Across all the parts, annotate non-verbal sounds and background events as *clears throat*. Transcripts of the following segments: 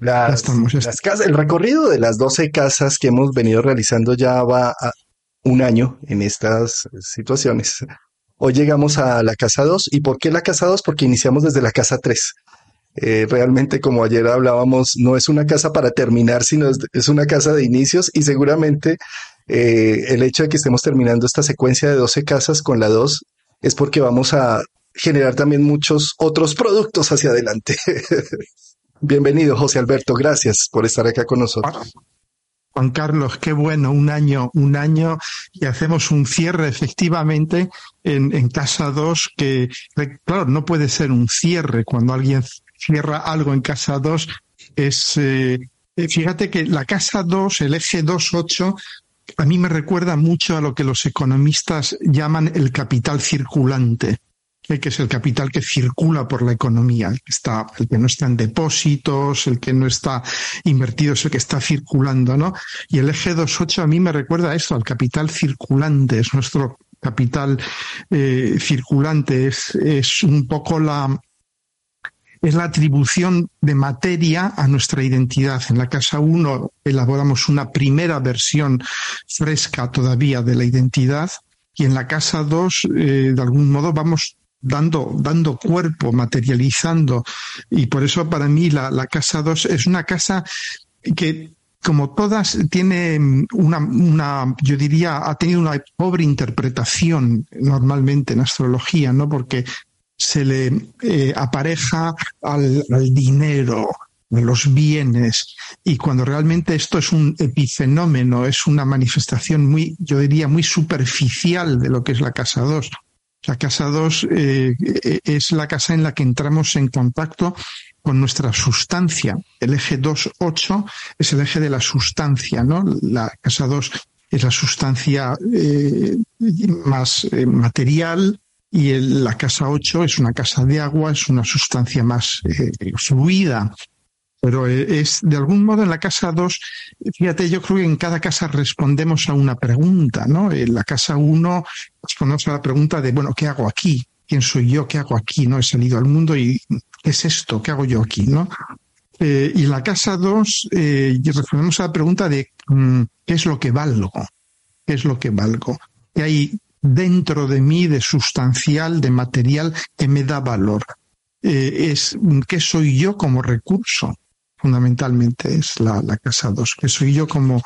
Las, las casas, el recorrido de las 12 casas que hemos venido realizando ya va a un año en estas situaciones. Hoy llegamos a la casa 2. ¿Y por qué la casa 2? Porque iniciamos desde la casa 3. Eh, realmente, como ayer hablábamos, no es una casa para terminar, sino es, es una casa de inicios y seguramente eh, el hecho de que estemos terminando esta secuencia de 12 casas con la 2 es porque vamos a generar también muchos otros productos hacia adelante. *laughs* Bienvenido, José Alberto. Gracias por estar acá con nosotros. Juan Carlos, qué bueno, un año, un año y hacemos un cierre efectivamente en, en Casa 2 que, claro, no puede ser un cierre cuando alguien cierra algo en Casa 2. Es, eh, fíjate que la Casa 2, el eje 2.8, a mí me recuerda mucho a lo que los economistas llaman el capital circulante que es el capital que circula por la economía, el que, está, el que no está en depósitos, el que no está invertido, es el que está circulando, ¿no? Y el eje 28 a mí me recuerda a esto, al capital circulante, es nuestro capital eh, circulante, es, es un poco la, es la atribución de materia a nuestra identidad. En la casa 1 elaboramos una primera versión fresca todavía de la identidad y en la casa 2, eh, de algún modo, vamos dando, dando cuerpo, materializando. Y por eso para mí la, la casa 2 es una casa que como todas, tiene una, una, yo diría, ha tenido una pobre interpretación normalmente en astrología, ¿no? Porque se le eh, apareja al, al dinero, a los bienes, y cuando realmente esto es un epifenómeno, es una manifestación muy, yo diría, muy superficial de lo que es la casa 2. La casa 2 eh, eh, es la casa en la que entramos en contacto con nuestra sustancia. El eje 2.8 es el eje de la sustancia, ¿no? La casa 2 es la sustancia eh, más material y la casa 8 es una casa de agua, es una sustancia más fluida. Pero eh, es de algún modo en la casa 2, fíjate, yo creo que en cada casa respondemos a una pregunta, ¿no? En la casa 1 respondemos a la pregunta de, bueno, ¿qué hago aquí? ¿Quién soy yo? ¿Qué hago aquí? ¿No? He salido al mundo y ¿qué es esto? ¿Qué hago yo aquí? ¿No? Eh, y en la casa 2 eh, respondemos a la pregunta de mm, ¿qué es lo que valgo? ¿Qué es lo que valgo? ¿Qué hay dentro de mí de sustancial, de material que me da valor? Eh, es qué soy yo como recurso fundamentalmente es la, la casa 2, que soy yo como,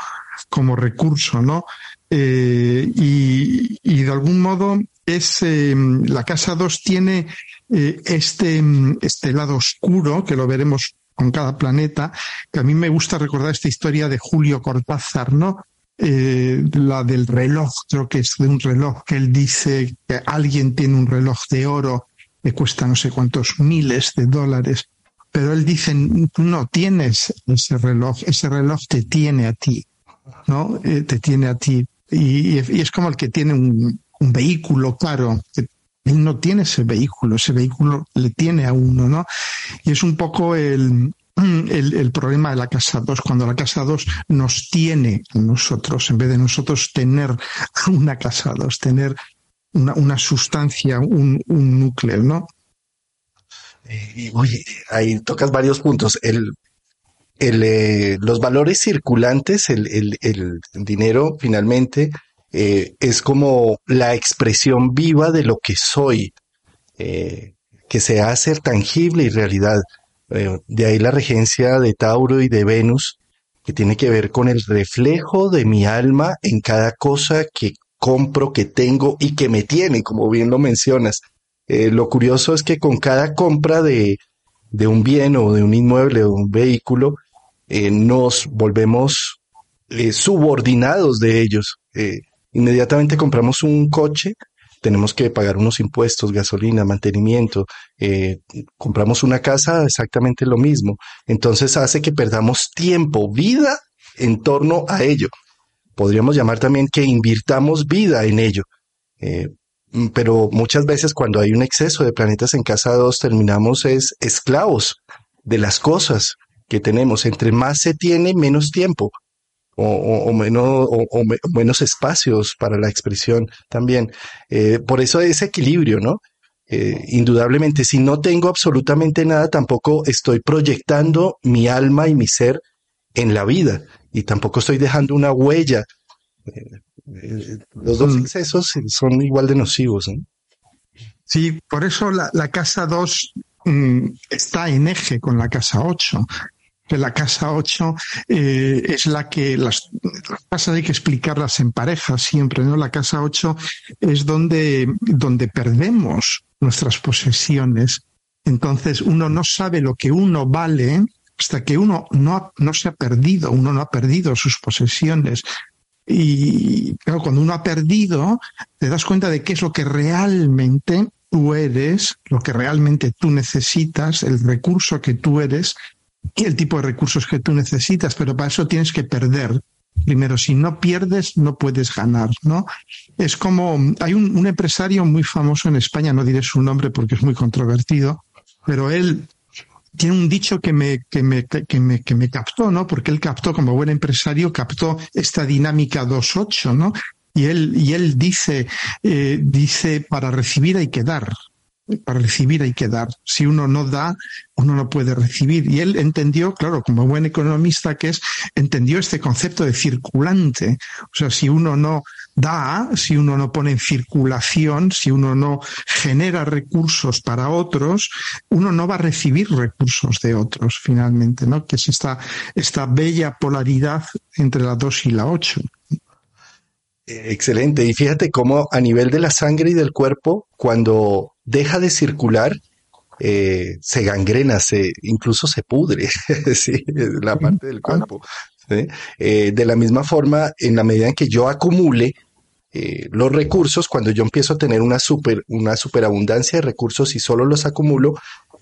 como recurso, ¿no? Eh, y, y, de algún modo es la casa 2 tiene eh, este, este lado oscuro, que lo veremos con cada planeta, que a mí me gusta recordar esta historia de Julio Cortázar, ¿no? Eh, la del reloj, creo que es de un reloj que él dice que alguien tiene un reloj de oro que cuesta no sé cuántos miles de dólares pero él dice, tú no tienes ese reloj, ese reloj te tiene a ti, ¿no? Eh, te tiene a ti. Y, es como el que tiene un, vehículo caro, que él no tiene ese vehículo, ese vehículo le tiene a uno, ¿no? Y es un poco el, *clears throat* el, el, problema de la casa 2, cuando la casa 2 nos tiene a nosotros, en vez de nosotros tener *laughs* una casa 2, tener una, una sustancia, un, un núcleo, ¿no? Y, oye, ahí tocas varios puntos. El, el, eh, los valores circulantes, el, el, el dinero finalmente eh, es como la expresión viva de lo que soy, eh, que se hace tangible y realidad. Eh, de ahí la regencia de Tauro y de Venus, que tiene que ver con el reflejo de mi alma en cada cosa que compro, que tengo y que me tiene, como bien lo mencionas. Eh, lo curioso es que con cada compra de, de, un bien o de un inmueble o un vehículo, eh, nos volvemos eh, subordinados de ellos. inmediatamente compramos un coche tenemos que pagar unos impuestos, gasolina, mantenimiento, compramos una casa, exactamente lo mismo. Entonces hace que perdamos tiempo, vida en torno a ello. Podríamos llamar también que invirtamos vida en ello. Pero muchas veces cuando hay un exceso de planetas en casa 2 terminamos es esclavos de las cosas que tenemos. Entre más se tiene, menos tiempo o, menos, o, menos espacios para la expresión también. Eh, por eso ese equilibrio, ¿no? Eh, indudablemente, si no tengo absolutamente nada, tampoco estoy proyectando mi alma y mi ser en la vida y tampoco estoy dejando una huella. Eh, los dos excesos son igual de nocivos. ¿no? Sí, por eso la, casa 2 mm, está en eje con la casa 8 que la casa 8 eh, es la que las, casas hay que explicarlas en pareja siempre, ¿no? La casa 8 es donde, donde perdemos nuestras posesiones. Entonces uno no sabe lo que uno vale hasta que uno no, no se ha perdido, uno no ha perdido sus posesiones. Y claro, cuando uno ha perdido, te das cuenta de qué es lo que realmente tú eres, lo que realmente tú necesitas, el recurso que tú eres y el tipo de recursos que tú necesitas, pero para eso tienes que perder. Primero, si no pierdes, no puedes ganar, ¿no? Es como, hay un, un empresario muy famoso en España, no diré su nombre porque es muy controvertido, pero él tiene un dicho que me, que me, que me, que me captó, ¿no? Porque él captó, como buen empresario, captó esta dinámica 2.8, ¿no? Y él, y él dice, eh, dice, para recibir hay que dar para recibir hay que dar. Si uno no da, uno no puede recibir. Y él entendió, claro, como buen economista que es, entendió este concepto de circulante. O sea, si uno no da, si uno no pone en circulación, si uno no genera recursos para otros, uno no va a recibir recursos de otros finalmente, ¿no? Que es esta, esta bella polaridad entre la 2 y la 8. Excelente. Y fíjate cómo a nivel de la sangre y del cuerpo, cuando deja de circular, eh, se gangrena, se, incluso se pudre, *laughs* sí, la parte del cuerpo. Eh, de la misma forma, en la medida en que yo acumule eh, los recursos, cuando yo empiezo a tener una super, una superabundancia de recursos y solo los acumulo,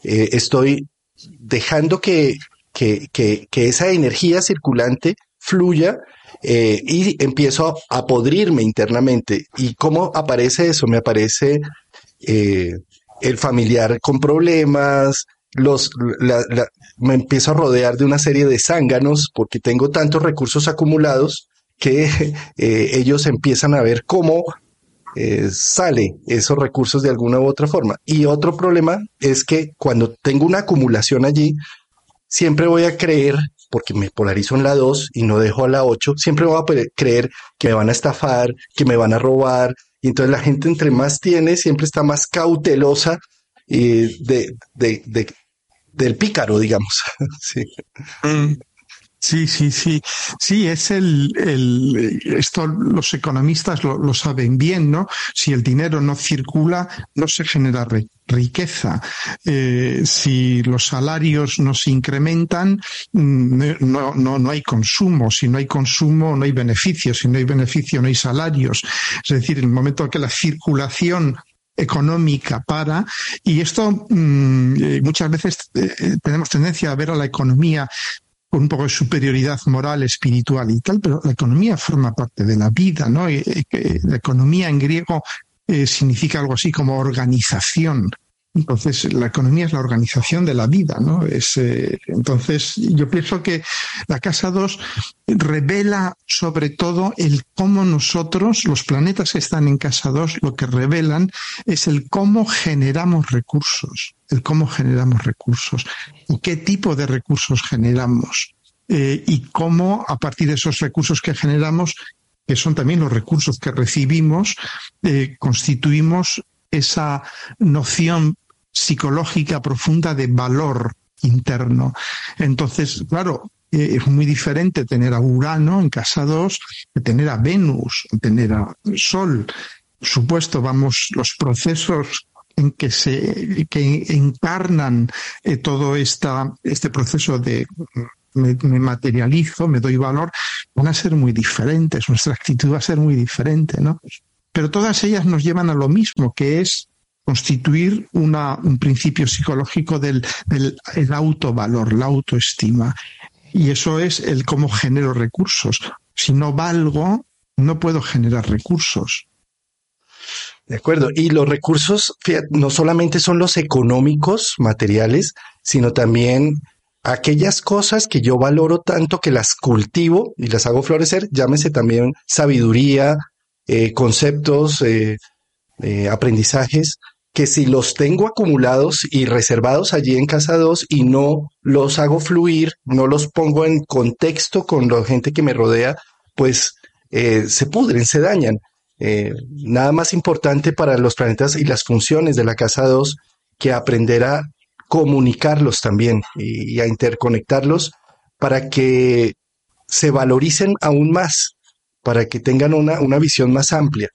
estoy dejando que, que, que, que esa energía circulante fluya eh, y empiezo a podrirme internamente. ¿Y cómo aparece eso? Me aparece eh, el familiar con problemas, los, me empiezo a rodear de una serie de zánganos porque tengo tantos recursos acumulados que *laughs* eh, ellos empiezan a ver cómo sale esos recursos de alguna u otra forma. Y otro problema es que cuando tengo una acumulación allí, siempre voy a creer porque me polarizo en la 2 y no dejo a la 8, siempre voy a creer que me van a estafar, que me van a robar. Y entonces la gente entre más tiene, siempre está más cautelosa eh, de, del pícaro, digamos. *laughs* sí. Mm. Sí, sí, sí. Sí, es el, el esto los economistas lo, lo, saben bien, ¿no? Si el dinero no circula, no se genera riqueza. Eh, si los salarios no se incrementan, mm, no, no, no hay consumo. Si no hay consumo, no hay beneficio. Si no hay beneficio, no hay salarios. Es decir, en el momento en que la circulación económica para, y esto mm, eh, muchas veces eh, tenemos tendencia a ver a la economía con un poco de superioridad moral, espiritual y tal, pero la economía forma parte de la vida, ¿no? la economía en griego eh, significa algo así como organización. Entonces, la economía es la organización de la vida, ¿no? Es, eh, entonces, yo pienso que la Casa 2 revela sobre todo el cómo nosotros, los planetas que están en Casa 2, lo que revelan es el cómo generamos recursos, el cómo generamos recursos, y qué tipo de recursos generamos, eh, y cómo a partir de esos recursos que generamos, que son también los recursos que recibimos, eh, constituimos esa noción psicológica profunda de valor interno. Entonces, claro, eh, es muy diferente tener a Urano en casa 2 que tener a Venus, tener a Sol. Por supuesto, vamos, los procesos en que se que encarnan eh, todo esta, este proceso de me, materializo, me doy valor, van a ser muy diferentes, nuestra actitud va a ser muy diferente, ¿no? pero todas ellas nos llevan a lo mismo, que es constituir una, un principio psicológico del, del el autovalor, la autoestima. Y eso es el cómo genero recursos. Si no valgo, no puedo generar recursos. De acuerdo. Y los recursos no solamente son los económicos, materiales, sino también aquellas cosas que yo valoro tanto que las cultivo y las hago florecer, llámese también sabiduría, eh, conceptos, eh, eh, aprendizajes, que si los tengo acumulados y reservados allí en casa 2 y no los hago fluir, no los pongo en contexto con la gente que me rodea, pues se pudren, se dañan. nada más importante para los planetas y las funciones de la casa 2 que aprender a comunicarlos también y, a interconectarlos para que se valoricen aún más, para que tengan una, una visión más amplia.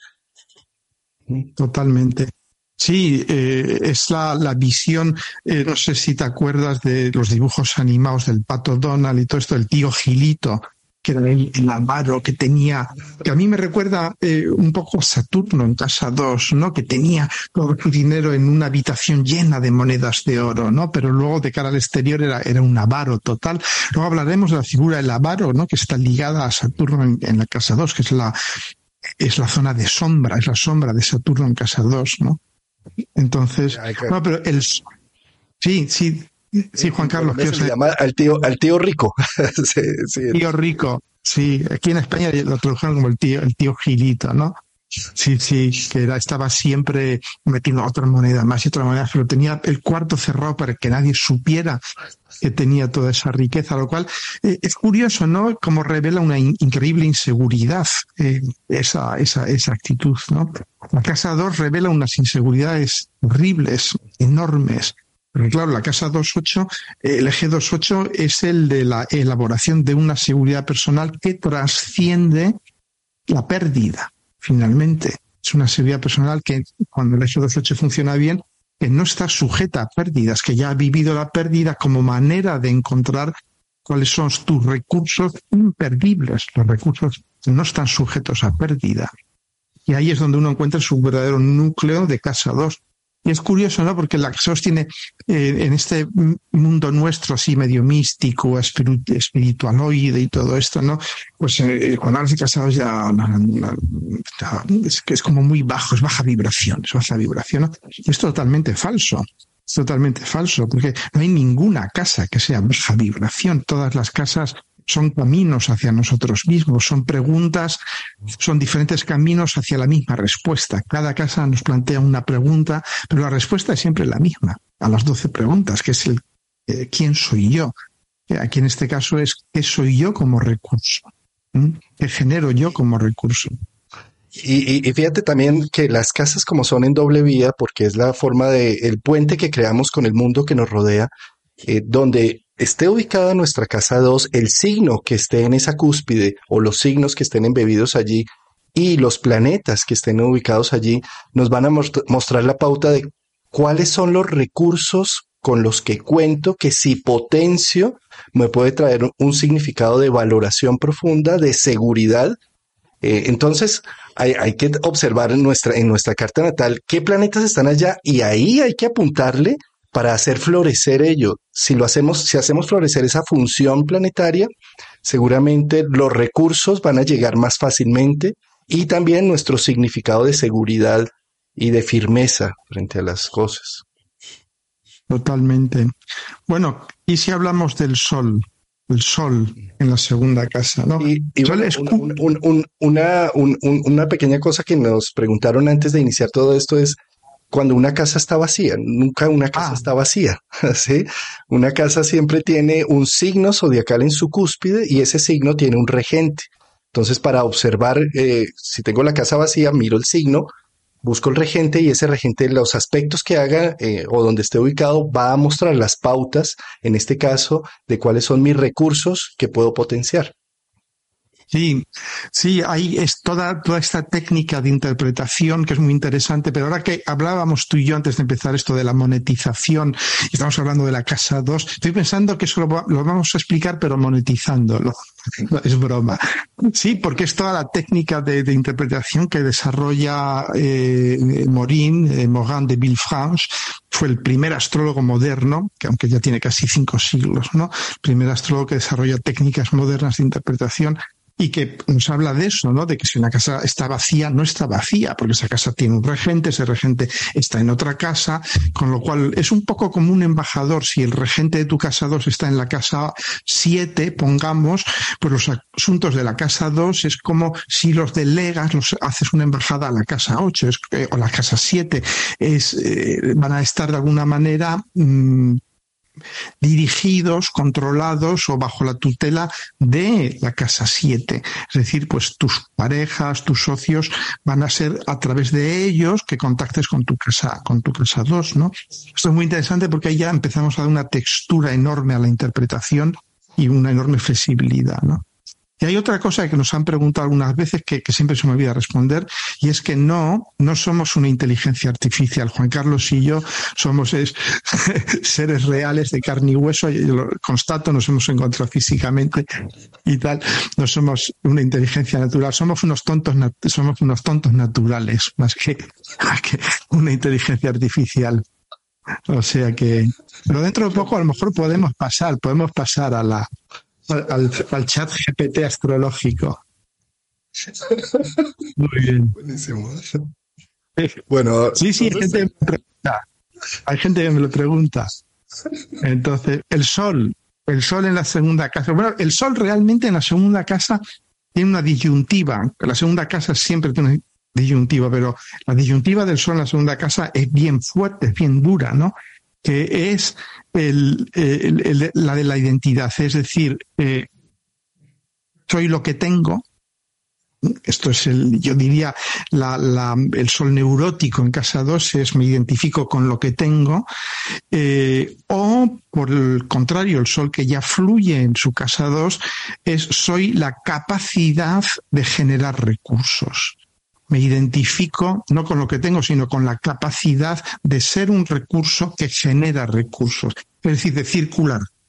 Totalmente. Sí, eh, es la, la visión, eh, no sé si te acuerdas de los dibujos animados del pato Donald y todo esto, el tío Gilito, que era el, el que tenía, que a mí me recuerda eh, un poco Saturno en casa 2, ¿no? Que tenía todo su dinero en una habitación llena de monedas de oro, ¿no? Pero luego de cara al exterior era, era un avaro total. Luego hablaremos de la figura del avaro, ¿no? Que está ligada a Saturno en, la casa 2, que es la, es la zona de sombra, es la sombra de Saturno en casa 2, ¿no? Entonces, no, pero el, sí, sí, Sí, Juan Carlos. se llama al tío, al tío rico. *laughs* Tío rico, sí. Aquí en España lo tradujeron como el tío, el tío Gilito, ¿no? Sí, sí, que era, estaba siempre metiendo otra moneda más y otra moneda, pero tenía el cuarto cerrado para que nadie supiera que tenía toda esa riqueza, lo cual eh, es curioso, ¿no? Como revela una increíble inseguridad eh, esa, esa, esa actitud, ¿no? La casa 2 revela unas inseguridades horribles, enormes, pero claro, la casa 28, el eje 28 es el de la elaboración de una seguridad personal que trasciende la pérdida, finalmente. Es una seguridad personal que cuando el eje 28 funciona bien, que no está sujeta a pérdidas, que ya ha vivido la pérdida como manera de encontrar cuáles son tus recursos imperdibles. Los recursos no están sujetos a pérdida. Y ahí es donde uno encuentra su verdadero núcleo de casa 2, y es curioso, ¿no? Porque la Casados tiene eh, en este mundo nuestro así medio místico, espiritualoide y todo esto, ¿no? Pues eh, cuando hablas de Casados ya, es, es como muy bajo, es baja vibración, es baja vibración. ¿no? Es totalmente falso. Es totalmente falso, porque no hay ninguna casa que sea baja vibración. Todas las casas son caminos hacia nosotros mismos, son preguntas, son diferentes caminos hacia la misma respuesta. Cada casa nos plantea una pregunta, pero la respuesta es siempre la misma, a las doce preguntas, que es el eh, ¿quién soy yo? Aquí en este caso es ¿qué soy yo como recurso? ¿Mm? ¿Qué genero yo como recurso? Y, fíjate también que las casas como son en doble vía, porque es la forma de el puente que creamos con el mundo que nos rodea, eh, donde esté ubicada nuestra casa 2, el signo que esté en esa cúspide o los signos que estén embebidos allí y los planetas que estén ubicados allí nos van a mostrar la pauta de cuáles son los recursos con los que cuento que si potencio me puede traer un significado de valoración profunda, de seguridad. Eh, entonces, hay, que observar en nuestra, en nuestra carta natal qué planetas están allá y ahí hay que apuntarle para hacer florecer ello. Si lo hacemos, si hacemos florecer esa función planetaria, seguramente los recursos van a llegar más fácilmente y también nuestro significado de seguridad y de firmeza frente a las cosas. Totalmente. Bueno, y si hablamos del sol, el sol en la segunda casa, ¿no? Y, una, una pequeña cosa que nos preguntaron antes de iniciar todo esto es, cuando una casa está vacía. Nunca una casa ah. está vacía. *laughs* ¿sí? Una casa siempre tiene un signo zodiacal en su cúspide y ese signo tiene un regente. Entonces, para observar, eh, si tengo la casa vacía, miro el signo, busco el regente y ese regente, los aspectos que haga eh, o donde esté ubicado, va a mostrar las pautas, en este caso, de cuáles son mis recursos que puedo potenciar. Sí, sí, ahí es toda, toda esta técnica de interpretación que es muy interesante, pero ahora que hablábamos tú y yo antes de empezar esto de la monetización, estamos hablando de la casa 2, estoy pensando que eso lo, vamos a explicar, pero monetizándolo. *laughs* es broma. Sí, porque es toda la técnica de, interpretación que desarrolla eh, Morin, eh, Morin de Villefranche, fue el primer astrólogo moderno, que aunque ya tiene casi cinco siglos, ¿no? El primer astrólogo que desarrolla técnicas modernas de interpretación y que nos habla de eso, ¿no? De que si una casa está vacía, no está vacía, porque esa casa tiene un regente, ese regente está en otra casa, con lo cual es un poco como un embajador. Si el regente de tu casa 2 está en la casa 7, pongamos, pues los asuntos de la casa 2 es como si los delegas, los haces una embajada a la casa 8 eh, o la casa 7, es, eh, van a estar de alguna manera mm, dirigidos, controlados o bajo la tutela de la casa 7. Es decir, pues tus parejas, tus socios van a ser a través de ellos que contactes con tu casa, con tu casa 2, ¿no? Esto es muy interesante porque ahí ya empezamos a dar una textura enorme a la interpretación y una enorme flexibilidad, ¿no? Y hay otra cosa que nos han preguntado algunas veces que, siempre se me olvida responder, y es que no, no somos una inteligencia artificial. Juan Carlos y yo somos *laughs* seres reales de carne y hueso, y lo constato, nos hemos encontrado físicamente y tal. No somos una inteligencia natural, somos unos tontos, somos unos tontos naturales, más que una inteligencia artificial. O sea que, pero dentro de poco a lo mejor podemos pasar, podemos pasar a la, al, chat GPT astrológico. Muy bien. Buenísimo. Bueno, sí, sí, hay gente, me pregunta, hay gente que me lo pregunta. Entonces, el sol, el sol en la segunda casa. Bueno, el sol realmente en la segunda casa tiene una disyuntiva. La segunda casa siempre tiene una disyuntiva, pero la disyuntiva del sol en la segunda casa es bien fuerte, es bien dura, ¿no? Que es la de la identidad, es decir, eh, soy lo que tengo. Esto es el, yo diría, el sol neurótico en casa 2 es me identifico con lo que tengo, eh, o por el contrario, el sol que ya fluye en su casa 2 es soy la capacidad de generar recursos me identifico no con lo que tengo, sino con la capacidad de ser un recurso que genera recursos, es decir, de circular.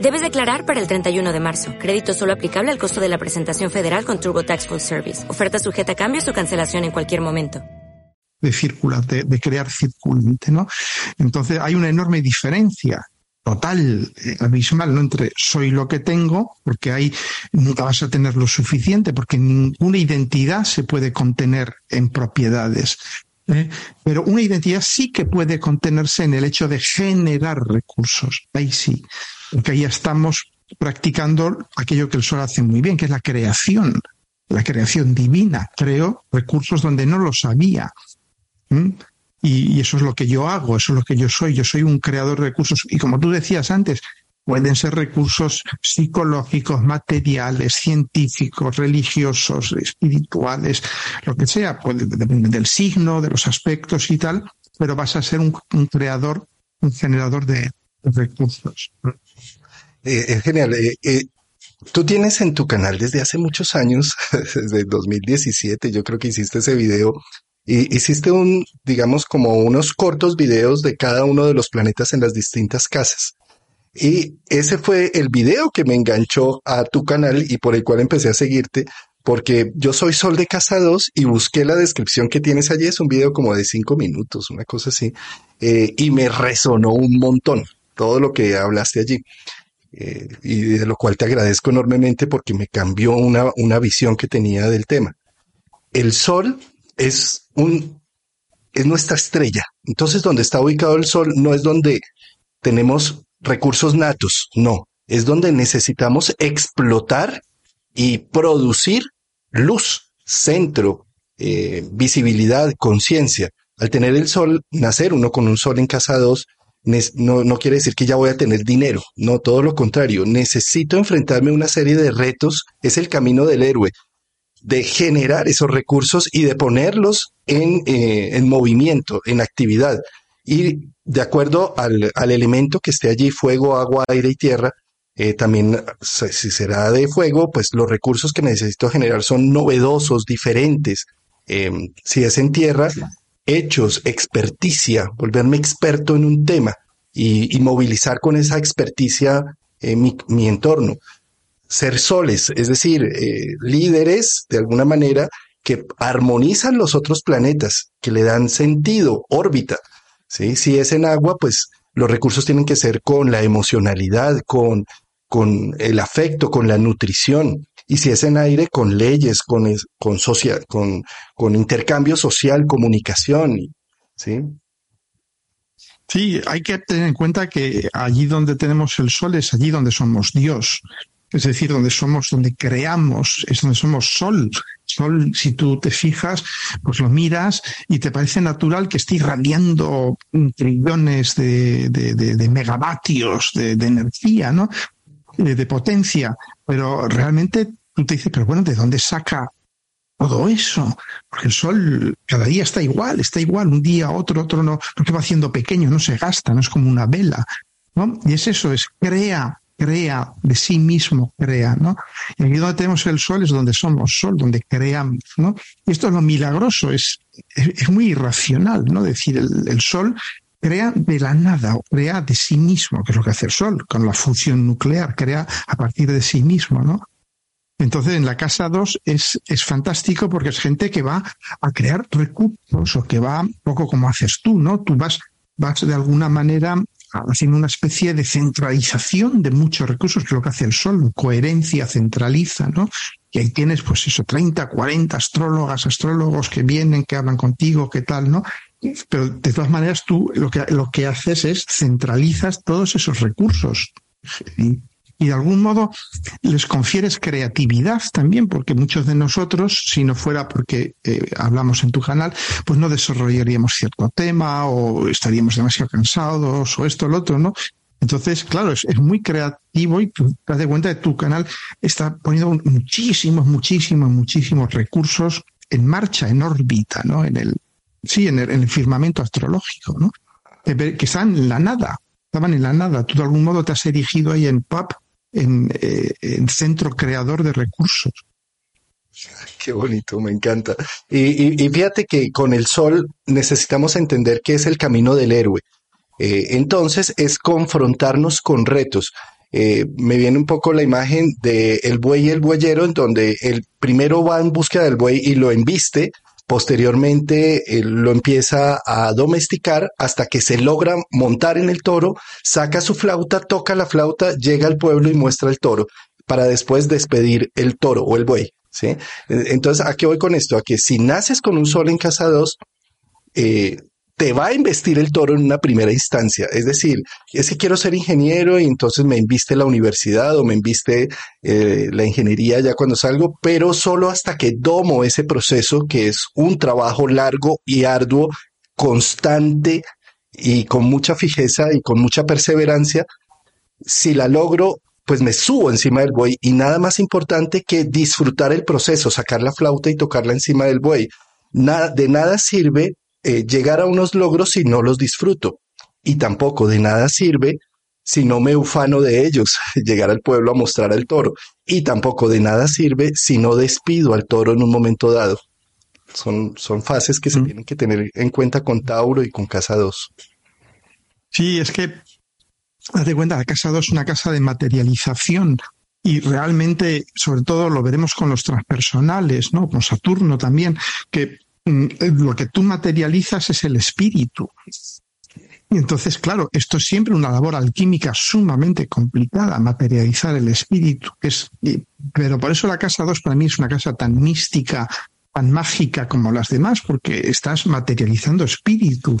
Debes declarar para el 31 de marzo. Crédito solo aplicable al costo de la presentación federal con TurboTax Full Service. Oferta sujeta a cambios o cancelación en cualquier momento. De circular, de, crear circulante, ¿no? Entonces hay una enorme diferencia total, eh, abismal, ¿no? Entre soy lo que tengo, porque ahí nunca vas a tener lo suficiente, porque ninguna identidad se puede contener en propiedades. ¿eh? Pero una identidad sí que puede contenerse en el hecho de generar recursos. Ahí sí porque ahí estamos practicando aquello que el sol hace muy bien, que es la creación, la creación divina. Creo recursos donde no los había. Y, eso es lo que yo hago, eso es lo que yo soy. Yo soy un creador de recursos. Y como tú decías antes, pueden ser recursos psicológicos, materiales, científicos, religiosos, espirituales, lo que sea, puede depender del signo, de los aspectos y tal, pero vas a ser un creador, un generador de recursos. Eh, es genial. Eh, eh, tú tienes en tu canal desde hace muchos años, *laughs* desde 2017, yo creo que hiciste ese video, y hiciste un, digamos, como unos cortos videos de cada uno de los planetas en las distintas casas. Y ese fue el video que me enganchó a tu canal y por el cual empecé a seguirte, porque yo soy Sol de Casa 2 y busqué la descripción que tienes allí. Es un video como de cinco minutos, una cosa así. eh, y me resonó un montón todo lo que hablaste allí. Eh, y de lo cual te agradezco enormemente porque me cambió una, una visión que tenía del tema. El Sol es un es nuestra estrella. Entonces, donde está ubicado el Sol no es donde tenemos recursos natos, no, es donde necesitamos explotar y producir luz, centro, eh, visibilidad, conciencia. Al tener el sol, nacer uno con un sol en casa 2, no, no quiere decir que ya voy a tener dinero, no, todo lo contrario, necesito enfrentarme a una serie de retos, es el camino del héroe, de generar esos recursos y de ponerlos en, eh, en movimiento, en actividad. Y de acuerdo al, al, elemento que esté allí, fuego, agua, aire y tierra, eh, también si será de fuego, pues los recursos que necesito generar son novedosos, diferentes. Em, si es en tierra, hechos, experticia, volverme experto en un tema y, movilizar con esa experticia eh, mi, entorno. Ser soles, es decir, eh, líderes de alguna manera que armonizan los otros planetas, que le dan sentido, órbita. ¿sí? Si es en agua, pues los recursos tienen que ser con la emocionalidad, con, con el afecto, con la nutrición. Y si es en aire, con leyes, con, con, social, con, con intercambio social, comunicación. ¿sí? Sí, hay que tener en cuenta que allí donde tenemos el sol es allí donde somos Dios. Es decir, donde somos, donde creamos, es donde somos sol. Sol, si tú te fijas, pues lo miras y te parece natural que esté irradiando trillones de, de, de, de megavatios de, energía, ¿no? de potencia, pero realmente tú te dices, pero bueno, ¿de dónde saca todo eso? Porque el sol cada día está igual, está igual, un día, otro, otro no, se va haciendo pequeño, no se gasta, no es como una vela, ¿no? Y es eso, es crea, crea, de sí mismo crea, ¿no? Y aquí donde tenemos el sol es donde somos sol, donde creamos, ¿no? Y esto es lo milagroso, es, es, muy irracional, ¿no? Decir, el, sol crea de la nada crea de sí mismo, que es lo que hace el Sol, con la fusión nuclear, crea a partir de sí mismo, ¿no? Entonces, en la casa 2 es, es fantástico porque es gente que va a crear recursos o que va un poco como haces tú, ¿no? Tú vas, vas de alguna manera haciendo una especie de centralización de muchos recursos, que es lo que hace el Sol, coherencia, centraliza, ¿no? Y ahí tienes, pues eso, 30, 40 astrólogas, astrólogos que vienen, que hablan contigo, qué tal, ¿no? Pero de todas maneras tú lo que, lo que haces es centralizas todos esos recursos. De algún modo les confieres creatividad también, porque muchos de nosotros, si no fuera porque eh, hablamos en tu canal, pues no desarrollaríamos cierto tema o estaríamos demasiado cansados o esto o lo otro, ¿no? Entonces, claro, es, muy creativo y tú te das cuenta de tu canal está poniendo muchísimos, muchísimos, muchísimos recursos en marcha, en órbita, ¿no? En el, sí, en el, firmamento astrológico, ¿no? Que, están en la nada, estaban en la nada. Tú de algún modo te has erigido ahí en PAP, en, eh, en centro creador de recursos. *laughs* Qué bonito, me encanta. Y, y, fíjate que con el sol necesitamos entender que es el camino del héroe. Eh, entonces es confrontarnos con retos. Eh, me viene un poco la imagen de el buey y el bueyero, en donde el primero va en búsqueda del buey y lo embiste, posteriormente lo empieza a domesticar hasta que se logra montar en el toro, saca su flauta, toca la flauta, llega al pueblo y muestra el toro, para después despedir el toro o el buey. ¿sí? Entonces, ¿a qué voy con esto? A que si naces con un sol en casa 2, eh, te va a investir el toro en una primera instancia. Es decir, es que quiero ser ingeniero y entonces me inviste la universidad o me inviste eh, la ingeniería ya cuando salgo, pero solo hasta que domo ese proceso que es un trabajo largo y arduo, constante y con mucha fijeza y con mucha perseverancia. Si la logro, pues me subo encima del buey y nada más importante que disfrutar el proceso, sacar la flauta y tocarla encima del buey. Nada, de nada sirve eh, llegar a unos logros si no los disfruto. Y tampoco de nada sirve si no me ufano de ellos, *laughs* llegar al pueblo a mostrar al toro. Y tampoco de nada sirve si no despido al toro en un momento dado. Son, son fases que se mm. tienen que tener en cuenta con Tauro y con Casa 2. Sí, es que, haz de cuenta, la Casa 2 es una casa de materialización y realmente, sobre todo, lo veremos con los transpersonales, ¿no? Con Saturno también, que lo que tú materializas es el espíritu. Y entonces, claro, esto es siempre una labor alquímica sumamente complicada, materializar el espíritu. Es, pero por eso la casa 2 para mí es una casa tan mística, tan mágica como las demás, porque estás materializando espíritu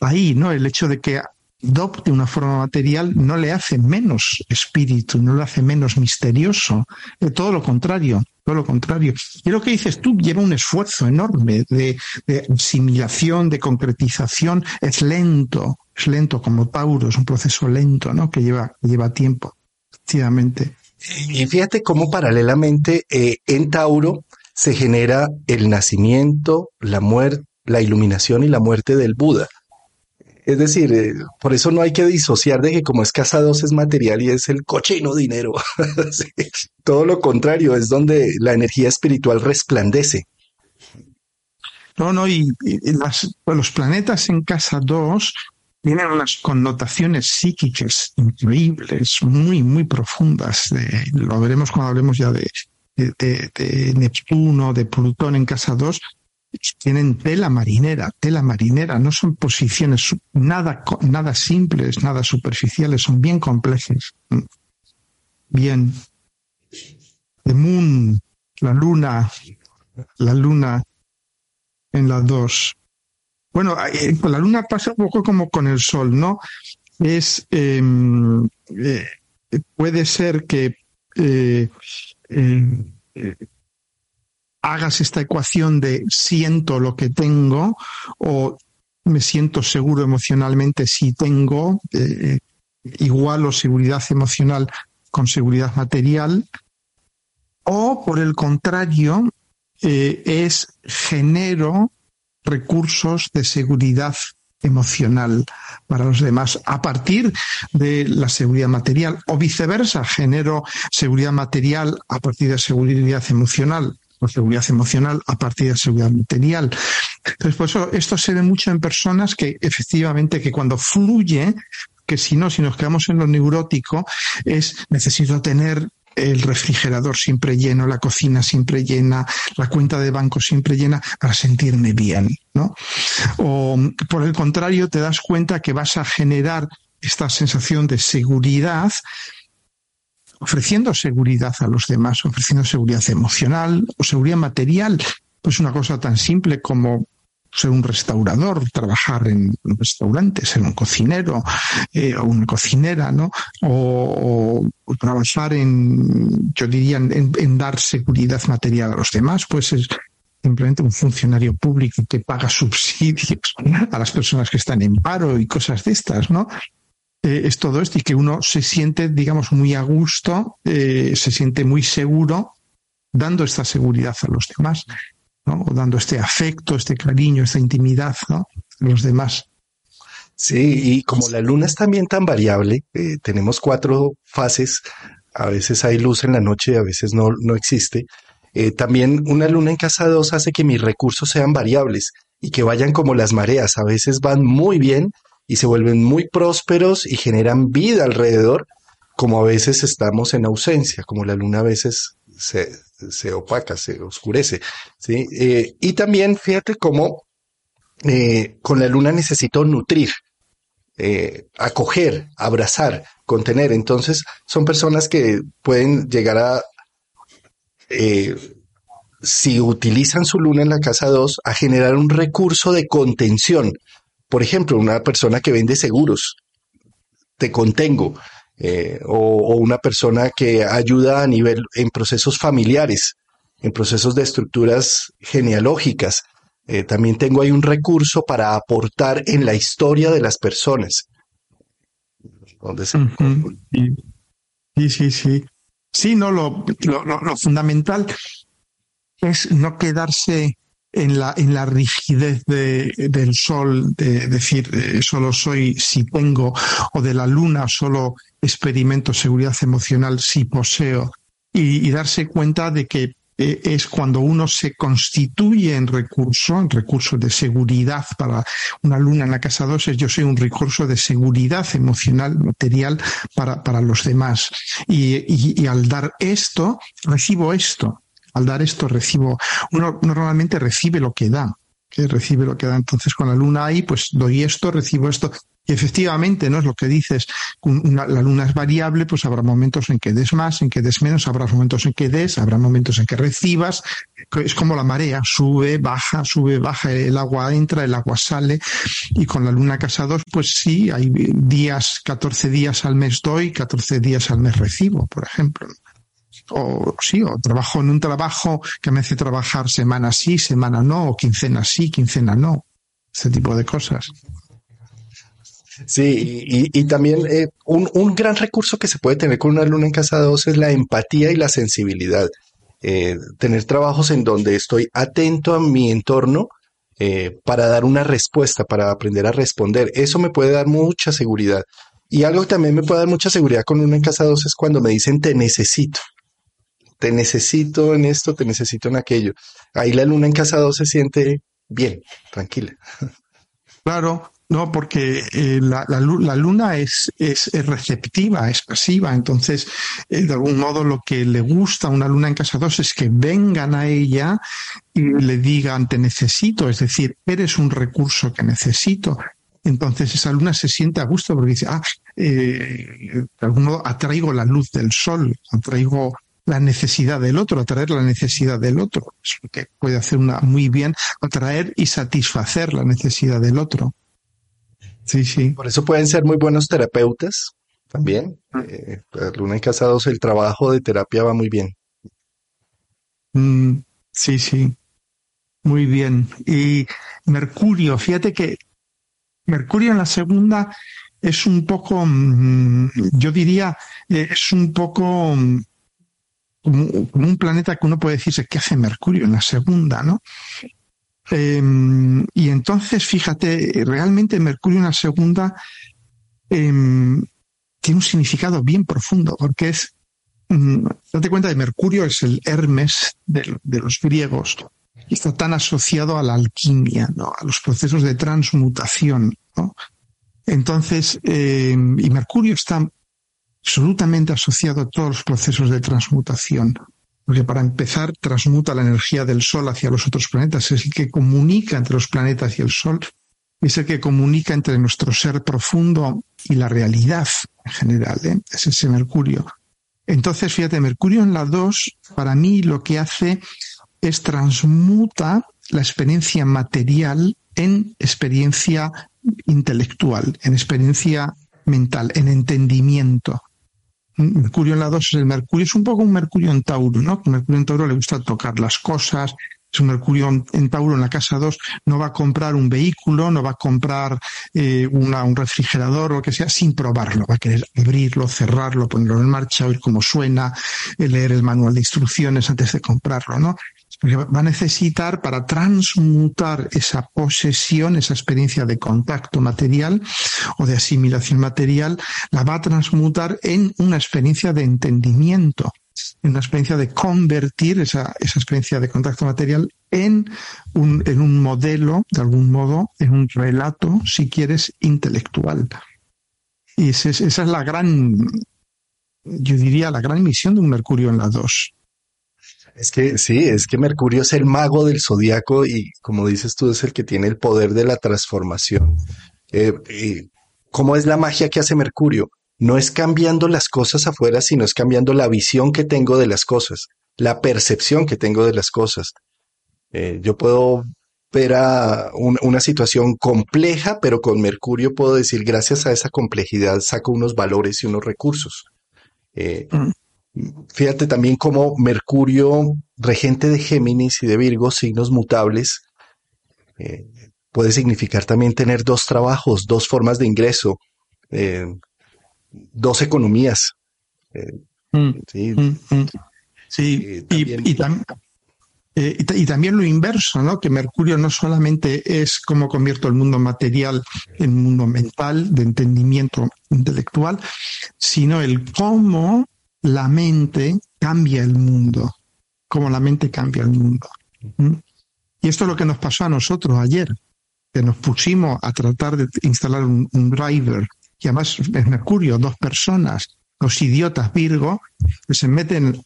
ahí, ¿no? El hecho de que adopte una forma material no le hace menos espíritu, no le hace menos misterioso, de todo lo contrario, todo lo contrario. Y lo que dices tú lleva un esfuerzo enorme de, asimilación, de concretización, es lento, es lento como Tauro, es un proceso lento, ¿no? Que lleva, lleva tiempo, efectivamente. Y fíjate cómo paralelamente eh, en Tauro se genera el nacimiento, la muerte, la iluminación y la muerte del Buda. Es decir, eh, por eso no hay que disociar de que como es casa 2 es material y es el cochino dinero. *laughs* Todo lo contrario, es donde la energía espiritual resplandece. No, no, y, pues los planetas en casa 2 tienen unas connotaciones psíquicas increíbles, muy, muy profundas. lo veremos cuando hablemos ya de, de, de Neptuno, de Plutón en casa 2, tienen tela marinera, tela marinera, no son posiciones nada, nada simples, nada superficiales, son bien complejas. Bien. The Moon, la luna, la luna en las dos. Bueno, eh, la luna pasa un poco como con el sol, ¿no? Es, em, eh, puede ser que eh, hagas esta ecuación de siento lo que tengo o me siento seguro emocionalmente si tengo, eh, igual o seguridad emocional con seguridad material, o por el contrario, eh, es genero recursos de seguridad emocional para los demás a partir de la seguridad material o viceversa, genero seguridad material a partir de seguridad emocional seguridad emocional a partir de seguridad material. Entonces, por eso esto se ve mucho en personas que efectivamente que cuando fluye, que si no, si nos quedamos en lo neurótico, es necesito tener el refrigerador siempre lleno, la cocina siempre llena, la cuenta de banco siempre llena para sentirme bien, ¿no? O por el contrario, te das cuenta que vas a generar esta sensación de seguridad ofreciendo seguridad a los demás, ofreciendo seguridad emocional o seguridad material. Pues una cosa tan simple como ser un restaurador, trabajar en un restaurante, ser un cocinero eh, o una cocinera, ¿no? O, trabajar en, yo diría, en, dar seguridad material a los demás, pues es simplemente un funcionario público que paga *laughs* subsidios a las personas que están en paro y cosas de estas, ¿no? Eh, es todo esto y que uno se siente, digamos, muy a gusto, eh, se siente muy seguro dando esta seguridad a los demás, ¿no? O dando este afecto, este cariño, esta intimidad, ¿no? A los demás. Sí, y como la luna es también tan variable, eh, tenemos cuatro fases, a veces hay luz en la noche, a veces no, no existe. también una luna en casa 2 hace que mis recursos sean variables y que vayan como las mareas, a veces van muy bien y se vuelven muy prósperos y generan vida alrededor, como a veces estamos en ausencia, como la luna a veces se, opaca, se oscurece. ¿sí? Eh, y también fíjate cómo eh, con la luna necesito nutrir, eh, acoger, abrazar, contener. Entonces son personas que pueden llegar a, si utilizan su luna en la casa 2, a generar un recurso de contención por ejemplo, una persona que vende seguros, te contengo, eh, o, una persona que ayuda a nivel en procesos familiares, en procesos de estructuras genealógicas. Eh, también tengo ahí un recurso para aportar en la historia de las personas. Sí, sí, sí. Sí, no, lo, lo fundamental es no quedarse en la, en la rigidez de, del sol, de decir eh, solo soy si tengo, o de la luna solo experimento seguridad emocional si poseo, y, darse cuenta de que eh, es cuando uno se constituye en recurso, en recurso de seguridad para una luna en la casa 2, es yo soy un recurso de seguridad emocional, material para, para los demás. Y, y al dar esto, recibo esto al dar esto recibo, uno normalmente recibe lo que da, que recibe lo que da. Entonces con la luna ahí, pues doy esto, recibo esto. Y efectivamente, ¿no? Es lo que dices, la luna es variable, pues habrá momentos en que des más, en que des menos, habrá momentos en que des, habrá momentos en que recibas. Es como la marea, sube, baja, sube, baja, el agua entra, el agua sale. Y con la luna casa 2, pues sí, hay días, 14 días al mes doy, 14 días al mes recibo, por ejemplo o sí, o trabajo en un trabajo que me hace trabajar semana sí, semana no, o quincena sí, quincena no, ese tipo de cosas. Sí, y, también eh, un, gran recurso que se puede tener con una luna en casa 2 es la empatía y la sensibilidad. Eh, tener trabajos en donde estoy atento a mi entorno eh, para dar una respuesta, para aprender a responder. Eso me puede dar mucha seguridad. Y algo que también me puede dar mucha seguridad con una en casa 2 es cuando me dicen te necesito. Te necesito en esto, te necesito en aquello. Ahí la luna en casa 2 se siente bien, tranquila. Claro, no, porque eh, la, luna es, receptiva, es pasiva. Entonces, eh, de algún modo, lo que le gusta a una luna en casa 2 es que vengan a ella y le digan, te necesito. Es decir, eres un recurso que necesito. Entonces, esa luna se siente a gusto porque dice, ah, eh, de algún modo atraigo la luz del sol, atraigo la necesidad del otro, atraer la necesidad del otro. Es lo que puede hacer una muy bien, atraer y satisfacer la necesidad del otro. Sí, sí. Por eso pueden ser muy buenos terapeutas también. Mm. Eh, Luna y Casados, el trabajo de terapia va muy bien. Mm, sí, sí. Muy bien. Y Mercurio, fíjate que Mercurio en la segunda es un poco, mm, yo diría, eh, es un poco como, un planeta que uno puede decirse que hace Mercurio en la segunda, ¿no? Em, y entonces, fíjate, realmente Mercurio en la segunda em, tiene un significado bien profundo, porque es, mm, date cuenta de Mercurio es el Hermes de, los griegos, y está tan asociado a la alquimia, ¿no? a los procesos de transmutación. Entonces, em, y Mercurio está absolutamente asociado a todos los procesos de transmutación. Porque para empezar, transmuta la energía del Sol hacia los otros planetas, es el que comunica entre los planetas y el Sol, es el que comunica entre nuestro ser profundo y la realidad en general, ¿eh? es ese Mercurio. Entonces, fíjate, Mercurio en la 2, para mí lo que hace es transmuta la experiencia material en experiencia intelectual, en experiencia mental, en entendimiento. Mercurio en la 2 es el Mercurio, es un poco un Mercurio en Tauro, ¿no? Mercurio en Tauro le gusta tocar las cosas, es un Mercurio en Tauro en la casa 2, no va a comprar un vehículo, no va a comprar eh, un refrigerador o lo que sea sin probarlo, va a querer abrirlo, cerrarlo, ponerlo en marcha, oír cómo suena, eh, leer el manual de instrucciones antes de comprarlo, ¿no? Va a necesitar para transmutar esa posesión, esa experiencia de contacto material o de asimilación material, la va a transmutar en una experiencia de entendimiento, en una experiencia de convertir esa, experiencia de contacto material en un, en un modelo, de algún modo, en un relato, si quieres, intelectual. Y esa es, esa es la gran, yo diría, la gran misión de un Mercurio en la 2 es que sí, es que Mercurio es el mago del zodiaco y como dices tú, es el que tiene el poder de la transformación. Eh, ¿Cómo es la magia que hace Mercurio? No es cambiando las cosas afuera, sino es cambiando la visión que tengo de las cosas, la percepción que tengo de las cosas. Eh, yo puedo ver a una situación compleja, pero con Mercurio puedo decir, gracias a esa complejidad saco unos valores y unos recursos. Eh, mm. Fíjate también como Mercurio, regente de Géminis y de Virgo, signos mutables, eh, puede significar también tener dos trabajos, dos formas de ingreso, eh, dos economías. sí, y, también lo inverso, ¿no? Que Mercurio no solamente es cómo convierto el mundo material en mundo mental, de entendimiento intelectual, sino el cómo la mente cambia el mundo, como la mente cambia el mundo. Y esto es lo que nos pasó a nosotros ayer, que nos pusimos a tratar de instalar un, driver, y además es Mercurio, dos personas, los idiotas Virgo, que se meten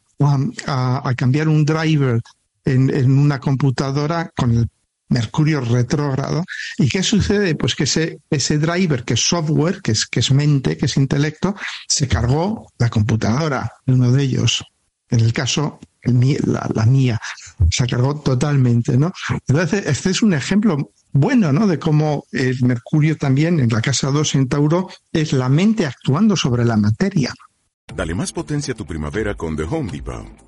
a, cambiar un driver en, una computadora con el Mercurio retrógrado. ¿Y qué sucede? Pues que ese, ese driver, que es software, que es, que es mente, que es intelecto, se cargó la computadora de uno de ellos. En el caso, la, la mía, se cargó totalmente, ¿no? Entonces, este es un ejemplo bueno, ¿no? De cómo el Mercurio también en la casa 2 en Tauro es la mente actuando sobre la materia. Dale más potencia a tu primavera con The Home Depot.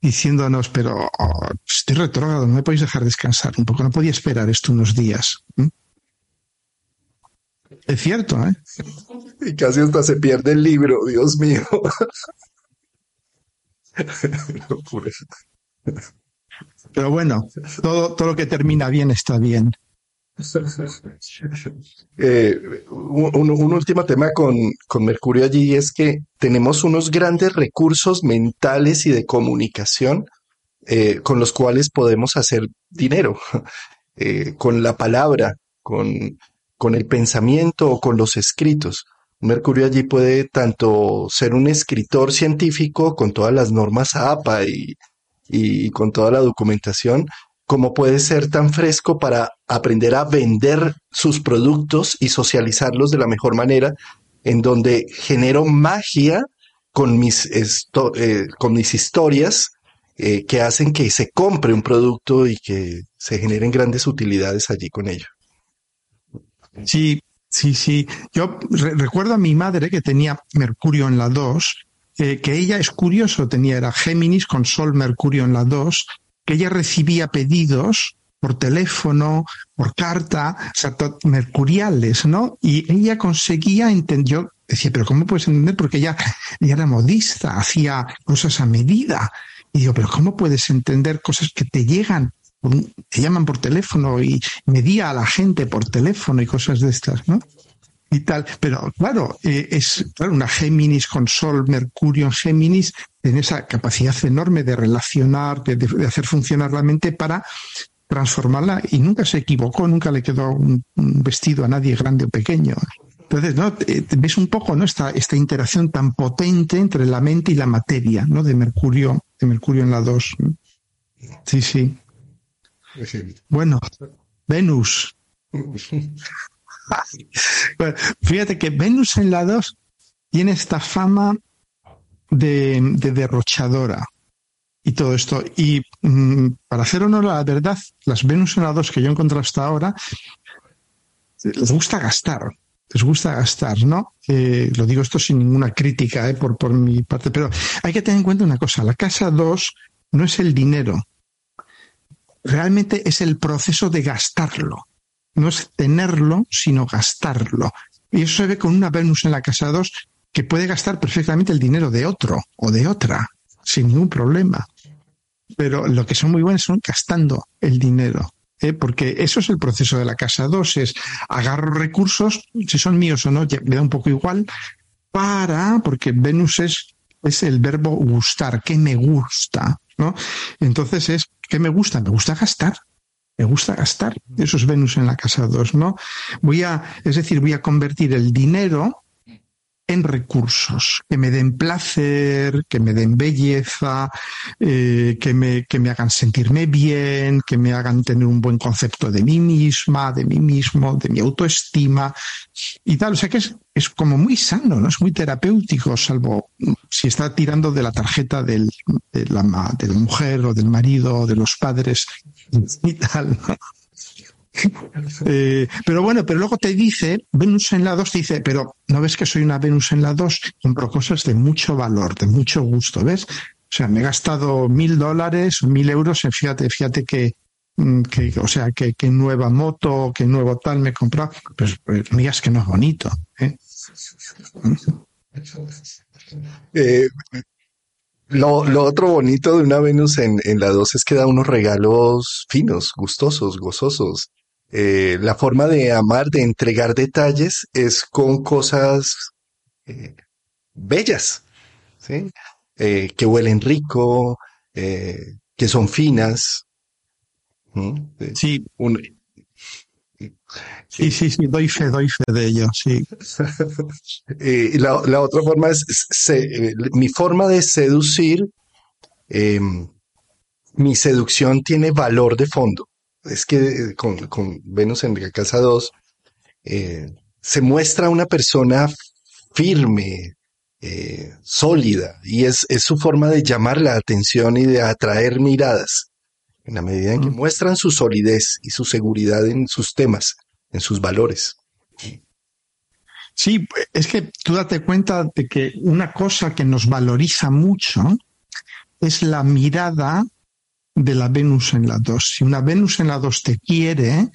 diciéndonos, pero oh, estoy retrógrado, no me podéis dejar descansar un poco, no podía esperar esto unos días. Es cierto, ¿eh? Y casi hasta se pierde el libro, Dios mío. *laughs* Pero bueno, todo, todo lo que termina bien está bien. *laughs* Eh, un, último tema con, con, Mercurio allí es que tenemos unos grandes recursos mentales y de comunicación eh, con los cuales podemos hacer dinero, *laughs* eh, con la palabra, con, con el pensamiento o con los escritos. Mercurio allí puede tanto ser un escritor científico con todas las normas APA y, y con toda la documentación, como puede ser tan fresco para aprender a vender sus productos y socializarlos de la mejor manera, en donde genero magia con mis, eh, con mis historias eh, que hacen que se compre un producto y que se generen grandes utilidades allí con ello. Sí, sí, sí. Yo recuerdo a mi madre que tenía Mercurio en la 2, eh, que ella es curioso, tenía era Géminis con Sol Mercurio en la 2, que ella recibía pedidos por teléfono, por carta, mercuriales, ¿no? Y ella conseguía entender, yo decía, pero ¿cómo puedes entender? Porque ella, ella era modista, hacía cosas a medida. Y digo, pero ¿cómo puedes entender cosas que te llegan? Te llaman por teléfono y medía a la gente por teléfono y cosas de estas, ¿no? Y tal. Pero claro, eh, es una Géminis con Sol, Mercurio en Géminis, en esa capacidad enorme de relacionar, de, hacer funcionar la mente para transformarla y nunca se equivocó, nunca le quedó un, vestido a nadie grande o pequeño. Entonces, ¿no? ves un poco ¿no? esta, esta interacción tan potente entre la mente y la materia, ¿no? De Mercurio, de Mercurio en la 2. Sí, sí. Bueno, Venus. *laughs* *laughs* fíjate que Venus en la 2 tiene esta fama de, derrochadora y todo esto. Y mm, para hacer honor a la verdad, las Venus en la 2 que yo he encontrado hasta ahora, les gusta gastar. Les gusta gastar, ¿no? Eh, lo digo esto sin ninguna crítica eh, por, por mi parte, pero hay que tener en cuenta una cosa. La casa 2 no es el dinero, realmente es el proceso de gastarlo no es tenerlo, sino gastarlo. Y eso se ve con una Venus en la casa 2 que puede gastar perfectamente el dinero de otro o de otra, sin ningún problema. Pero lo que son muy buenos son gastando el dinero. ¿eh? Porque eso es el proceso de la casa 2, es agarro recursos, si son míos o no, me da un poco igual, para, porque Venus es, es el verbo gustar, que me gusta, ¿no? Entonces es, ¿qué me gusta? Me gusta gastar me gusta gastar. Eso es Venus en la casa 2, ¿no? Voy a, es decir, voy a convertir el dinero en recursos que me den placer, que me den belleza, eh, que, me, que me hagan sentirme bien, que me hagan tener un buen concepto de mí misma, de mí mismo, de mi autoestima y tal. O sea que es, es como muy sano, ¿no? Es muy terapéutico, salvo si está tirando de la tarjeta del, de, la, de la mujer o del marido o de los padres y tal. Eh, pero bueno, pero luego te dice, Venus en la 2 dice, pero ¿no ves que soy una Venus en la 2? Compro cosas de mucho valor, de mucho gusto, ¿ves? O sea, me he gastado mil dólares, mil euros, fíjate, fíjate que, mm, que o sea, que, nueva moto, que nuevo tal me he comprado. Pues, pues digas que no es bonito, ¿eh? eh lo, lo, otro bonito de una Venus en, en la 2 es que da unos regalos finos, gustosos, gozosos. Eh, la forma de amar, de entregar detalles, es con cosas eh, bellas, ¿sí? Eh, que huelen rico, que son finas. Sí. sí, sí, sí, doy fe, doy fe de ello, sí. *laughs* la, la, otra forma es, mi forma de seducir, em, mi seducción tiene valor de fondo es que eh, con, con Venus en la casa 2 eh, se muestra una persona firme, eh, sólida, y es, es, su forma de llamar la atención y de atraer miradas, en la medida en que mm. muestran su solidez y su seguridad en sus temas, en sus valores. Sí, es que tú date cuenta de que una cosa que nos valoriza mucho es la mirada de la Venus en la 2. Si una Venus en la 2 te quiere,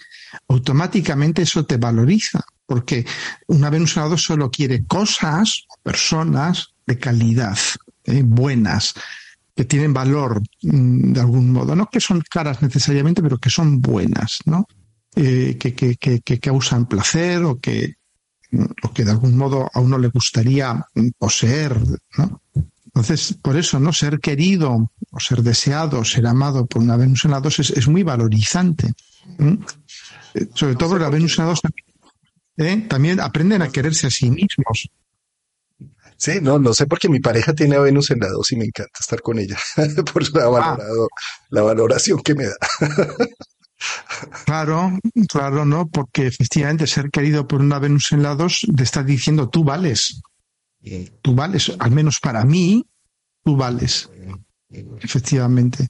automáticamente eso te valoriza, porque una Venus en la 2 solo quiere cosas, personas de calidad, ¿eh? buenas, que tienen valor mm, de algún modo, no que son caras necesariamente, pero que son buenas, ¿no? Eh, que, que, que, que, causan placer o que, o que de algún modo a uno le gustaría poseer, ¿no? Entonces, por eso, ¿no? Ser querido o ser deseado, ser amado por una Venus en la 2 es, muy valorizante. Eh, sobre todo la Venus en la 2 ¿eh? también aprenden a quererse a sí mismos. Sí, no, no sé porque mi pareja tiene a Venus en la 2 y me encanta estar con ella *laughs* por la, ah. la valoración que me da. Claro, claro, ¿no? Porque efectivamente ser querido por una Venus en la 2 te está diciendo tú vales. Tú vales, al menos para mí, tú vales. Efectivamente.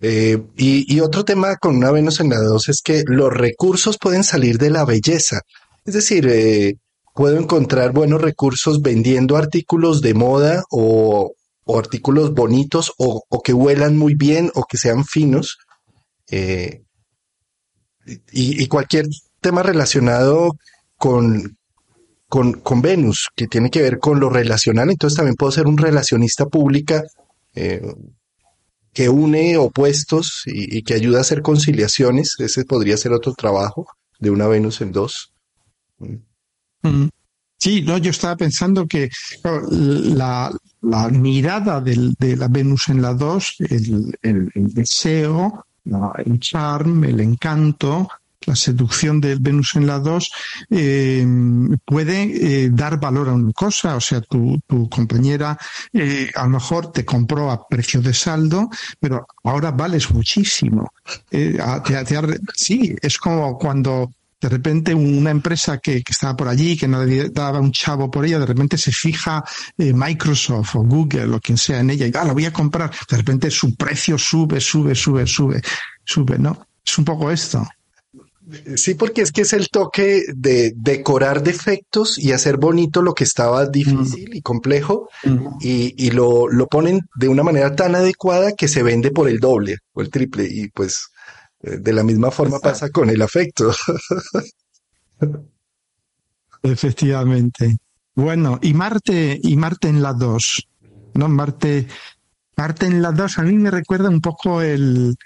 Eh, y, otro tema con una Venus en la 2 es que los recursos pueden salir de la belleza. Es decir, eh, puedo encontrar buenos recursos vendiendo artículos de moda o, artículos bonitos o, que huelan muy bien o que sean finos. Eh, y, cualquier tema relacionado con, con, Venus, que tiene que ver con lo relacional, entonces también puedo ser un relacionista pública eh, que une opuestos y, que ayuda a hacer conciliaciones. Ese podría ser otro trabajo de una Venus en dos. Mm. Sí, no, yo estaba pensando que la, mirada de la Venus en la dos, el, el deseo, el charm, el encanto, la seducción del Venus en la 2 eh, puede eh, dar valor a una cosa, o sea, tu, tu compañera eh, a lo mejor te compró a precio de saldo, pero ahora vales muchísimo. sí, es como cuando de repente una empresa que, que, estaba por allí, que no daba un chavo por ella, de repente se fija Microsoft o Google o quien sea en ella y, ah, la voy a comprar. De repente su precio sube, sube, sube, sube, sube, ¿no? Es un poco esto. Sí, porque es que es el toque de decorar defectos y hacer bonito lo que estaba difícil y complejo y, lo, ponen de una manera tan adecuada que se vende por el doble o el triple y pues eh, de la misma forma pasa con el afecto. *laughs* Efectivamente. Bueno, y Marte, y Marte en la 2, ¿no? Marte, Marte en la 2 a mí me recuerda un poco el,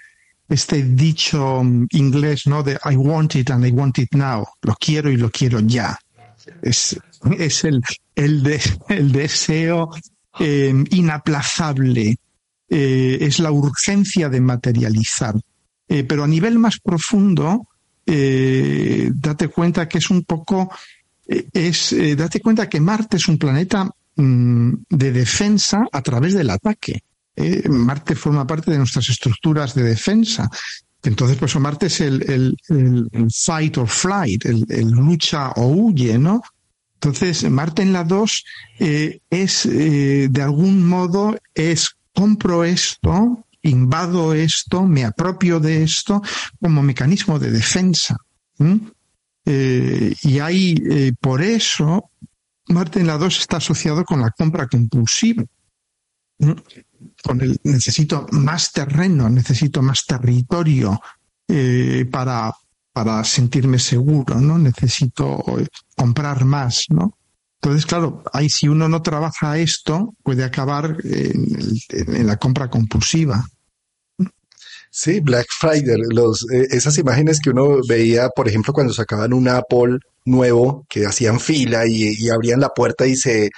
este dicho mm, inglés, ¿no? De I want it and I want it now. Lo quiero y lo quiero ya. Es, es el, el, de, *laughs* el deseo eh, inaplazable. Eh, es la urgencia de materializar. Eh, pero a nivel más profundo, date cuenta que es un poco, es, date cuenta que Marte es un planeta mm, de defensa a través del ataque. Eh, Marte forma parte de nuestras estructuras de defensa. Entonces, pues Marte es el, fight or flight, el, lucha o huye, ¿no? Entonces, Marte en la 2 eh, es, eh, de algún modo, es compro esto, invado esto, me apropio de esto como mecanismo de defensa. y hay, por eso, Marte en la 2 está asociado con la compra compulsiva con el necesito más terreno, necesito más territorio eh, para, para sentirme seguro, ¿no? Necesito eh, comprar más, ¿no? Entonces, claro, ahí si uno no trabaja esto, puede acabar en, la compra compulsiva. Sí, Black Friday, eh, esas imágenes que uno veía, por ejemplo, cuando sacaban un Apple nuevo, que hacían fila y, abrían la puerta y se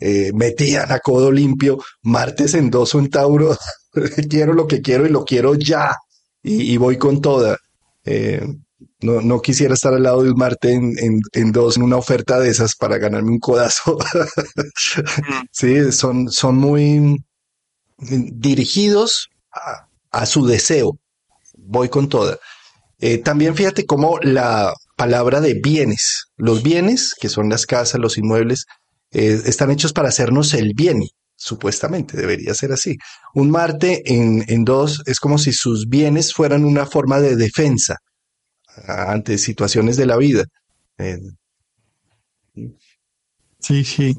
eh, metían a codo limpio, martes en dos en Tauro, *laughs* quiero lo que quiero y lo quiero ya, y, voy con toda. Eh, no, no, quisiera estar al lado de un Marte en, en, dos en una oferta de esas para ganarme un codazo. *laughs* Sí, son, son muy dirigidos a, a su deseo. Voy con toda. Eh, también fíjate cómo la palabra de bienes, los bienes, que son las casas, los inmuebles, eh, están hechos para hacernos el bien, supuestamente, debería ser así. Un Marte en, en dos es como si sus bienes fueran una forma de defensa ante situaciones de la vida. Eh, sí, sí.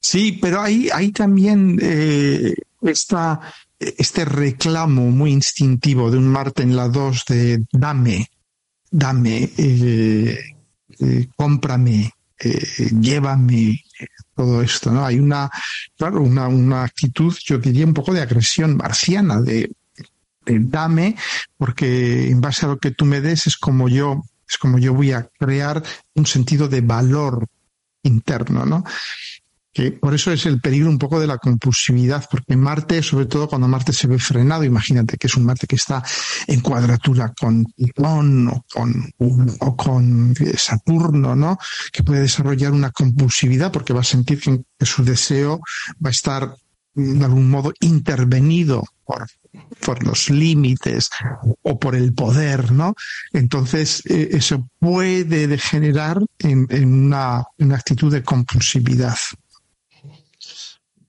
Sí, pero hay, hay también eh, esta, este reclamo muy instintivo de un Marte en la 2 de dame, dame, cómprame, llévame, todo esto, ¿no? Hay una, claro, una, una actitud, yo diría, un poco de agresión marciana, de, dame, porque en base a lo que tú me des es como yo, es como yo voy a crear un sentido de valor interno, ¿no? Por eso es el peligro un poco de la compulsividad, porque Marte, sobre todo cuando Marte se ve frenado, imagínate que es un Marte que está en cuadratura con Plutón o con, o con Saturno, ¿no? Que puede desarrollar una compulsividad porque va a sentir que, su deseo va a estar de algún modo intervenido por, por los límites o por el poder, ¿no? Entonces, eh, eso puede degenerar en, una, una actitud de compulsividad.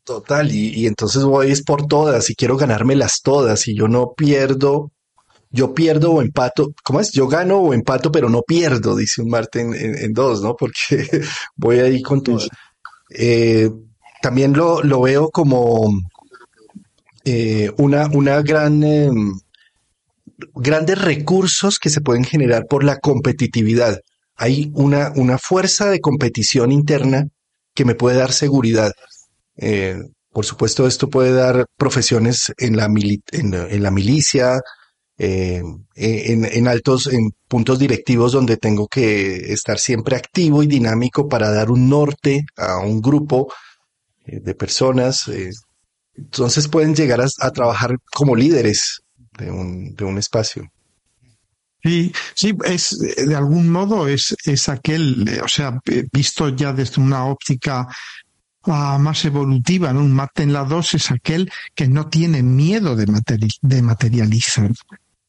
Total, y, entonces voy es por todas y quiero ganármelas todas y yo no pierdo, yo pierdo o empato, ¿cómo es? Yo gano o empato, pero no pierdo, dice un Marte en, dos, ¿no? Porque *laughs* voy ahí con tus... Eh, también lo, veo como eh, una, una gran... Em, grandes recursos que se pueden generar por la competitividad. Hay una, una fuerza de competición interna que me puede dar seguridad. Eh, por supuesto, esto puede dar profesiones en la, en, la milicia, eh, en, altos, en puntos directivos donde tengo que estar siempre activo y dinámico para dar un norte a un grupo eh, de personas. entonces pueden llegar a, trabajar como líderes de un, de un espacio. Sí, sí, es de algún modo es, es aquel, o sea, visto ya desde una óptica más evolutiva, ¿no? Un Marte en la 2 es aquel que no tiene miedo de, materializar.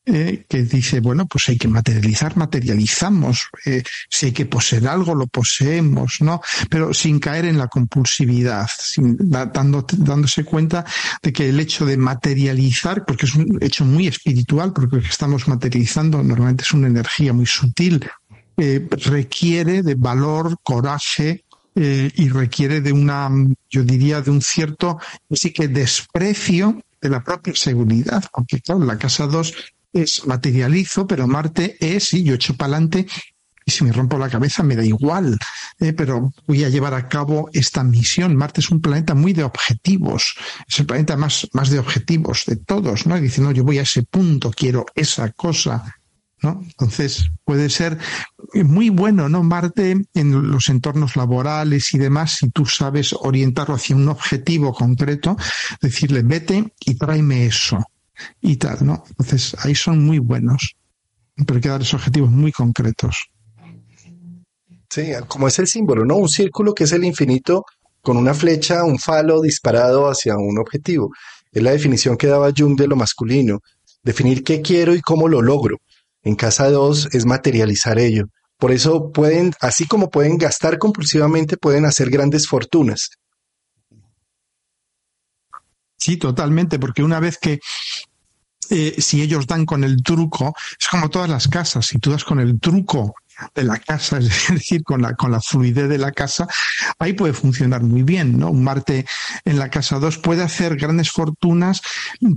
Eh, que dice, bueno, pues hay que materializar, materializamos. Eh, si hay que poseer algo, lo poseemos, ¿no? Pero sin caer en la compulsividad, dando, dándose cuenta de que el hecho de materializar, porque es un hecho muy espiritual, porque lo que estamos materializando normalmente es una energía muy sutil, eh, requiere de valor, coraje, eh, y requiere de una, yo diría, de un cierto, sí que desprecio de la propia seguridad, porque claro, la casa 2 es materializo, pero Marte es, y yo echo para adelante y si me rompo la cabeza me da igual, eh, pero voy a llevar a cabo esta misión. Marte es un planeta muy de objetivos, es el planeta más, más de objetivos de todos, ¿no? Y dice, no, yo voy a ese punto, quiero esa cosa, ¿no? Entonces puede ser muy bueno, ¿no? Marte en los entornos laborales y demás, si tú sabes orientarlo hacia un objetivo concreto, decirle, vete y tráeme eso y tal, ¿no? Entonces ahí son muy buenos, pero hay que dar esos objetivos muy concretos. Sí, como es el símbolo, ¿no? Un círculo que es el infinito con una flecha, un falo disparado hacia un objetivo. Es la definición que daba Jung de lo masculino. Definir qué quiero y cómo lo logro. En casa 2 es materializar ello. Por eso pueden, así como pueden gastar compulsivamente, pueden hacer grandes fortunas. Sí, totalmente, porque una vez que eh, si ellos dan con el truco, es como todas las casas, si tú das con el truco de la casa, *laughs* es decir, con la, con la fluidez de la casa, ahí puede funcionar muy bien, ¿no? Un Marte en la casa 2 puede hacer grandes fortunas,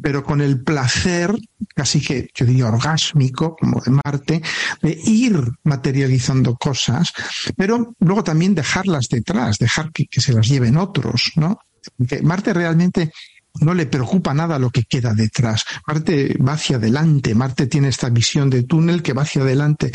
pero con el placer, casi que yo diría orgásmico, como de Marte, de ir materializando cosas, pero luego también dejarlas detrás, dejar que, se las lleven otros, ¿no? Porque Marte realmente no le preocupa nada lo que queda detrás. Marte va hacia adelante, Marte tiene esta visión de túnel que va hacia adelante.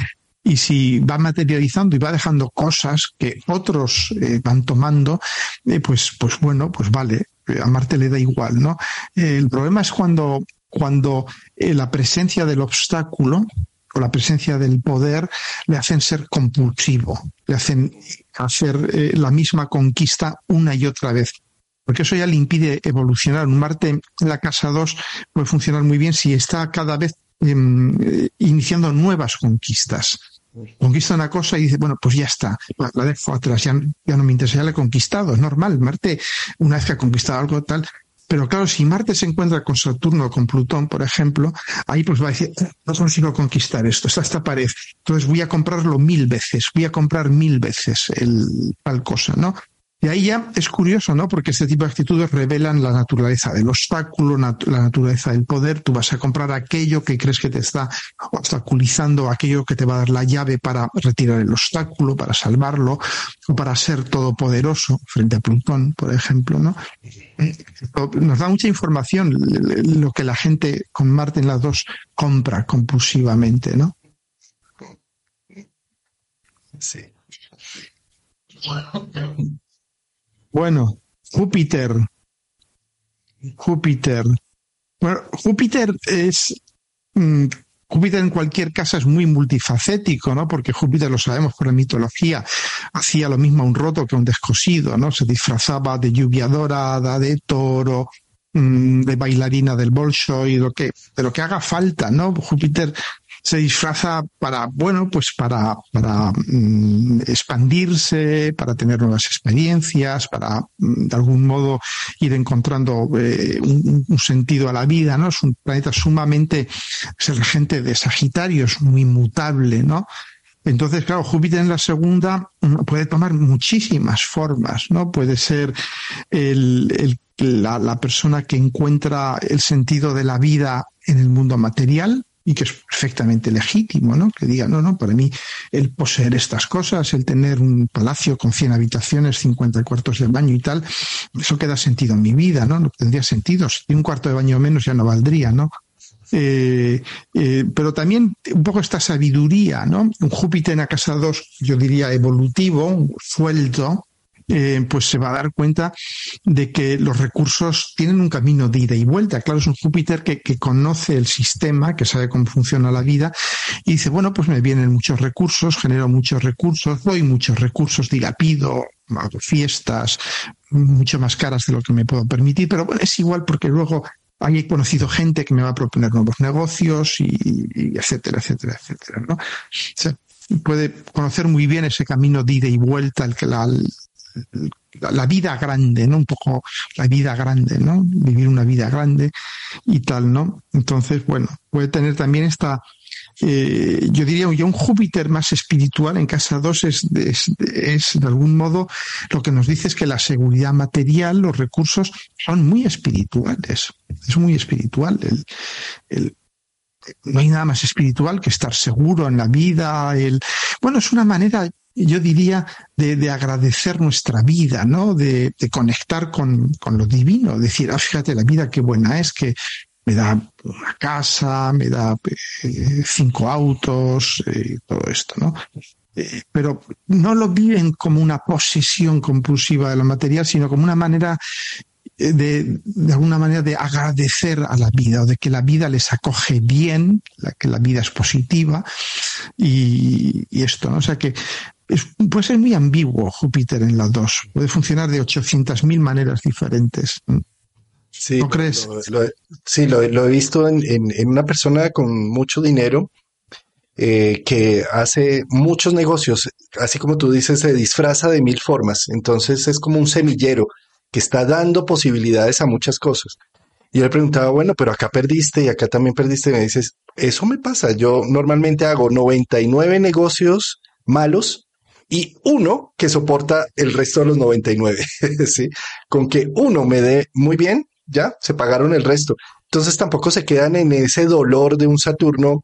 Y si va materializando y va dejando cosas que otros eh, van tomando, eh, pues, pues bueno, pues vale, a Marte le da igual, ¿no? el problema es cuando, cuando la presencia del obstáculo o la presencia del poder le hacen ser compulsivo, le hacen hacer la misma conquista una y otra vez porque eso ya le impide evolucionar. Un Marte en la casa 2 puede funcionar muy bien si está cada vez em, eh, iniciando nuevas conquistas. Conquista una cosa y dice, bueno, pues ya está, la, dejo atrás, ya, no me interesa, ya la he conquistado, es normal. Marte, una vez que ha conquistado algo tal, pero claro, si Marte se encuentra con Saturno o con Plutón, por ejemplo, ahí pues va a decir, no consigo conquistar esto, está esta pared. Entonces voy a comprarlo mil veces, voy a comprar mil veces el tal cosa, ¿no? Y ahí ya es curioso, ¿no? Porque este tipo de actitudes revelan la naturaleza del obstáculo, la naturaleza del poder. Tú vas a comprar aquello que crees que te está obstaculizando, aquello que te va a dar la llave para retirar el obstáculo, para salvarlo, o para ser todopoderoso frente a Plutón, por ejemplo, ¿no? Nos da mucha información lo que la gente con Marte en las dos compra compulsivamente, ¿no? Sí. Bueno, Júpiter. Júpiter. Bueno, Júpiter es. Mm, Júpiter en cualquier caso es muy multifacético, ¿no? Porque Júpiter, lo sabemos por la mitología, hacía lo mismo a un roto que a un descosido, ¿no? Se disfrazaba de lluvia dorada, de toro, mm, de bailarina del Bolshoi, lo que, de lo que haga falta, ¿no? Júpiter se disfraza para, bueno, pues para, para mm, expandirse, para tener nuevas experiencias, para mm, de algún modo ir encontrando eh, un, sentido a la vida, ¿no? Es un planeta sumamente, es el regente de Sagitario, es muy mutable, ¿no? Entonces, claro, Júpiter en la segunda mm, puede tomar muchísimas formas, ¿no? Puede ser el, la, la persona que encuentra el sentido de la vida en el mundo material, y que es perfectamente legítimo, ¿no? Que diga, no, no, para mí el poseer estas cosas, el tener un palacio con 100 habitaciones, 50 cuartos de baño y tal, eso queda sentido en mi vida, ¿no? No tendría sentido. Si un cuarto de baño menos ya no valdría, ¿no? Eh, eh, pero también un poco esta sabiduría, ¿no? Un Júpiter en la casa 2, yo diría evolutivo, suelto, eh, pues se va a dar cuenta de que los recursos tienen un camino de ida y vuelta. Claro, es un Júpiter que, conoce el sistema, que sabe cómo funciona la vida y dice, bueno, pues me vienen muchos recursos, genero muchos recursos, doy muchos recursos, dilapido, fiestas mucho más caras de lo que me puedo permitir, pero bueno, es igual porque luego hay conocido gente que me va a proponer nuevos negocios y, etcétera, etcétera, etcétera, ¿no? puede conocer muy bien ese camino de ida y vuelta, el que la, la, vida grande, ¿no? Un poco la vida grande, ¿no? Vivir una vida grande y tal, ¿no? Entonces, bueno, puede tener también esta, eh, yo diría un Júpiter más espiritual en casa 2 es, es, de algún modo lo que nos dice es que la seguridad material, los recursos son muy espirituales, es muy espiritual. No hay nada más espiritual que estar seguro en la vida. El, bueno, es una manera, yo diría, de, agradecer nuestra vida, ¿no? De, conectar con, lo divino, decir, ah, fíjate la vida qué buena es, que me da una casa, me da eh, cinco autos, eh, todo esto, ¿no? Eh, pero no lo viven como una posesión compulsiva de lo material, sino como una manera de, de alguna manera de agradecer a la vida o de que la vida les acoge bien, que la vida es positiva y esto, ¿no? O sea que puede ser muy ambiguo Júpiter en las dos. Puede funcionar de 800.000 maneras diferentes. Sí, ¿No crees? sí, lo, he visto en, una persona con mucho dinero eh, que hace muchos negocios. Así como tú dices, se disfraza de mil formas. Entonces es como un semillero que está dando posibilidades a muchas cosas. Y yo le preguntaba, bueno, pero acá perdiste y acá también perdiste. Y me dices, eso me pasa. Yo normalmente hago 99 negocios malos y uno que soporta el resto de los 99, *laughs* ¿sí? Con que uno me dé muy bien, ya se pagaron el resto. Entonces tampoco se quedan en ese dolor de un Saturno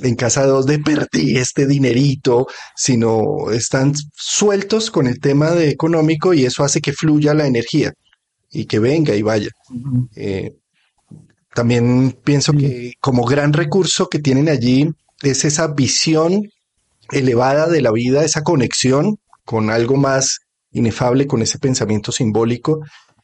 en casa 2 de perdí este dinerito, sino están sueltos con el tema de económico y eso hace que fluya la energía. y que venga y vaya. Eh, también pienso que como gran recurso que tienen allí es esa visión elevada de la vida, esa conexión con algo más inefable, con ese pensamiento simbólico.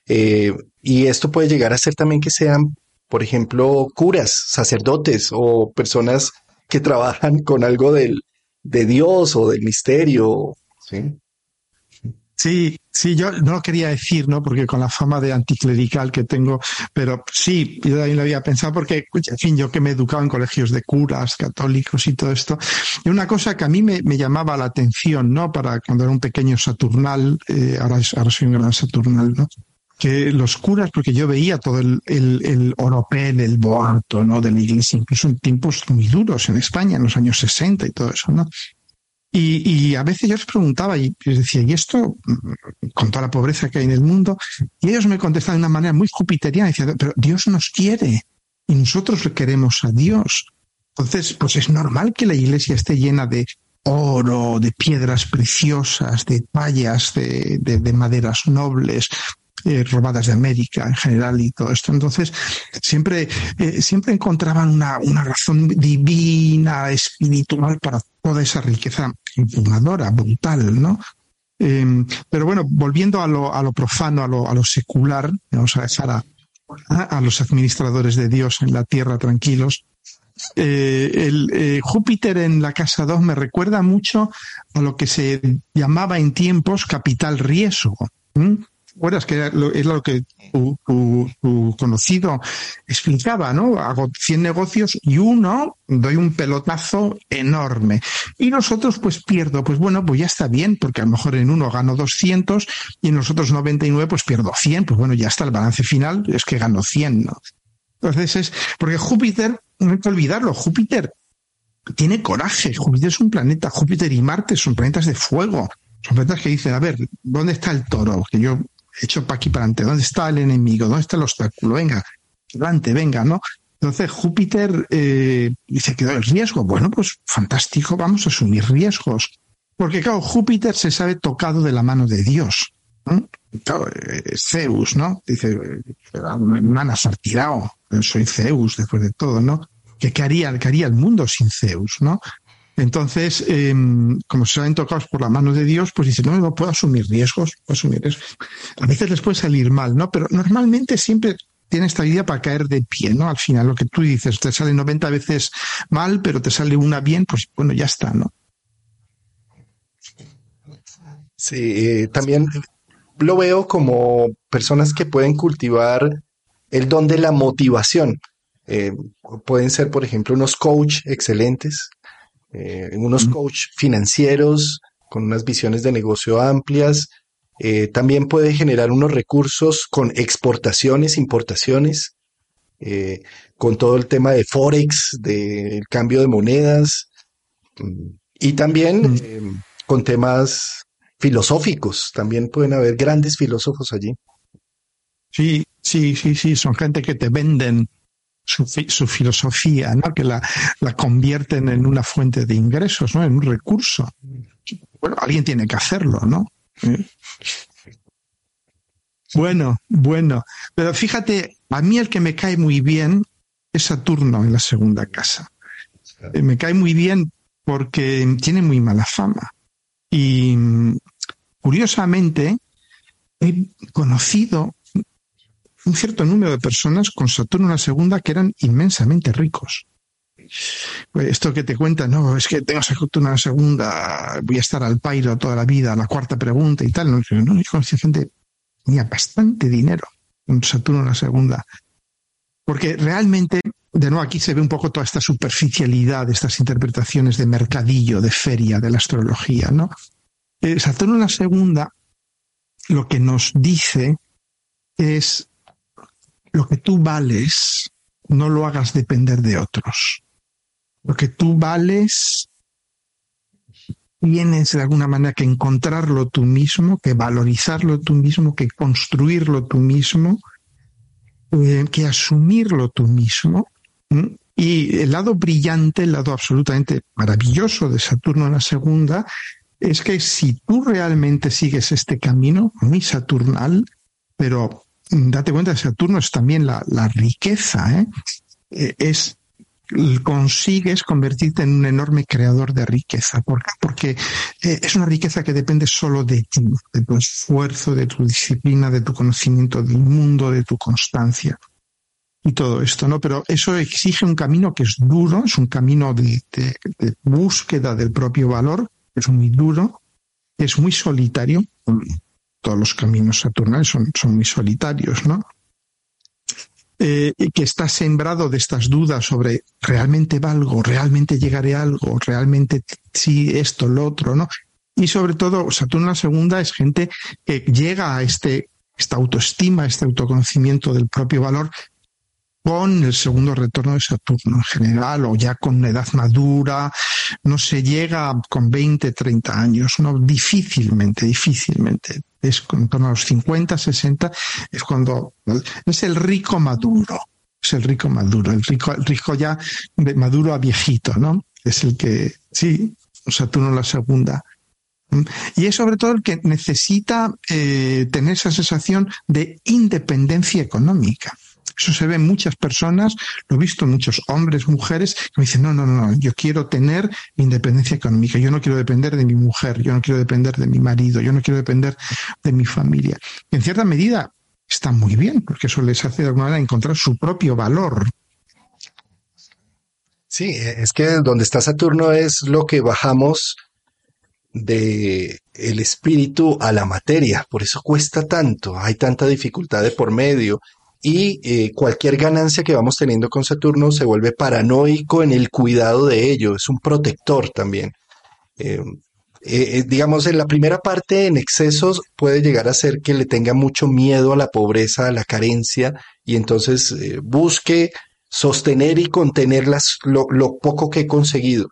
Eh, y esto puede llegar a ser también que sean, por ejemplo, curas, sacerdotes o personas que trabajan con algo del, de Dios o del misterio. ¿sí? Sí, sí, yo no lo quería decir, ¿no? Porque con la fama de anticlerical que tengo, pero sí, yo también lo había pensado porque, en fin, yo que me he educado en colegios de curas, católicos y todo esto, y una cosa que a mí me, llamaba la atención, ¿no? Para cuando era un pequeño saturnal, eh, ahora, ahora soy un gran saturnal, ¿no? que los curas, porque yo veía todo el, el, el oropel, el boato, ¿no? De la iglesia, incluso en tiempos muy duros en España, en los años 60 y todo eso, ¿no? Y, y, a veces yo les preguntaba y les decía, ¿y esto mm, con toda la pobreza que hay en el mundo? Y ellos me contestaban de una manera muy jupiteriana, diciendo, pero Dios nos quiere y nosotros le queremos a Dios. Entonces, pues es normal que la iglesia esté llena de oro, de piedras preciosas, de tallas, de, de, de maderas nobles, eh, robadas de América en general y todo esto. Entonces, siempre, eh, siempre encontraban una, una razón divina, espiritual para toda esa riqueza informadora, brutal, ¿no? Em, pero bueno, volviendo a lo, a lo profano, a lo, a lo secular, vamos a dejar a, los administradores de Dios en la tierra tranquilos. Eh, el Júpiter en la casa 2 me recuerda mucho a lo que se llamaba en tiempos capital riesgo acuerdas que es lo que tu, conocido explicaba, ¿no? Hago 100 negocios y uno doy un pelotazo enorme. Y nosotros pues pierdo, pues bueno, pues ya está bien, porque a lo mejor en uno gano 200 y en los otros 99 pues pierdo 100, pues bueno, ya está el balance final, es que gano 100, ¿no? Entonces es, porque Júpiter, no hay que olvidarlo, Júpiter tiene coraje, Júpiter es un planeta, Júpiter y Marte son planetas de fuego, son planetas que dicen, a ver, ¿dónde está el toro? Que yo hecho para aquí para adelante. ¿Dónde está el enemigo? ¿Dónde está el obstáculo? Venga, adelante, venga, ¿no? Entonces Júpiter eh, dice que el riesgo. Bueno, pues fantástico, vamos a asumir riesgos. Porque claro, Júpiter se sabe tocado de la mano de Dios. Claro, Zeus, ¿no? Dice, me han tirado, soy Zeus después de todo, ¿no? ¿Qué, haría, qué haría el mundo sin Zeus, ¿no? Entonces, em, como se ven tocados por la mano de Dios, pues dicen, no, no puedo asumir riesgos, puedo asumir eso. A veces les puede salir mal, ¿no? Pero normalmente siempre tiene esta idea para caer de pie, ¿no? Al final, lo que tú dices, te sale 90 veces mal, pero te sale una bien, pues bueno, ya está, ¿no? Sí, eh, también lo veo como personas que pueden cultivar el don de la motivación. Eh, pueden ser, por ejemplo, unos coach excelentes, eh, unos coach financieros con unas visiones de negocio amplias. Eh, también puede generar unos recursos con exportaciones, importaciones, eh, con todo el tema de Forex, del cambio de monedas, mm, y también con temas filosóficos. También pueden haber grandes filósofos allí. Sí, sí, sí, sí, son gente que te venden su, filosofía, ¿no? que la, convierten en una fuente de ingresos, ¿no? en un recurso. Bueno, alguien tiene que hacerlo, ¿no? ¿Eh? Bueno, bueno. Pero fíjate, a mí el que me cae muy bien es Saturno en la segunda casa. Eh, me cae muy bien porque tiene muy mala fama. Y curiosamente, he conocido un cierto número de personas con Saturno en la segunda que eran inmensamente ricos. Pues esto que te cuenta, no, es que tengo Saturno en la segunda, voy a estar al pairo toda la vida, la cuarta pregunta y tal. No, no yo conocí gente tenía bastante dinero con Saturno en la segunda. Porque realmente, de nuevo, aquí se ve un poco toda esta superficialidad estas interpretaciones de mercadillo, de feria, de la astrología, ¿no? Eh, Saturno en la segunda lo que nos dice es lo que tú vales, no lo hagas depender de otros. Lo que tú vales, tienes de alguna manera que encontrarlo tú mismo, que valorizarlo tú mismo, que construirlo tú mismo, eh, que asumirlo tú mismo. Y el lado brillante, el lado absolutamente maravilloso de Saturno en la segunda, es que si tú realmente sigues este camino muy saturnal, pero date cuenta, Saturno es también la, riqueza, ¿eh? ¿eh? es consigues convertirte en un enorme creador de riqueza. ¿Por qué? Porque eh, es una riqueza que depende solo de ti, de tu esfuerzo, de tu disciplina, de tu conocimiento del mundo, de tu constancia y todo esto, ¿no? Pero eso exige un camino que es duro, es un camino de, búsqueda del propio valor, es muy duro, es muy solitario. Todos los caminos saturnales son, muy solitarios, ¿no? Eh, que está sembrado de estas dudas sobre realmente valgo, realmente llegaré a algo, realmente sí, esto, lo otro, ¿no? Y sobre todo, Saturno la segunda es gente que llega a este, esta autoestima, este autoconocimiento del propio valor con el segundo retorno de Saturno en general o ya con una edad madura, no se llega con 20, 30 años, no, difícilmente, difícilmente. Es en torno a los 50, 60, es cuando es el rico maduro, es el rico maduro, el rico, el rico ya de maduro a viejito, ¿no? Es el que, sí, Saturno la segunda. Y es sobre todo el que necesita eh, tener esa sensación de independencia económica. Eso se ve en muchas personas, lo he visto muchos hombres, mujeres, que me dicen, no, no, no, yo quiero tener independencia económica, yo no quiero depender de mi mujer, yo no quiero depender de mi marido, yo no quiero depender de mi familia. En cierta medida está muy bien, porque eso les hace de alguna manera encontrar su propio valor. Sí, es que donde está Saturno es lo que bajamos de el espíritu a la materia, por eso cuesta tanto, hay tanta dificultad de por medio, y eh, cualquier ganancia que vamos teniendo con Saturno se vuelve paranoico en el cuidado de ello, es un protector también. Eh, eh, digamos, en la primera parte, en excesos, puede llegar a ser que le tenga mucho miedo a la pobreza, a la carencia, y entonces busque sostener y contener las, lo, lo poco que he conseguido.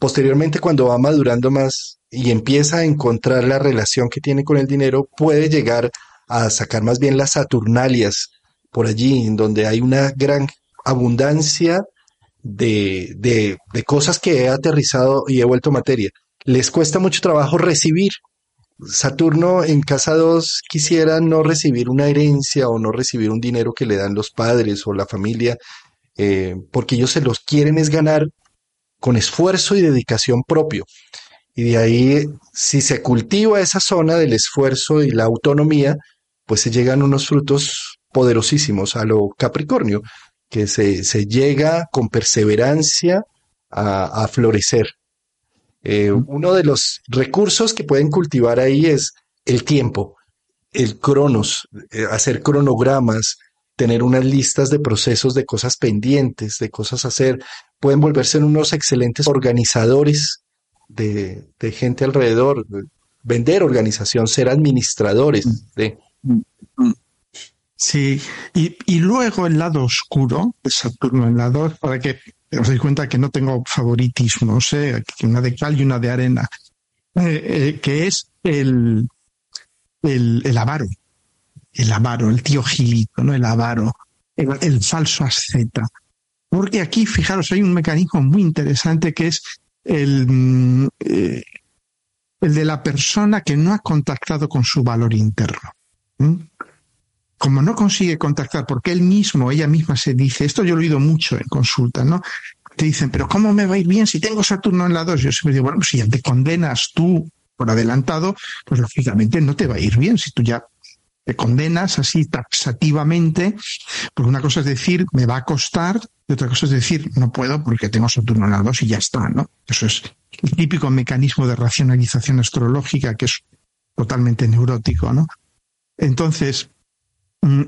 Posteriormente, cuando va madurando más y empieza a encontrar la relación que tiene con el dinero, puede llegar a sacar más bien las Saturnalias, por allí, en donde hay una gran abundancia de, de, cosas que he aterrizado y he vuelto materia. Les cuesta mucho trabajo recibir. Saturno en casa 2 quisiera no recibir una herencia o no recibir un dinero que le dan los padres o la familia, eh, porque ellos se los quieren es ganar con esfuerzo y dedicación propio. Y de ahí, si se cultiva esa zona del esfuerzo y la autonomía, pues se llegan unos frutos poderosísimos a lo Capricornio, que se, se llega con perseverancia a, florecer. Eh, uno de los recursos que pueden cultivar ahí es el tiempo, el cronos, eh, hacer cronogramas, tener unas listas de procesos de cosas pendientes, de cosas a hacer. Pueden volverse unos excelentes organizadores de, de gente alrededor, vender organización, ser administradores de. Sí, y, luego el lado oscuro de Saturno en la 2, para que os deis cuenta que no tengo favoritismos, ¿eh? una de cal y una de arena, eh, eh, que es el, el, el, avaro, el avaro, el tío Gilito, ¿no? el avaro, el, falso asceta. Porque aquí, fijaros, hay un mecanismo muy interesante que es el, mm, eh, el de la persona que no ha contactado con su valor interno como no consigue contactar, porque él mismo, ella misma se dice, esto yo lo he oído mucho en consulta, ¿no? Te dicen, pero ¿cómo me va a ir bien si tengo Saturno en la 2? Yo siempre digo, bueno, pues si ya te condenas tú por adelantado, pues lógicamente no te va a ir bien si tú ya te condenas así taxativamente, porque una cosa es decir, me va a costar, y otra cosa es decir, no puedo porque tengo Saturno en la 2 y ya está, ¿no? Eso es el típico mecanismo de racionalización astrológica que es totalmente neurótico, ¿no? Entonces,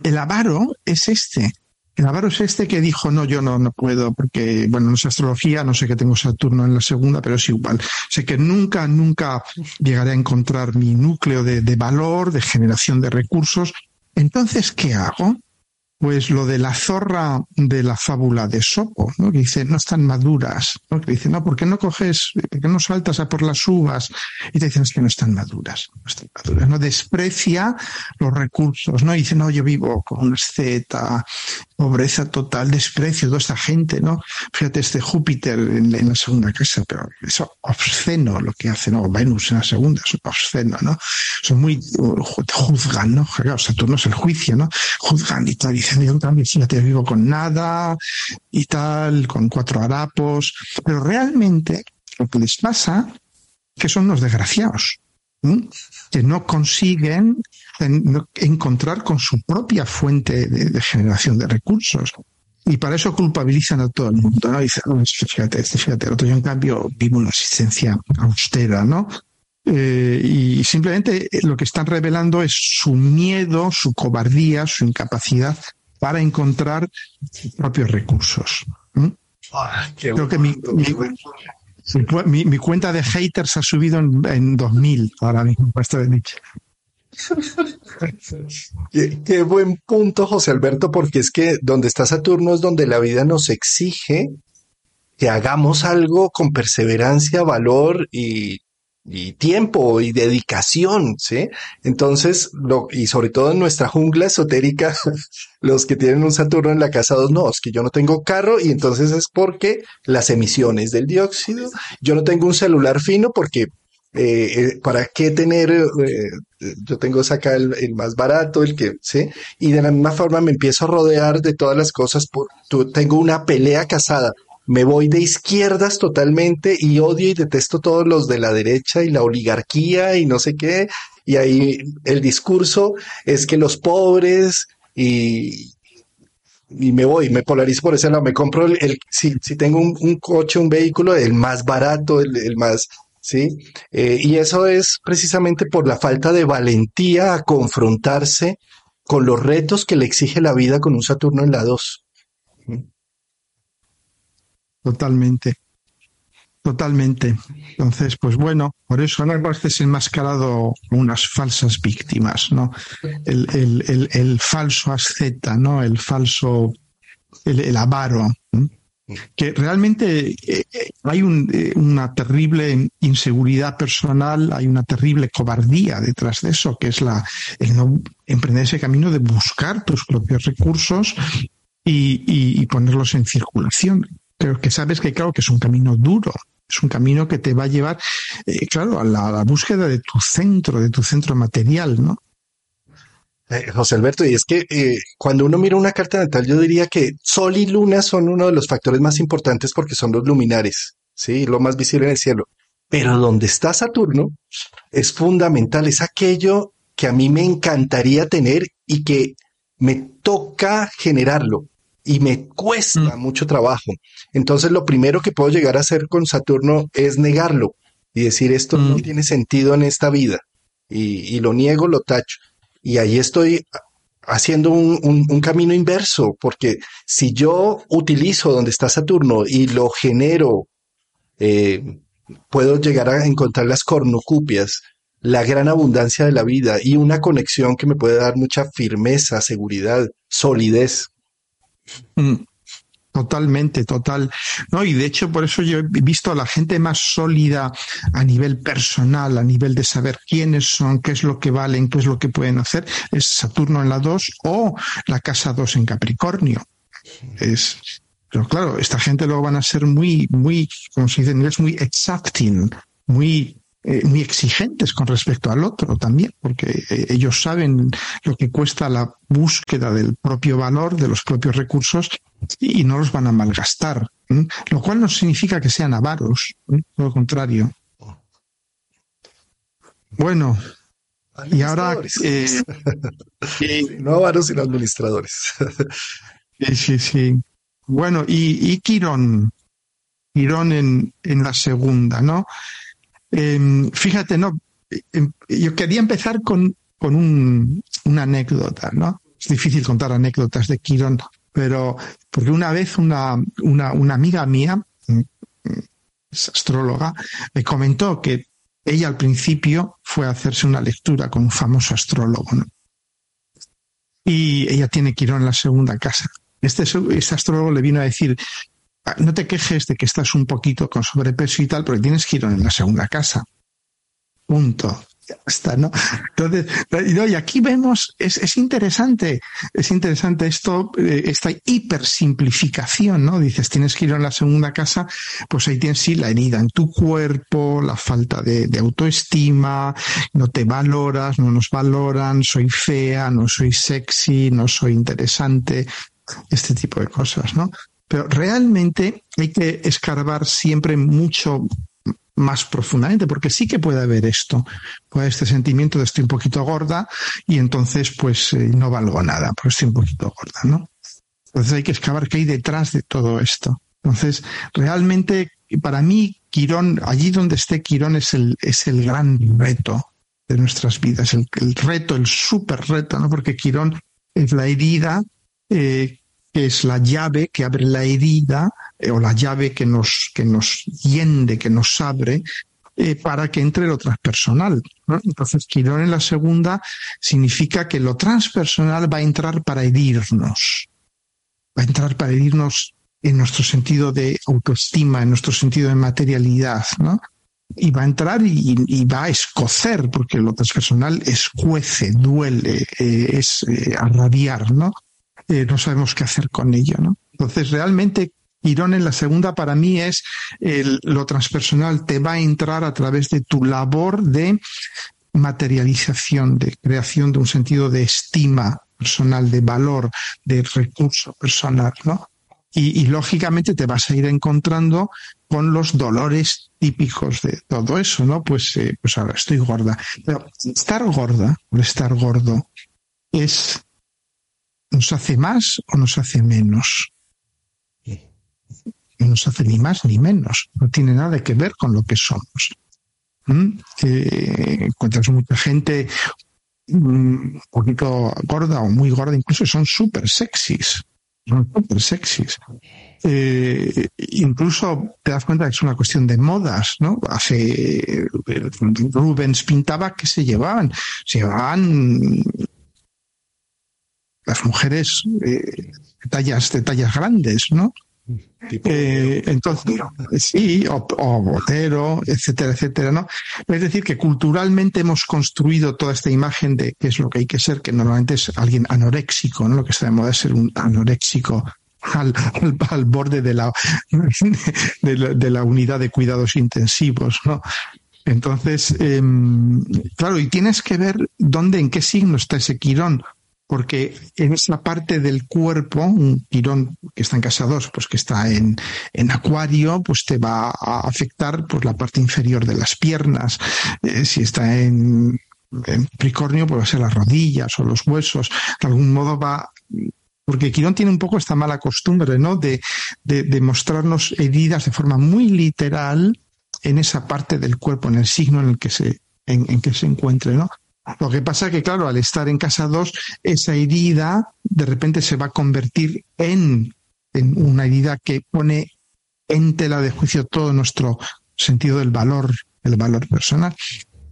el avaro es este. El avaro es este que dijo, no, yo no, no puedo, porque, bueno, no es astrología, no sé que tengo Saturno en la segunda, pero es igual. Sé que nunca, nunca llegaré a encontrar mi núcleo de, de valor, de generación de recursos. Entonces, ¿qué hago? Pues lo de la zorra de la fábula de Sopo, ¿no? que dice, no están maduras, ¿no? que dice, no, ¿por qué no coges, por qué no saltas a por las uvas? Y te dicen, es que no están maduras, no están maduras, no desprecia los recursos, ¿no? Y dice, no, yo vivo con un Z, pobreza total, desprecio, toda esta gente, ¿no? Fíjate este Júpiter en, la segunda casa, pero eso obsceno lo que hace, ¿no? Venus en la segunda, es obsceno, ¿no? Son muy, juzgan, ¿no? Saturno es el juicio, ¿no? Juzgan y tal, dicen, yo también te vivo con nada y tal, con cuatro harapos, pero realmente lo que les pasa es que son los desgraciados, que no consiguen encontrar con su propia fuente de, generación de recursos. Y para eso culpabilizan a todo el mundo, ¿no? Dicen, fíjate, este, fíjate, el otro yo en cambio vivo una existencia austera, ¿no? Eh, y simplemente lo que están revelando es su miedo, su cobardía, su incapacidad para encontrar sus propios recursos. Ah, Creo que mi, mi, cuenta de haters ha subido en, en 2000 ahora mismo, esto de Nietzsche. *laughs* qué, buen punto, José Alberto, porque es que donde está Saturno es donde la vida nos exige que hagamos algo con perseverancia, valor y, tiempo y dedicación, ¿sí? Entonces, lo, y sobre todo en nuestra jungla esotérica, *laughs* los que tienen un Saturno en la casa 2, no, es que yo no tengo carro y entonces es porque las emisiones del dióxido, yo no tengo un celular fino porque eh, eh, ¿para qué tener? Eh, yo tengo acá el, más barato, el que, ¿sí? Y de la misma forma me empiezo a rodear de todas las cosas. Por, tengo una pelea casada. Me voy de izquierdas totalmente y odio y detesto todos los de la derecha y la oligarquía y no sé qué. Y ahí el discurso es que los pobres y, y me voy, me polarizo por ese lado, me compro el, si, si tengo un, coche, un vehículo, el más barato, el más ¿sí? Eh, y eso es precisamente por la falta de valentía a confrontarse con los retos que le exige la vida con un Saturno en la 2. Totalmente. Totalmente. Entonces, pues bueno, por eso han veces enmascarado unas falsas víctimas, ¿no? El, falso asceta, ¿no? El falso, el, avaro que realmente eh, eh, hay eh, una terrible inseguridad personal, hay una terrible cobardía detrás de eso, que es la, el no emprender ese camino de buscar tus propios recursos y, ponerlos en circulación. Creo que sabes que claro que es un camino duro, es un camino que te va a llevar, claro, a la, a la, búsqueda de tu centro, de tu centro material, ¿no? Eh, José Alberto, y es que eh, cuando uno mira una carta natal, yo diría que Sol y Luna son uno de los factores más importantes porque son los luminares, ¿sí? Lo más visible en el cielo. Pero donde está Saturno es fundamental, es aquello que a mí me encantaría tener y que me toca generarlo y me cuesta mm. mucho trabajo. Entonces lo primero que puedo llegar a hacer con Saturno es negarlo y decir esto no mm. tiene sentido en esta vida y lo niego, lo tacho. Y ahí estoy haciendo un, camino inverso, porque si yo utilizo donde está Saturno y lo genero, eh, puedo llegar a encontrar las cornucupias, la gran abundancia de la vida y una conexión que me puede dar mucha firmeza, seguridad, solidez. Mm. Totalmente, total. No, y de hecho, por eso yo he visto a la gente más sólida a nivel personal, a nivel de saber quiénes son, qué es lo que valen, qué es lo que pueden hacer, es Saturno en la 2 o la casa 2 en Capricornio. Es, pero claro, esta gente luego van a ser muy, muy, como se dice en inglés, muy exacting, muy eh, muy exigentes con respecto al otro también, porque eh, ellos saben lo que cuesta la búsqueda del propio valor, de los propios recursos, y no los van a malgastar. Lo cual no significa que sean avaros, todo lo contrario. Bueno, y ahora... Eh, *laughs* no avaros, sino administradores. *laughs* sí, sí, sí. Bueno, y, y Quirón, Quirón en, en la segunda, ¿no? Em, fíjate, no, em, yo quería empezar con, con un, una anécdota, ¿no? Es difícil contar anécdotas de Kiron, pero porque una vez una, una, una amiga mía, mm, es astróloga, me comentó que ella al principio fue a hacerse una lectura con un famoso astrólogo, ¿no? Y ella tiene Quirón en la segunda casa. Este, este astrólogo le vino a decir, no te quejes de que estás un poquito con sobrepeso y tal, porque tienes Girón en la segunda casa. Punto. está, ¿no? Entonces, y aquí vemos, es, es interesante, es interesante esto, eh, esta hipersimplificación, ¿no? Dices, tienes ir a la segunda casa, pues ahí tienes sí la herida en tu cuerpo, la falta de autoestima, no te valoras, no nos valoran, soy fea, no soy sexy, no soy interesante, este tipo de cosas, ¿no? Pero realmente hay que escarbar siempre mucho más profundamente, porque sí que puede haber esto, puede este sentimiento de estoy un poquito gorda y entonces pues eh, no valgo nada, porque estoy un poquito gorda, ¿no? Entonces hay que excavar qué hay detrás de todo esto. Entonces, realmente, para mí, Quirón, allí donde esté Quirón es el, es el gran reto de nuestras vidas, el, reto, el súper reto, ¿no? Porque Quirón es la herida eh, que es la llave que abre la herida eh, o la llave que nos, que nos hiende, que nos abre eh, para que entre lo transpersonal. Entonces, Quirón en la segunda significa que lo transpersonal va a entrar para herirnos, va a entrar para herirnos en nuestro sentido de autoestima, en nuestro sentido de materialidad, ¿no? Y va a entrar y, va a escocer, porque lo transpersonal escuece, duele, eh, es arrabiar, ¿no? Eh, no sabemos qué hacer con ello, ¿no? Entonces, realmente, Quirón en la segunda para mí es lo transpersonal, te va a entrar a través de tu labor de materialización, de creación de un sentido de estima personal, de valor, de recurso personal, ¿no? Y, lógicamente te vas a ir encontrando con los dolores típicos de todo eso, ¿no? Pues, eh, pues ahora estoy gorda. Pero estar gorda estar gordo es ¿Nos hace más o nos hace menos? No nos hace ni más ni menos. No tiene nada que ver con lo que somos. ¿Mm? encuentras mucha gente mm, un poquito gorda o muy gorda, incluso son súper sexys. Son súper sexys. Eh, incluso te das cuenta que es una cuestión de modas, ¿no? Hace Rubens pintaba que se llevaban, se llevaban las mujeres eh, de tallas, de tallas grandes, ¿no? Eh, entonces, sí, o, o, botero, etcétera, etcétera, ¿no? Es decir, que culturalmente hemos construido toda esta imagen de qué es lo que hay que ser, que normalmente es alguien anoréxico, ¿no? Lo que está de moda es ser un anoréxico al, al, borde de la, de la, de la unidad de cuidados intensivos, ¿no? Entonces, eh, claro, y tienes que ver dónde, en qué signo está ese quirón, porque en esa parte del cuerpo, un tirón que está en casa 2, pues que está en, en, acuario, pues te va a afectar pues, la parte inferior de las piernas. Eh, si está en, en Pricornio, pues va a ser las rodillas o los huesos. De algún modo va porque Quirón tiene un poco esta mala costumbre, ¿no? De, de, de, mostrarnos heridas de forma muy literal en esa parte del cuerpo, en el signo en el que se, en, en que se encuentre, ¿no? Lo que pasa es que, claro, al estar en casa 2, esa herida de repente se va a convertir en, en una herida que pone en tela de juicio todo nuestro sentido del valor, el valor personal.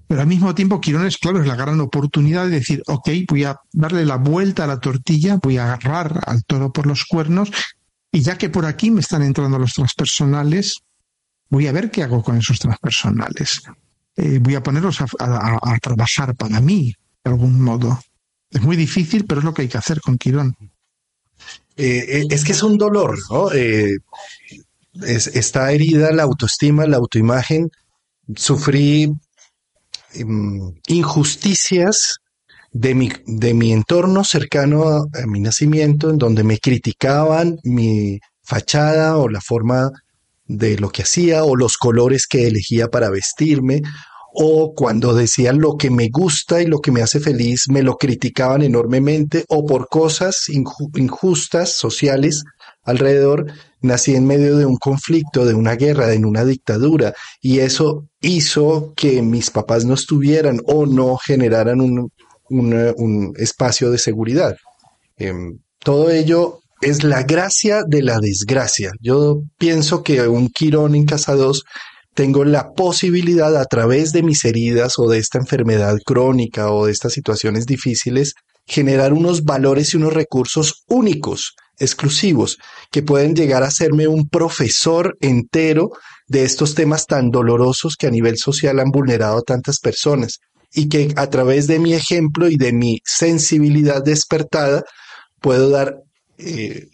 Pero al mismo tiempo, Quirones, claro, es la gran oportunidad de decir, ok, voy a darle la vuelta a la tortilla, voy a agarrar al toro por los cuernos, y ya que por aquí me están entrando los transpersonales, voy a ver qué hago con esos transpersonales. Eh, voy a ponerlos a, trabajar para mí, de algún modo. Es muy difícil, pero es lo que hay que hacer con Quirón. Eh, eh, es que es un dolor, ¿no? está herida la autoestima, la autoimagen. Sufrí em, injusticias de mi, de mi entorno cercano a, mi nacimiento, en donde me criticaban mi fachada o la forma de lo que hacía o los colores que elegía para vestirme o cuando decían lo que me gusta y lo que me hace feliz, me lo criticaban enormemente o por cosas injustas sociales alrededor, nací en medio de un conflicto, de una guerra, de una dictadura y eso hizo que mis papás no estuvieran o no generaran un, un, espacio de seguridad. Em, todo ello es la gracia de la desgracia. Yo pienso que un Quirón en casa 2 tengo la posibilidad a través de mis heridas o de esta enfermedad crónica o de estas situaciones difíciles generar unos valores y unos recursos únicos, exclusivos, que pueden llegar a hacerme un profesor entero de estos temas tan dolorosos que a nivel social han vulnerado a tantas personas. y que a través de mi ejemplo y de mi sensibilidad despertada puedo dar eh,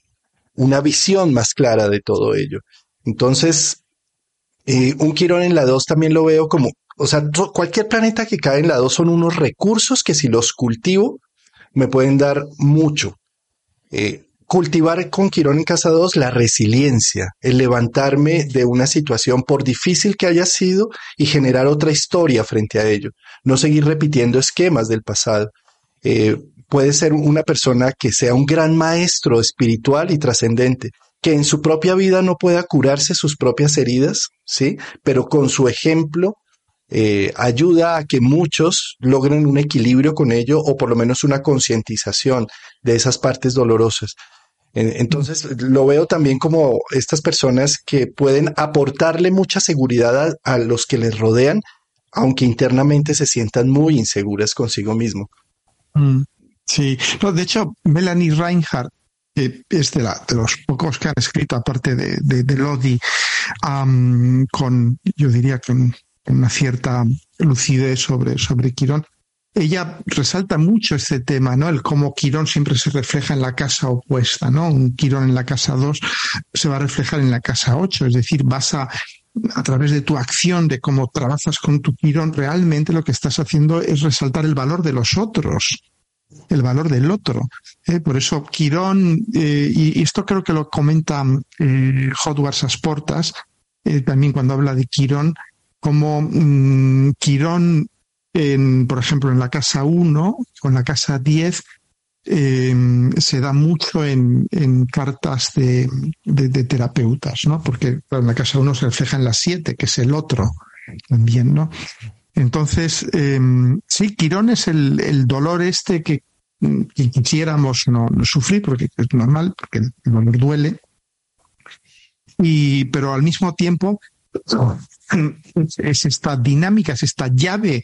una visión más clara de todo ello. Entonces, eh, un Quirón en la 2 también lo veo como, o sea, cualquier planeta que cae en la 2 son unos recursos que si los cultivo me pueden dar mucho. Eh, cultivar con Quirón en casa 2 la resiliencia, el levantarme de una situación por difícil que haya sido y generar otra historia frente a ello, no seguir repitiendo esquemas del pasado. Puede ser una persona que sea un gran maestro espiritual y trascendente, que en su propia vida no pueda curarse sus propias heridas, ¿sí? Pero con su ejemplo eh, ayuda a que muchos logren un equilibrio con ello o por lo menos una concientización de esas partes dolorosas. Entonces lo veo también como estas personas que pueden aportarle mucha seguridad a, los que les rodean, aunque internamente se sientan muy inseguras consigo mismo. Mm. Sí, no, de hecho, Melanie Reinhardt, que es de, la, de, los pocos que han escrito, aparte de, de, Lodi, con, yo diría, con una cierta lucidez sobre, sobre Quirón, ella resalta mucho este tema, ¿no? El cómo Quirón siempre se refleja en la casa opuesta, ¿no? Un Quirón en la casa 2 se va a reflejar en la casa 8, es decir, vas a, a través de tu acción, de cómo trabajas con tu Quirón, realmente lo que estás haciendo es resaltar el valor de los otros el valor del otro. ¿eh? Por eso Quirón, eh, y, esto creo que lo comenta eh, Hotwars Asportas, eh, también cuando habla de Quirón, como mm, Quirón, en, por ejemplo, en la casa 1, con la casa 10, se da mucho en, cartas de, terapeutas, ¿no? Porque en la casa 1 se refleja en la 7, que es el otro también, ¿no? Entonces, em, sí, Quirón es el, dolor este que, quisiéramos no, sufrir, porque es normal, porque el dolor duele. Y, pero al mismo tiempo es esta dinámica, es esta llave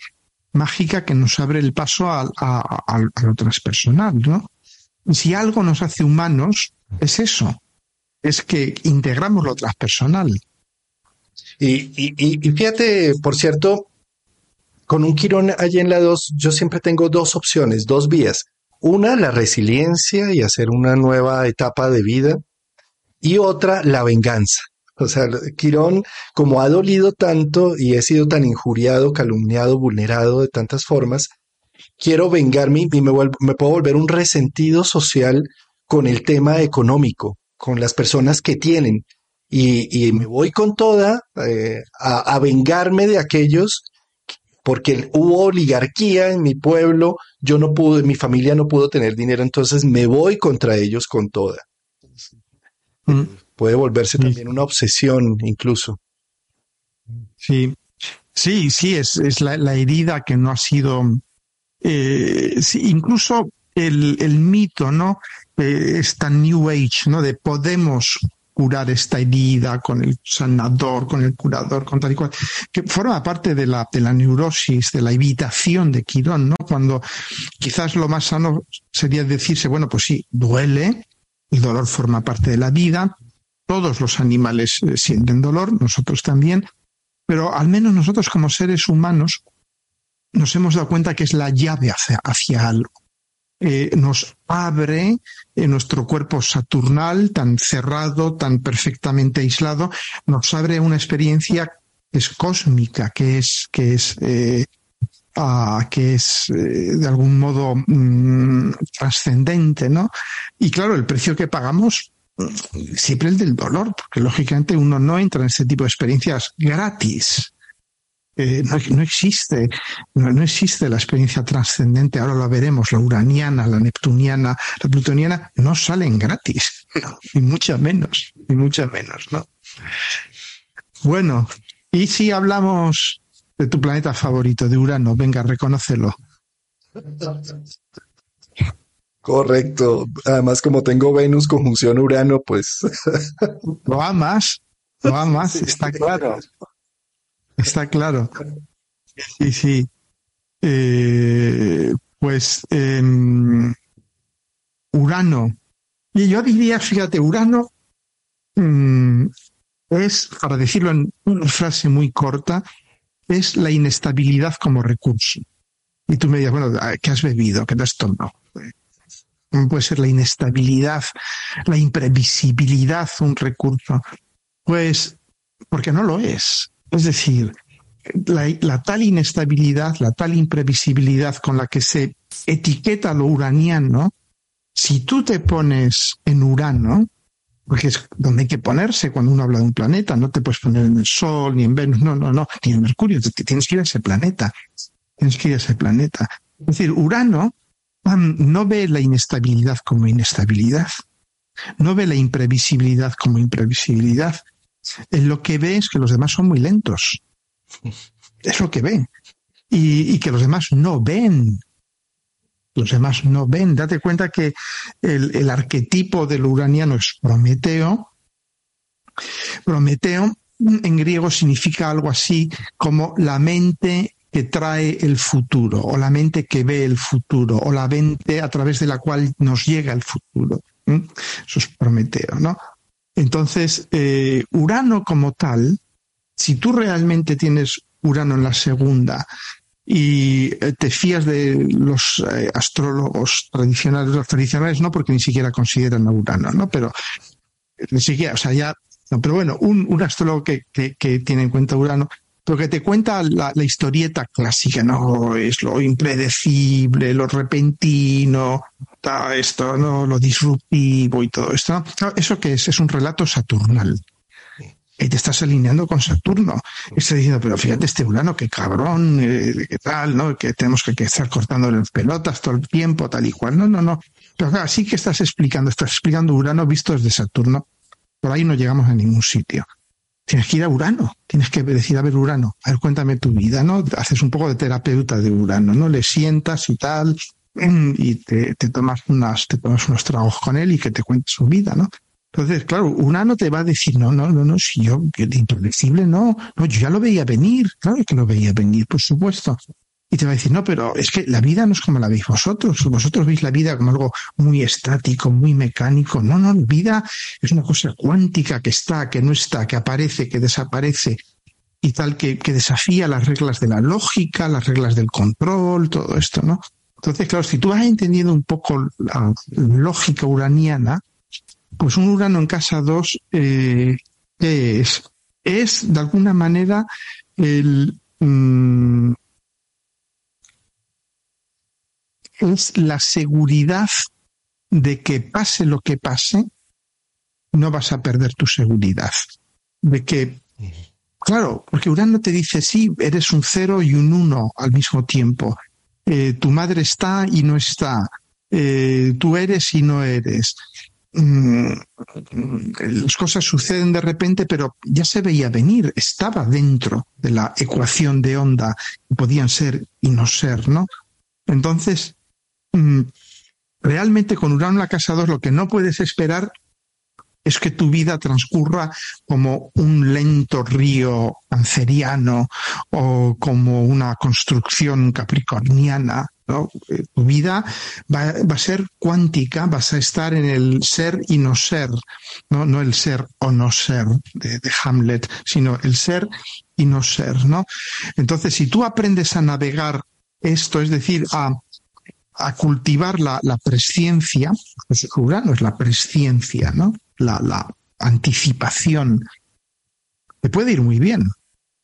mágica que nos abre el paso a, a, lo transpersonal, ¿no? Si algo nos hace humanos, es eso, es que integramos lo transpersonal. Y, y, y fíjate, por cierto, con un Quirón allí en la 2, yo siempre tengo dos opciones, dos vías. Una, la resiliencia y hacer una nueva etapa de vida. Y otra, la venganza. O sea, Quirón, como ha dolido tanto y he sido tan injuriado, calumniado, vulnerado de tantas formas, quiero vengarme y me, me puedo volver un resentido social con el tema económico, con las personas que tienen. Y, me voy con toda eh, a vengarme de aquellos porque hubo oligarquía en mi pueblo, yo no pude, mi familia no pudo tener dinero, entonces me voy contra ellos con toda. Mm. Puede volverse también una obsesión incluso. Sí, sí, sí, es, es la, herida que no ha sido, eh, incluso el, el, mito, ¿no? Eh, esta New Age, ¿no? De podemos curar esta herida con el sanador, con el curador, con tal y cual, que forma parte de la, de la neurosis, de la evitación de Quirón, ¿no? Cuando quizás lo más sano sería decirse, bueno, pues sí, duele, el dolor forma parte de la vida, todos los animales eh, sienten dolor, nosotros también, pero al menos nosotros como seres humanos nos hemos dado cuenta que es la llave hacia, hacia algo. Eh, nos abre en nuestro cuerpo saturnal, tan cerrado, tan perfectamente aislado, nos abre una experiencia que es cósmica, que es, que es, eh, que es eh, de algún modo mm, trascendente, ¿no? Y claro, el precio que pagamos mm, siempre el del dolor, porque lógicamente uno no entra en este tipo de experiencias gratis. Eh, no, existe, no, existe la experiencia trascendente, ahora lo veremos, la uraniana, la neptuniana, la plutoniana, no salen gratis, ni mucho menos, ni mucho menos, ¿no? Bueno, y si hablamos de tu planeta favorito, de Urano, venga, reconócelo. Correcto. Además, como tengo Venus conjunción Urano, pues. Lo amas, lo amas, está claro. Está claro. Sí, sí. Eh, pues Urano. Y yo diría, fíjate, Urano mm, es, para decirlo en una frase muy corta, es la inestabilidad como recurso. Y tú me dices, bueno, ¿qué has bebido? ¿Qué has tomado? puede ser la inestabilidad, la imprevisibilidad un recurso? Pues porque no lo es. Es decir, la, tal inestabilidad, la tal imprevisibilidad con la que se etiqueta lo uraniano, si tú te pones en Urano, porque es donde hay que ponerse cuando uno habla de un planeta, no te puedes poner en el Sol ni en Venus, no, no, no, ni en Mercurio, tienes que ir a ese planeta, tienes que ir a ese planeta. Es decir, Urano no ve la inestabilidad como inestabilidad, no ve la imprevisibilidad como imprevisibilidad. Lo que ve es que los demás son muy lentos. Es lo que ve. Y, que los demás no ven. Los demás no ven. Date cuenta que el, el arquetipo del uraniano es Prometeo. Prometeo en griego significa algo así como la mente que trae el futuro, o la mente que ve el futuro, o la mente a través de la cual nos llega el futuro. Eso es Prometeo, ¿no? Entonces, eh, Urano como tal, si tú realmente tienes Urano en la segunda y eh, te fías de los eh, astrólogos tradicionales, los tradicionales no, porque ni siquiera consideran a Urano, ¿no? Pero ni siquiera, o sea, ya, pero bueno, un, un astrólogo que, que, tiene en cuenta Urano pero que te cuenta la, historieta clásica, ¿no? Es lo impredecible, lo repentino, esto, ¿no? Lo disruptivo y todo esto. ¿Eso qué es? Es un relato saturnal. Y te estás alineando con Saturno. Y estás diciendo, pero fíjate este Urano, qué cabrón, eh, qué tal, ¿no? Que tenemos que, estar cortando las pelotas todo el tiempo, tal y cual. No, no, no. Pero claro, sí que estás explicando, estás explicando Urano visto desde Saturno. Por ahí no llegamos a ningún sitio tienes que ir a Urano, tienes que decir, a ver, Urano, a ver, cuéntame tu vida, ¿no? Haces un poco de terapeuta de Urano, ¿no? Le sientas y tal, y te, tomas unas, te tomas unos tragos con él y que te cuente su vida, ¿no? Entonces, claro, Urano te va a decir, no, no, no, no, si yo, impredecible, no, no, yo ya lo veía venir, claro que lo veía venir, por supuesto. Y te va a decir, no, pero es que la vida no es como la veis vosotros. Vosotros veis la vida como algo muy estático, muy mecánico. No, no, la vida es una cosa cuántica que está, que no está, que aparece, que desaparece y tal, que, que desafía las reglas de la lógica, las reglas del control, todo esto, ¿no? Entonces, claro, si tú has entendido un poco la lógica uraniana, pues un Urano en casa 2, eh, ¿qué es? Es, de alguna manera, el, mm, es la seguridad de que pase lo que pase, no vas a perder tu seguridad. De que, claro, porque Urano te dice, sí, eres un cero y un uno al mismo tiempo. Eh, tu madre está y no está. Eh, tú eres y no eres. Mm, las cosas suceden de repente, pero ya se veía venir, estaba dentro de la ecuación de onda, podían ser y no ser, ¿no? Entonces, Mm, realmente con Urano en la casa 2 lo que no puedes esperar es que tu vida transcurra como un lento río canceriano o como una construcción capricorniana. Eh, tu vida va, a ser cuántica, vas a estar en el ser y no ser, no, no el ser o no ser de, Hamlet, sino el ser y no ser. ¿no? Entonces, si tú aprendes a navegar esto, es decir, a cultivar la, la presciencia, pues Urano es la presciencia, ¿no? La, la anticipación. Te puede ir muy bien,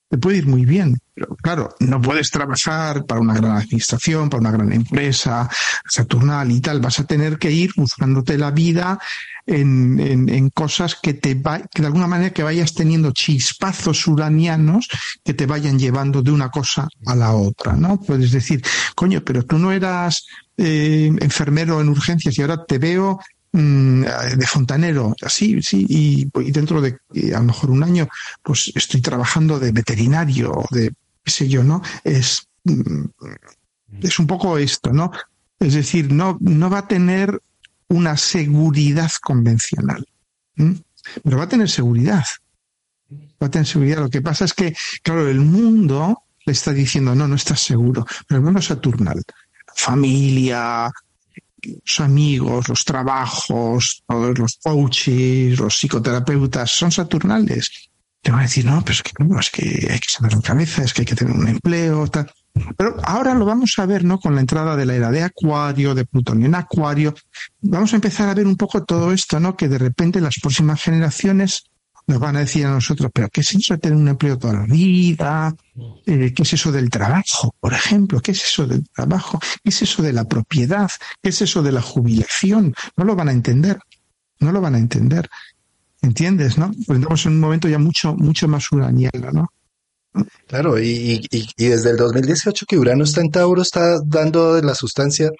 te puede ir muy bien. Pero claro, no puedes trabajar para una gran administración, para una gran empresa, Saturnal y tal. Vas a tener que ir buscándote la vida en, en, cosas que te va, que de alguna manera que vayas teniendo chispazos uranianos que te vayan llevando de una cosa a la otra, ¿no? Puedes decir, coño, pero tú no eras eh, enfermero en urgencias y ahora te veo de fontanero, así, sí, y, dentro de a lo mejor un año, pues estoy trabajando de veterinario, de qué sé yo, ¿no? Es, mm, es un poco esto, ¿no? Es decir, no, no va a tener una seguridad convencional. Pero va a tener seguridad. Va a tener seguridad. Lo que pasa es que, claro, el mundo le está diciendo, no, no estás seguro. Pero el mundo saturnal. familia, los amigos, los trabajos, todos los coaches, los psicoterapeutas son saturnales. Te van a decir, no, pero es que, no, es que hay que saber la cabeza, es que hay que tener un empleo, tal. Pero ahora lo vamos a ver, ¿no? Con la entrada de la era de Acuario, de Plutón en Acuario, vamos a empezar a ver un poco todo esto, ¿no? Que de repente las próximas generaciones nos van a decir a nosotros, pero ¿qué es eso de tener un empleo toda la vida? Eh, ¿Qué es eso del trabajo, por ejemplo? ¿Qué es eso del trabajo? ¿Qué es eso de la propiedad? ¿Qué es eso de la jubilación? No lo van a entender, no lo van a entender. ¿Entiendes, no? Pues en un momento ya mucho, mucho más uraniano, ¿no? Claro, y, y, y, desde el 2018 que Urano está en Tauro está dando la sustancia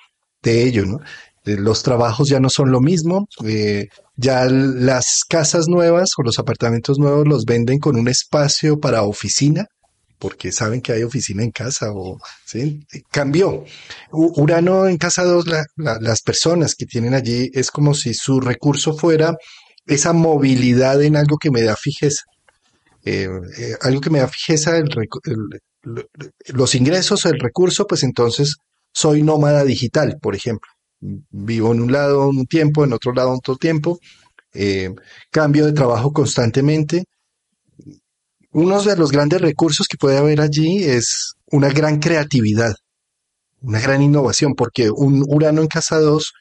de ello, ¿no? Los trabajos ya no son lo mismo, eh, ya las casas nuevas o los apartamentos nuevos los venden con un espacio para oficina, porque saben que hay oficina en casa o ¿sí? cambió. Urano en casa 2, las personas que tienen allí es como si su recurso fuera esa movilidad en algo que me da fijeza. Eh, eh, algo que me da fijeza, el, los ingresos, el recurso, pues entonces soy nómada digital, por ejemplo. Vivo en un lado un tiempo, en otro lado otro tiempo, eh, cambio de trabajo constantemente. Uno de los grandes recursos que puede haber allí es una gran creatividad, una gran innovación, porque un Urano en casa 2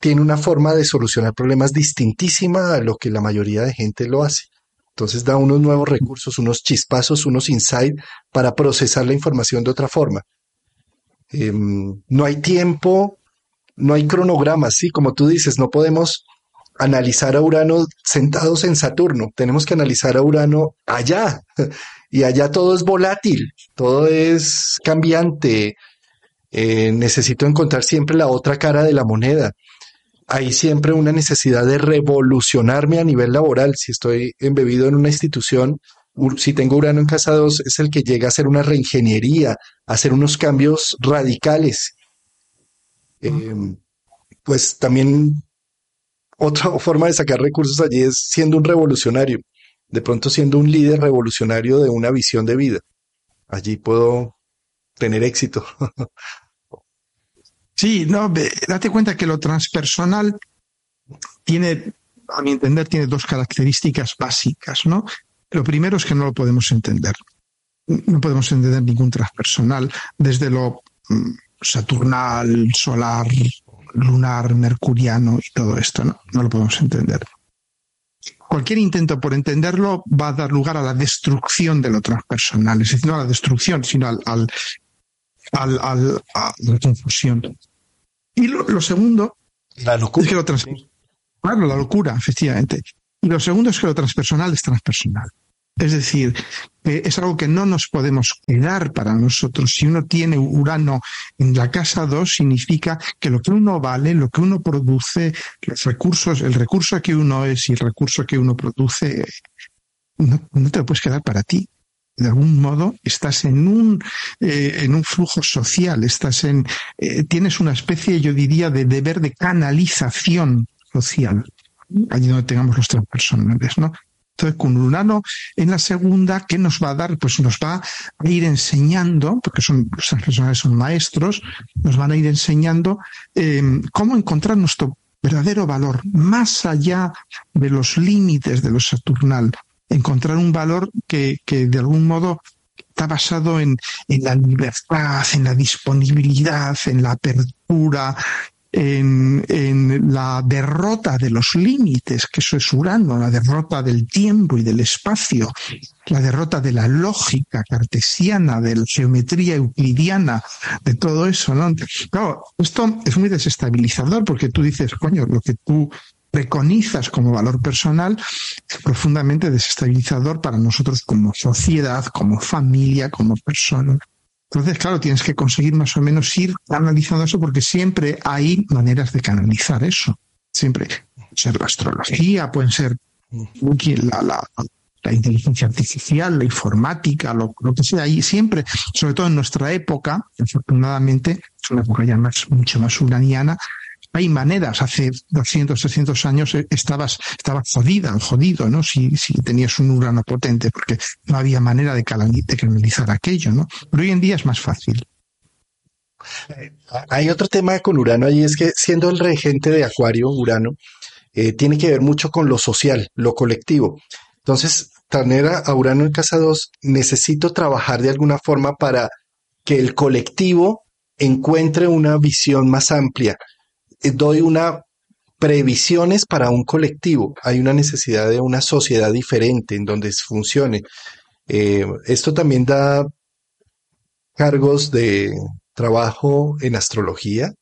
tiene una forma de solucionar problemas distintísima a lo que la mayoría de gente lo hace. Entonces da unos nuevos recursos, unos chispazos, unos insights para procesar la información de otra forma. Em, no hay tiempo, no hay cronogramas, sí, como tú dices, no podemos analizar a Urano sentados en Saturno, tenemos que analizar a Urano allá, *laughs* y allá todo es volátil, todo es cambiante, eh, necesito encontrar siempre la otra cara de la moneda hay siempre una necesidad de revolucionarme a nivel laboral. Si estoy embebido en una institución, si tengo Urano en casa 2, es el que llega a hacer una reingeniería, a hacer unos cambios radicales. Em, pues también otra forma de sacar recursos allí es siendo un revolucionario, de pronto siendo un líder revolucionario de una visión de vida. Allí puedo tener éxito. Sí, no, date cuenta que lo transpersonal tiene, a mi entender, tiene dos características básicas, ¿no? Lo primero es que no lo podemos entender. No podemos entender ningún transpersonal desde lo mm, saturnal, solar, lunar, mercuriano y todo esto, ¿no? No lo podemos entender. Cualquier intento por entenderlo va a dar lugar a la destrucción de lo transpersonal, es decir, no a la destrucción, sino al, al, al, al a la confusión. Y lo, segundo la locura. es que lo transpersonal. Claro, la locura, efectivamente. Y lo segundo es que lo transpersonal es transpersonal. Es decir, es algo que no nos podemos quedar para nosotros. Si uno tiene Urano en la casa 2, significa que lo que uno vale, lo que uno produce, los recursos, el recurso que uno es y el recurso que uno produce, no, no te lo puedes quedar para ti de algún modo estás en un, eh, en un flujo social, estás en, eh, tienes una especie, yo diría, de deber de canalización social, allí donde tengamos los transpersonales, ¿no? Con en la segunda, ¿qué nos va a dar? Pues nos va a ir enseñando, porque son, los transpersonales son maestros, nos van a ir enseñando eh, cómo encontrar nuestro verdadero valor, más allá de los límites de lo saturnal, encontrar un valor que, que de algún modo está basado en, en, la libertad, en la disponibilidad, en la apertura, en, la derrota de los límites, que eso es Urano, la derrota del tiempo y del espacio, la derrota de la lógica cartesiana, de la geometría euclidiana, de todo eso, ¿no? Claro, esto es muy desestabilizador porque tú dices, coño, lo que tú preconizas como valor personal es profundamente desestabilizador para nosotros como sociedad, como familia, como persona. Entonces, claro, tienes que conseguir más o menos ir analizando eso porque siempre hay maneras de canalizar eso. Siempre. Puede ser la astrología, pueden ser la, inteligencia artificial, la informática, lo, lo, que sea. Y siempre, sobre todo en nuestra época, afortunadamente, es una época ya más, mucho más uraniana, hay maneras. Hace 200, 300 años eh, estabas, estabas jodida, jodido, ¿no? Si, tenías un urano potente, porque no había manera de, canalizar aquello, ¿no? Pero hoy en día es más fácil. Eh, hay otro tema con Urano ahí, es que siendo el regente de Acuario, Urano, eh, tiene que ver mucho con lo social, lo colectivo. Entonces, tener a Urano en casa 2, necesito trabajar de alguna forma para que el colectivo encuentre una visión más amplia. Eh, doy una previsiones para un colectivo. Hay una necesidad de una sociedad diferente en donde funcione. Eh, esto también da cargos de trabajo en astrología.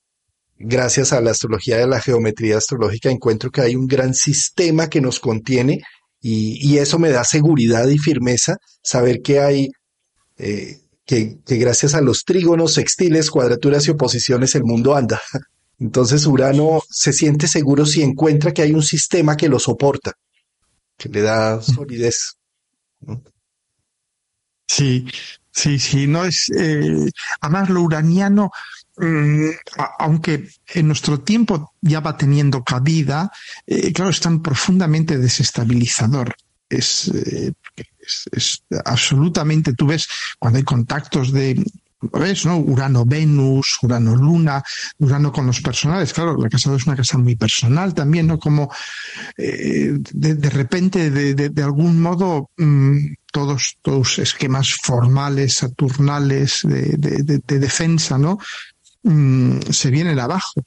Gracias a la astrología de la geometría astrológica encuentro que hay un gran sistema que nos contiene y, eso me da seguridad y firmeza saber que hay eh, que, gracias a los trígonos, sextiles, cuadraturas y oposiciones el mundo anda. *laughs* Entonces Urano se siente seguro si encuentra que hay un sistema que lo soporta, que le da solidez. Sí, sí, sí, no es, eh, además lo uraniano, mm, aunque en nuestro tiempo ya va teniendo cabida, eh, claro, es tan profundamente desestabilizador. Es, eh, es, absolutamente, tú ves cuando hay contactos de, ¿ves? ¿no? Urano-Venus, Urano-Luna, Urano con los personales. Claro, la casa 2 es una casa muy personal también, ¿no? Como eh, de, repente, de, algún modo, mm, todos tus esquemas formales, saturnales, de, defensa, ¿no? Mm, se vienen abajo.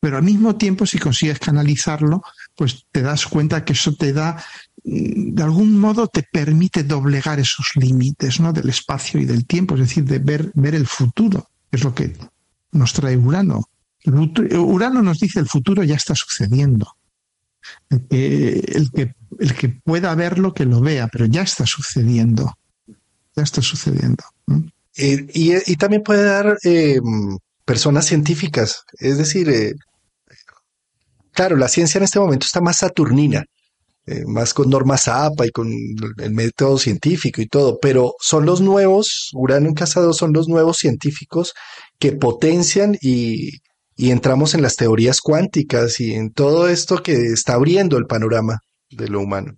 Pero al mismo tiempo, si consigues canalizarlo, pues te das cuenta que eso te da de algún modo te permite doblegar esos límites ¿no? del espacio y del tiempo, es decir, de ver, ver el futuro, es lo que nos trae Urano. Urano nos dice el futuro ya está sucediendo. El que, el que, pueda verlo, que lo vea, pero ya está sucediendo. Ya está sucediendo. Eh, y, también puede dar eh, personas científicas, es decir, eh, claro, la ciencia en este momento está más saturnina eh, más con normas APA y con el método científico y todo, pero son los nuevos, Urano en Casa 2 son los nuevos científicos que potencian y, entramos en las teorías cuánticas y en todo esto que está abriendo el panorama de lo humano.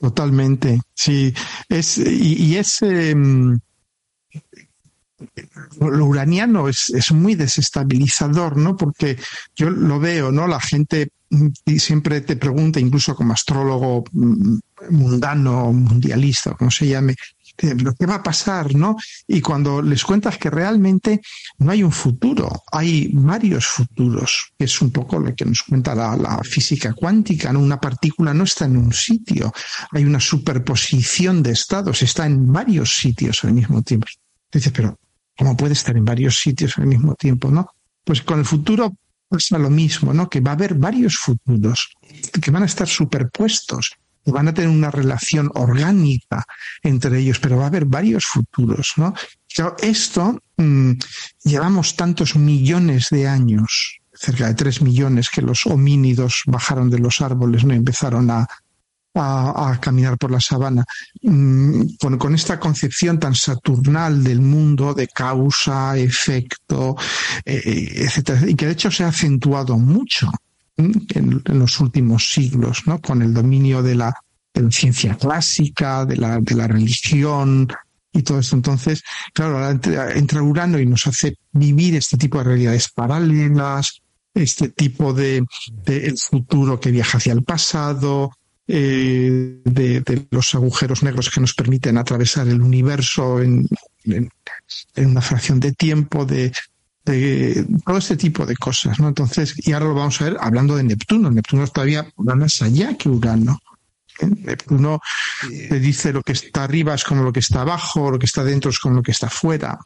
Totalmente, sí. Es, y, es em, lo uraniano es, es, muy desestabilizador, ¿no? Porque yo lo veo, ¿no? La gente y siempre te pregunta, incluso como astrólogo mm, mundano, mundialista, como se llame, ¿qué va a pasar? ¿no? Y cuando les cuentas que realmente no hay un futuro, hay varios futuros, que es un poco lo que nos cuenta la, física cuántica, ¿no? Una partícula no está en un sitio, hay una superposición de estados, está en varios sitios al mismo tiempo. Dices, pero ¿cómo puede estar en varios sitios al mismo tiempo? ¿no? Pues con el futuro pasa lo mismo, ¿no? Que va a haber varios futuros que van a estar superpuestos, que van a tener una relación orgánica entre ellos, pero va a haber varios futuros, ¿no? esto mm, llevamos tantos millones de años, cerca de tres millones, que los homínidos bajaron de los árboles, no empezaron a, a, caminar por la sabana, mm, con, esta concepción tan saturnal del mundo de causa, efecto, eh, eh, etcétera, y que de hecho se ha acentuado mucho en, los últimos siglos, ¿no? Con el dominio de la, ciencia clásica, de la, de la religión, y todo esto. Entonces, claro, entra Urano y nos hace vivir este tipo de realidades paralelas, este tipo de, de, el futuro que viaja hacia el pasado, eh, de, los agujeros negros que nos permiten atravesar el universo en, una fracción de tiempo, de, todo este tipo de cosas, ¿no? Entonces, y ahora lo vamos a ver hablando de Neptuno. Neptuno todavía va más allá que Urano. ¿eh? Neptuno te dice lo que está arriba es como lo que está abajo, lo que está dentro es como lo que está afuera.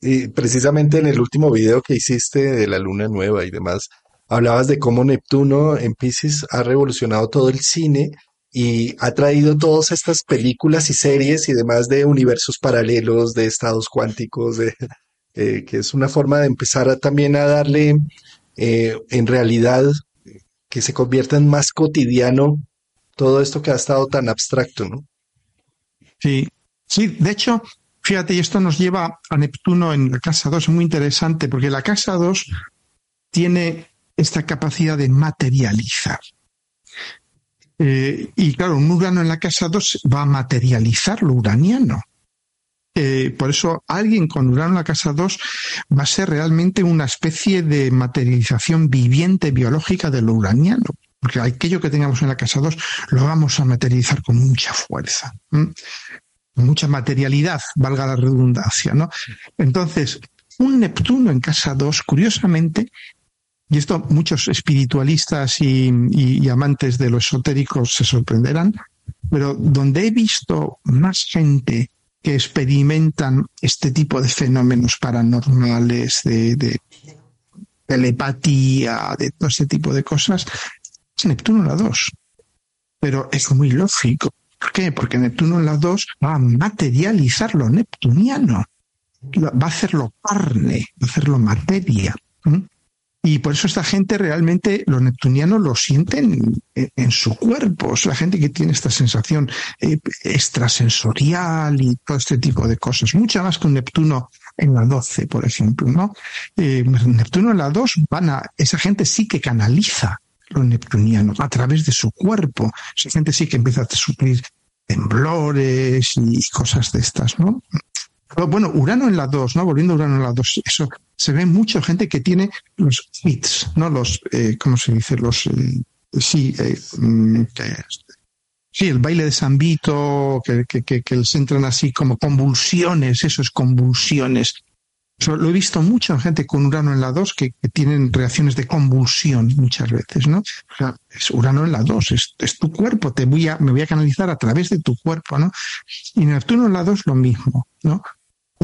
Y precisamente en el último video que hiciste de la luna nueva y demás, Hablabas de cómo Neptuno en Pisces ha revolucionado todo el cine y ha traído todas estas películas y series y demás de universos paralelos, de estados cuánticos, de, eh, que es una forma de empezar a, también a darle eh, en realidad que se convierta en más cotidiano todo esto que ha estado tan abstracto, ¿no? Sí, sí, de hecho, fíjate, y esto nos lleva a Neptuno en la casa 2, muy interesante, porque la casa 2 tiene esta capacidad de materializar. Eh, y claro, un Urano en la casa 2 va a materializar lo uraniano. Eh, por eso alguien con Urano en la casa 2 va a ser realmente una especie de materialización viviente biológica de lo uraniano. Porque aquello que tengamos en la casa 2 lo vamos a materializar con mucha fuerza. mucha materialidad, valga la redundancia, ¿no? Entonces, un Neptuno en casa 2, curiosamente, y esto muchos espiritualistas y, amantes de lo esotérico se sorprenderán, pero donde he visto más gente que experimentan este tipo de fenómenos paranormales, de, telepatía, de todo este tipo de cosas, es Neptuno la 2. Pero es muy lógico. ¿Por qué? Porque Neptuno en la 2 va a materializar lo neptuniano, va a hacerlo carne, va a hacerlo materia. Y por eso esta gente realmente, los neptunianos lo sienten en, su cuerpo. Es la gente que tiene esta sensación eh, extrasensorial y todo este tipo de cosas. Mucha más que un Neptuno en la 12, por ejemplo, ¿no? Eh, Neptuno en la 2 van a, esa gente sí que canaliza lo neptuniano a través de su cuerpo. Esa gente sí que empieza a sufrir temblores y cosas de estas, ¿no? Bueno, Urano en la 2, ¿no? Volviendo a Urano en la 2, eso se ve mucha gente que tiene los hits, ¿no? Los, eh, ¿cómo se dice? Los, eh, sí, eh, mm, sí, el baile de San Vito, que, que, que, que entran así como convulsiones, eso es convulsiones. lo he visto mucha gente con Urano en la 2 que, tienen reacciones de convulsión muchas veces, ¿no? O sea, es Urano en la 2, es, es, tu cuerpo, te voy a, me voy a canalizar a través de tu cuerpo, ¿no? Y Neptuno en la 2 lo mismo, ¿no?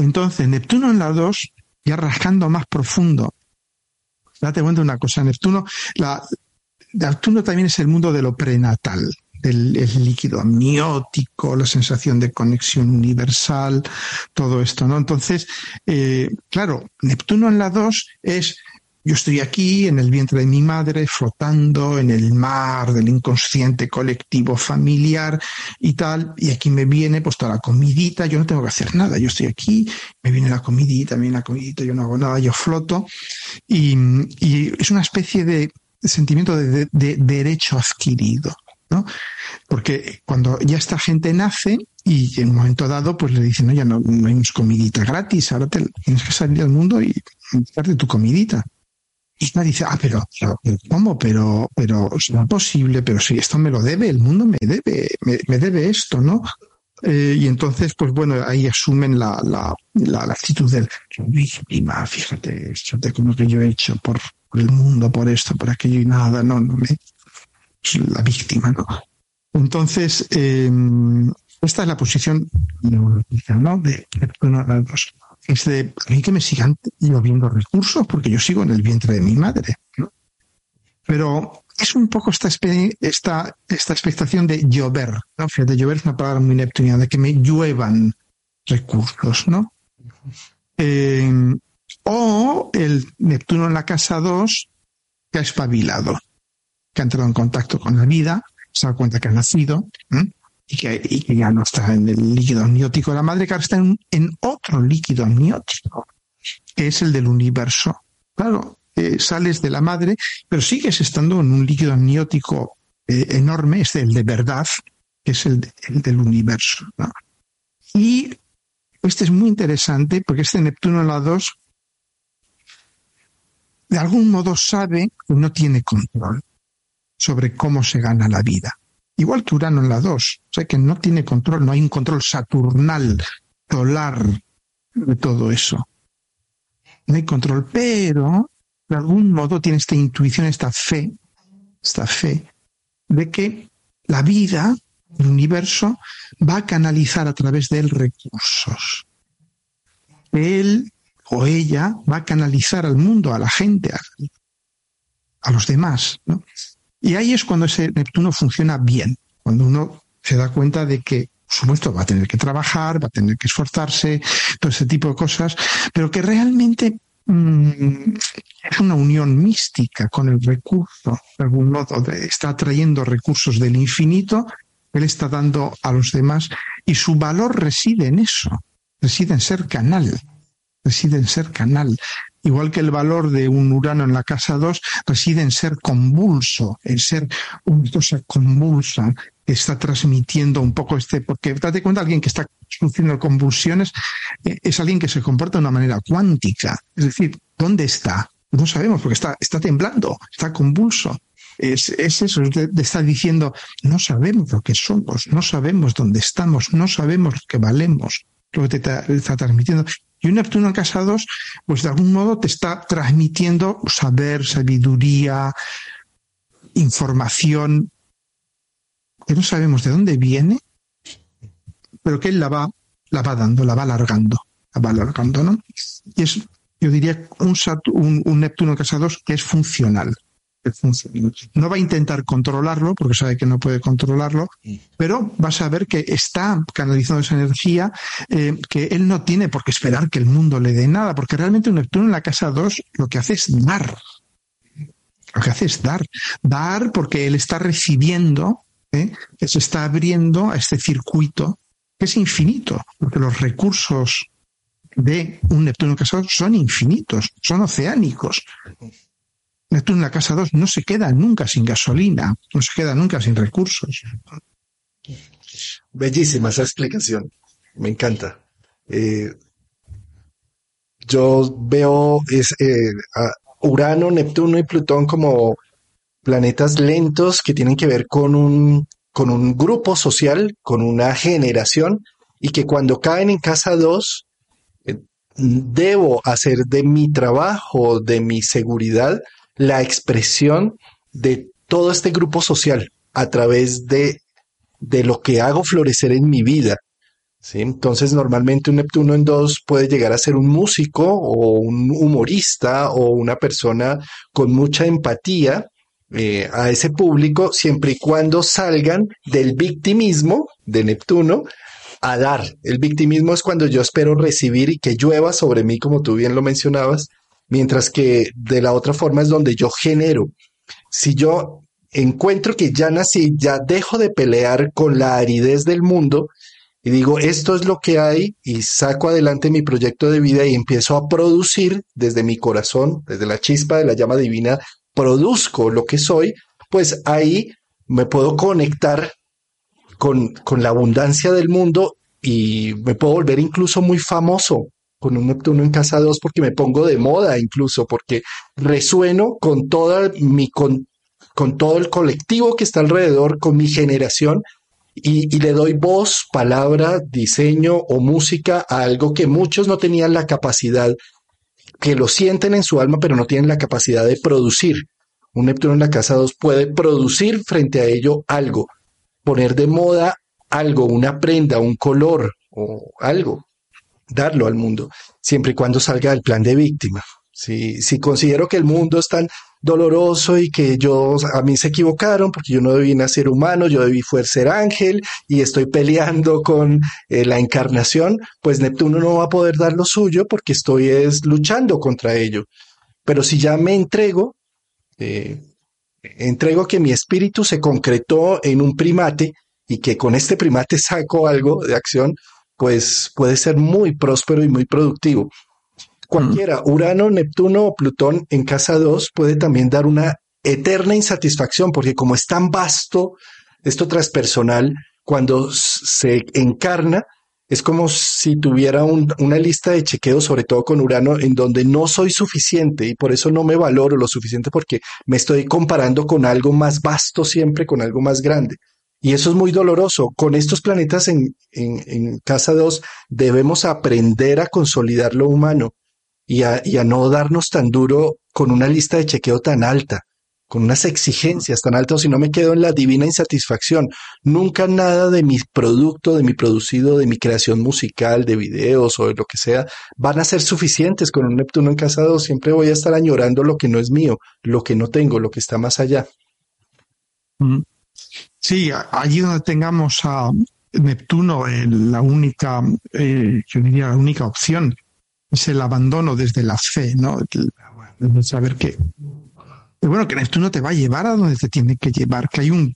Entonces, Neptuno en la 2, ya rascando más profundo. Date cuenta de una cosa, Neptuno, la, Neptuno también es el mundo de lo prenatal, del líquido amniótico, la sensación de conexión universal, todo esto, ¿no? Entonces, eh, claro, Neptuno en la 2 es yo estoy aquí en el vientre de mi madre, flotando en el mar del inconsciente colectivo familiar y tal, y aquí me viene pues toda la comidita, yo no tengo que hacer nada, yo estoy aquí, me viene la comidita, me viene la comidita, yo no hago nada, yo floto, y, es una especie de sentimiento de, derecho adquirido. ¿no? Porque cuando ya esta gente nace y en un momento dado pues le dicen, no, ya no, no hay comidita gratis, ahora tienes que salir al mundo y darte tu comidita. Y nadie dice, ah, pero, ¿cómo? Pero, pero es posible, pero si esto me lo debe, el mundo me debe, me, debe esto, ¿no? Eh, y entonces, pues bueno, ahí asumen la, la, la, actitud del víctima, fíjate, fíjate como que yo he hecho por, el mundo, por esto, por aquello y nada, no, no me. La víctima, ¿no? Entonces, eh, esta es la posición ¿no? De Neptuno a dos es de a mí que me sigan lloviendo recursos porque yo sigo en el vientre de mi madre. Pero es un poco esta, esta, esta expectación de llover. ¿no? Fíjate, llover es una palabra muy neptuniana, de que me lluevan recursos, ¿no? Eh, o el Neptuno en la casa 2 que ha espabilado, que ha entrado en contacto con la vida, se da cuenta que ha nacido, y que, ya no está en el líquido amniótico de la madre, que ahora está en, otro líquido amniótico, que es el del universo. Claro, eh, sales de la madre, pero sigues estando en un líquido amniótico eh, enorme, es el de verdad, que es el, del universo. Y este es muy interesante porque este Neptuno la 2 de algún modo sabe que no tiene control sobre cómo se gana la vida igual que Urano en la 2. O sea que no tiene control, no hay un control saturnal, solar de todo eso. No hay control, pero de algún modo tiene esta intuición, esta fe, esta fe de que la vida, el universo, va a canalizar a través de él recursos. Él o ella va a canalizar al mundo, a la gente, a, a los demás. ¿no? Y ahí es cuando ese Neptuno funciona bien, cuando uno se da cuenta de que, por supuesto, va a tener que trabajar, va a tener que esforzarse, todo ese tipo de cosas, pero que realmente mm, es una unión mística con el recurso, de algún modo, está trayendo recursos del infinito, él está dando a los demás, y su valor reside en eso, reside en ser canal, reside en ser canal igual que el valor de un Urano en la casa 2, reside en ser convulso, en ser una cosa convulsa que está transmitiendo un poco este, porque date cuenta, alguien que está sufriendo convulsiones eh, es alguien que se comporta de una manera cuántica. Es decir, ¿dónde está? No sabemos, porque está, está temblando, está convulso. es, es eso, te, está diciendo, no sabemos lo que somos, no sabemos dónde estamos, no sabemos lo que valemos, lo que te está transmitiendo. Y un Neptuno en casa 2, pues de algún modo te está transmitiendo saber, sabiduría, información que no sabemos de dónde viene, pero que él la va, la va dando, la va alargando, la va alargando, ¿no? Y es, yo diría, un, un, un Neptuno en casa 2 que es funcional. No va a intentar controlarlo porque sabe que no puede controlarlo, pero vas a ver que está canalizando esa energía eh, que él no tiene por qué esperar que el mundo le dé nada, porque realmente un Neptuno en la casa 2 lo que hace es dar. Lo que hace es dar. Dar porque él está recibiendo, ¿eh? se está abriendo a este circuito que es infinito, porque los recursos de un Neptuno casado son infinitos, son oceánicos. Neptuno en la casa 2 no se queda nunca sin gasolina, no se queda nunca sin recursos. Bellísima esa explicación, me encanta. Eh, yo veo es, eh, Urano, Neptuno y Plutón como planetas lentos que tienen que ver con un, con un grupo social, con una generación, y que cuando caen en casa 2, eh, debo hacer de mi trabajo, de mi seguridad, la expresión de todo este grupo social a través de, de lo que hago florecer en mi vida. ¿sí? Entonces, normalmente un Neptuno en dos puede llegar a ser un músico o un humorista o una persona con mucha empatía eh, a ese público, siempre y cuando salgan del victimismo de Neptuno a dar. El victimismo es cuando yo espero recibir y que llueva sobre mí, como tú bien lo mencionabas, mientras que de la otra forma es donde yo genero. Si yo encuentro que ya nací, ya dejo de pelear con la aridez del mundo y digo, esto es lo que hay y saco adelante mi proyecto de vida y empiezo a producir desde mi corazón, desde la chispa de la llama divina, produzco lo que soy, pues ahí me puedo conectar con, con la abundancia del mundo y me puedo volver incluso muy famoso con un Neptuno en casa 2 porque me pongo de moda incluso, porque resueno con toda mi, con, con todo el colectivo que está alrededor, con mi generación, y, y, le doy voz, palabra, diseño o música a algo que muchos no tenían la capacidad, que lo sienten en su alma, pero no tienen la capacidad de producir. Un Neptuno en la casa 2 puede producir frente a ello algo, poner de moda algo, una prenda, un color o algo darlo al mundo, siempre y cuando salga del plan de víctima. Si, si considero que el mundo es tan doloroso y que yo, a mí se equivocaron porque yo no debí nacer humano, yo debí ser ángel y estoy peleando con eh, la encarnación, pues Neptuno no va a poder dar lo suyo porque estoy es, luchando contra ello. Pero si ya me entrego, eh, entrego que mi espíritu se concretó en un primate y que con este primate saco algo de acción, pues puede ser muy próspero y muy productivo. Cualquiera, Urano, Neptuno o Plutón en casa 2 puede también dar una eterna insatisfacción, porque como es tan vasto esto transpersonal, cuando se encarna, es como si tuviera una lista de chequeos, sobre todo con Urano, en donde no soy suficiente y por eso no me valoro lo suficiente porque me estoy comparando con algo más vasto siempre, con algo más grande. Y eso es muy doloroso. Con estos planetas en, en, casa 2 debemos aprender a consolidar lo humano y a, y a no darnos tan duro con una lista de chequeo tan alta, con unas exigencias tan altas, si no me quedo en la divina insatisfacción. Nunca nada de mi producto, de mi producido, de mi creación musical, de videos o de lo que sea, van a ser suficientes con un Neptuno en casa 2. Siempre voy a estar añorando lo que no es mío, lo que no tengo, lo que está más allá. Sí, allí donde tengamos a Neptuno, eh, la única, eh, yo diría la única opción es el abandono desde la fe, ¿no? El, saber que, bueno, que Neptuno te va a llevar a donde te tiene que llevar, que hay un,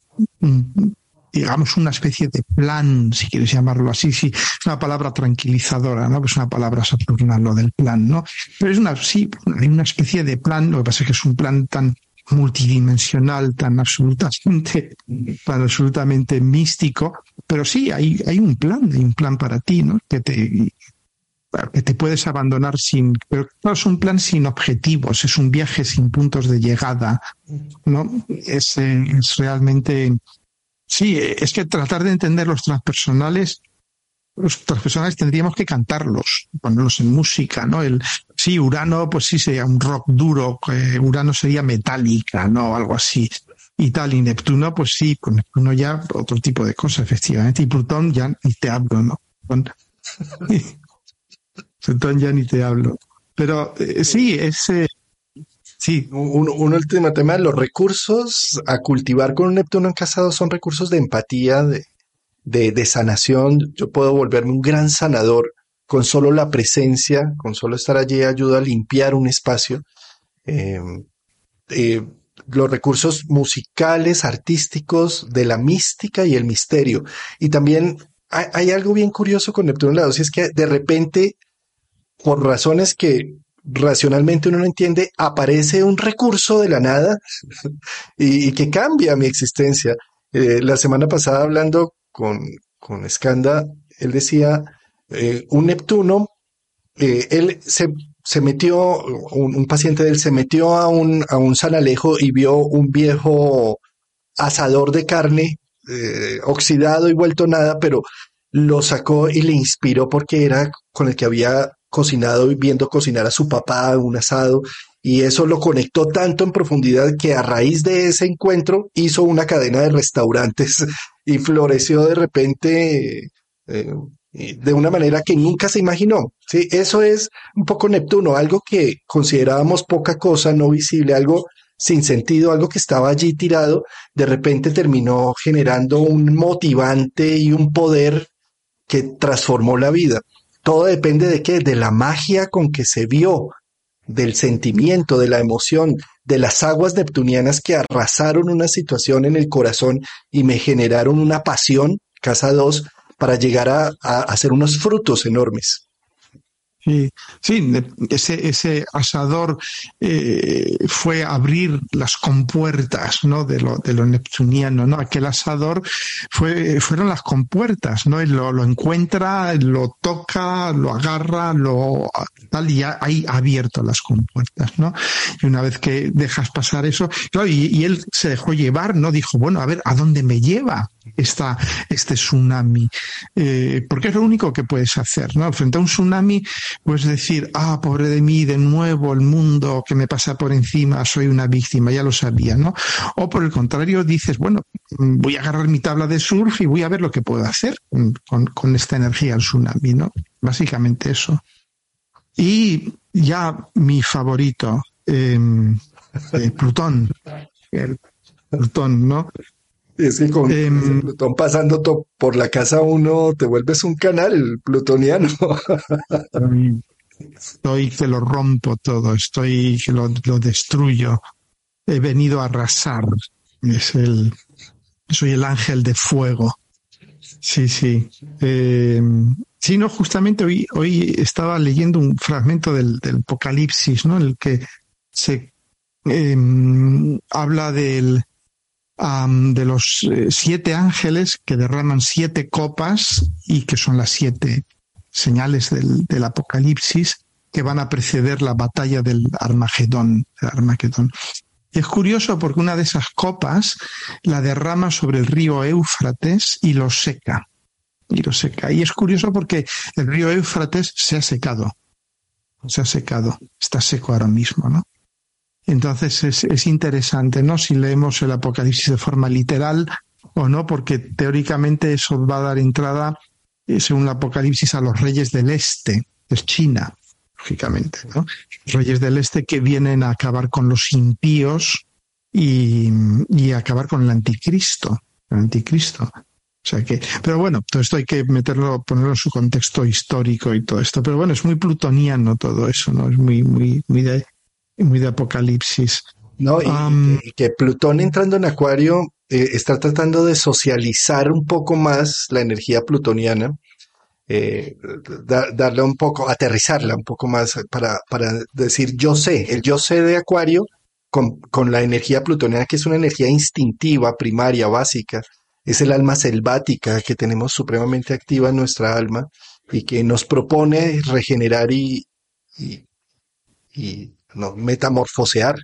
digamos, una especie de plan, si quieres llamarlo así, sí, es una palabra tranquilizadora, ¿no? Es una palabra saturna lo del plan, ¿no? Pero es una, sí, hay una especie de plan, lo que pasa es que es un plan tan multidimensional, tan absolutamente, tan absolutamente místico, pero sí, hay, hay un plan, hay un plan para ti, ¿no? Que te, que te puedes abandonar sin, pero no es un plan sin objetivos, es un viaje sin puntos de llegada, ¿no? Es, es realmente, sí, es que tratar de entender los transpersonales, los transpersonales tendríamos que cantarlos, ponerlos en música, ¿no? El, sí, Urano, pues sí sería un rock duro, Urano sería metálica, ¿no? Algo así. Y tal, y Neptuno, pues sí, con Neptuno ya otro tipo de cosas, efectivamente, y Plutón ya ni te hablo, ¿no? Entonces *laughs* ya ni te hablo. Pero eh, sí, ese... Sí. Un, último tema, los recursos a cultivar con un Neptuno en casado son recursos de empatía, de, de, sanación. Yo puedo volverme un gran sanador con solo la presencia, con solo estar allí ayuda a limpiar un espacio. Eh, eh, los recursos musicales, artísticos, de la mística y el misterio. Y también hay, hay algo bien curioso con Neptuno en la 2, es que de repente por razones que racionalmente uno no entiende, aparece un recurso de la nada *laughs* y, que cambia mi existencia. Eh, la semana pasada hablando con, con Skanda, él decía, eh, un Neptuno, eh, él se, se metió, un, paciente de él se metió a un, a un sanalejo y vio un viejo asador de carne oxidado y vuelto nada, pero lo sacó y le inspiró porque era con el que había cocinado y viendo cocinar a su papá un asado. Y eso lo conectó tanto en profundidad que a raíz de ese encuentro hizo una cadena de restaurantes *laughs* y floreció de repente eh, de una manera que nunca se imaginó. ¿sí? Eso es un poco Neptuno, algo que considerábamos poca cosa, no visible, algo sin sentido, algo que estaba allí tirado, de repente terminó generando un motivante y un poder que transformó la vida. Todo depende de qué, de la magia con que se vio, del sentimiento, de la emoción, de las aguas neptunianas que arrasaron una situación en el corazón y me generaron una pasión, casa 2, para llegar a, hacer unos frutos enormes. Sí, sí ese, ese asador eh, fue abrir las compuertas ¿no? de, lo, de lo neptuniano, ¿no? Aquel asador fue, fueron las compuertas, ¿no? Lo, encuentra, lo toca, lo agarra, lo tal, y ha, ahí abierto las compuertas, ¿no? Y una vez que dejas pasar eso, claro, y, y él se dejó llevar, ¿no? Dijo, bueno, a ver, ¿a dónde me lleva? Esta, este tsunami, eh, porque es lo único que puedes hacer, ¿no? Frente a un tsunami, puedes decir, ah, pobre de mí, de nuevo el mundo que me pasa por encima, soy una víctima, ya lo sabía, ¿no? O por el contrario, dices, bueno, voy a agarrar mi tabla de surf y voy a ver lo que puedo hacer con, con esta energía del tsunami, ¿no? Básicamente eso. Y ya mi favorito, em, eh, Plutón. El *laughs* Plutón, ¿no? Es que con em, Plutón pasando por la casa uno te vuelves un canal plutoniano. *laughs* estoy que lo rompo todo, estoy que lo, destruyo. He venido a arrasar. Es el, soy el ángel de fuego. Sí, sí. Eh, sí, no, justamente hoy, hoy estaba leyendo un fragmento del, Apocalipsis, ¿no? En el que se em, habla del, de los eh, siete ángeles que derraman siete copas y que son las siete señales del, Apocalipsis que van a preceder la batalla del Armagedón, Armagedón. Y es curioso porque una de esas copas la derrama sobre el río Éufrates y lo seca. Y lo seca. Y es curioso porque el río Éufrates se ha secado. Se ha secado. Está seco ahora mismo, ¿no? Entonces es, es interesante, ¿no? Si leemos el Apocalipsis de forma literal o no, porque teóricamente eso va a dar entrada, eh, según el Apocalipsis, a los reyes del este, es China, lógicamente, ¿no? Reyes del este que vienen a acabar con los impíos y, y acabar con el anticristo, el anticristo. O sea que, pero bueno, todo esto hay que meterlo, ponerlo en su contexto histórico y todo esto. Pero bueno, es muy plutoniano todo eso, ¿no? Es muy, muy, muy de, muy de apocalipsis. No, y, que Plutón entrando en Acuario eh, está tratando de socializar un poco más la energía plutoniana, eh, darle un poco, aterrizarla un poco más para, para decir yo sé, el yo sé de Acuario con, con la energía plutoniana, que es una energía instintiva, primaria, básica, es el alma selvática que tenemos supremamente activa en nuestra alma y que nos propone regenerar y, y, y no, metamorfosear.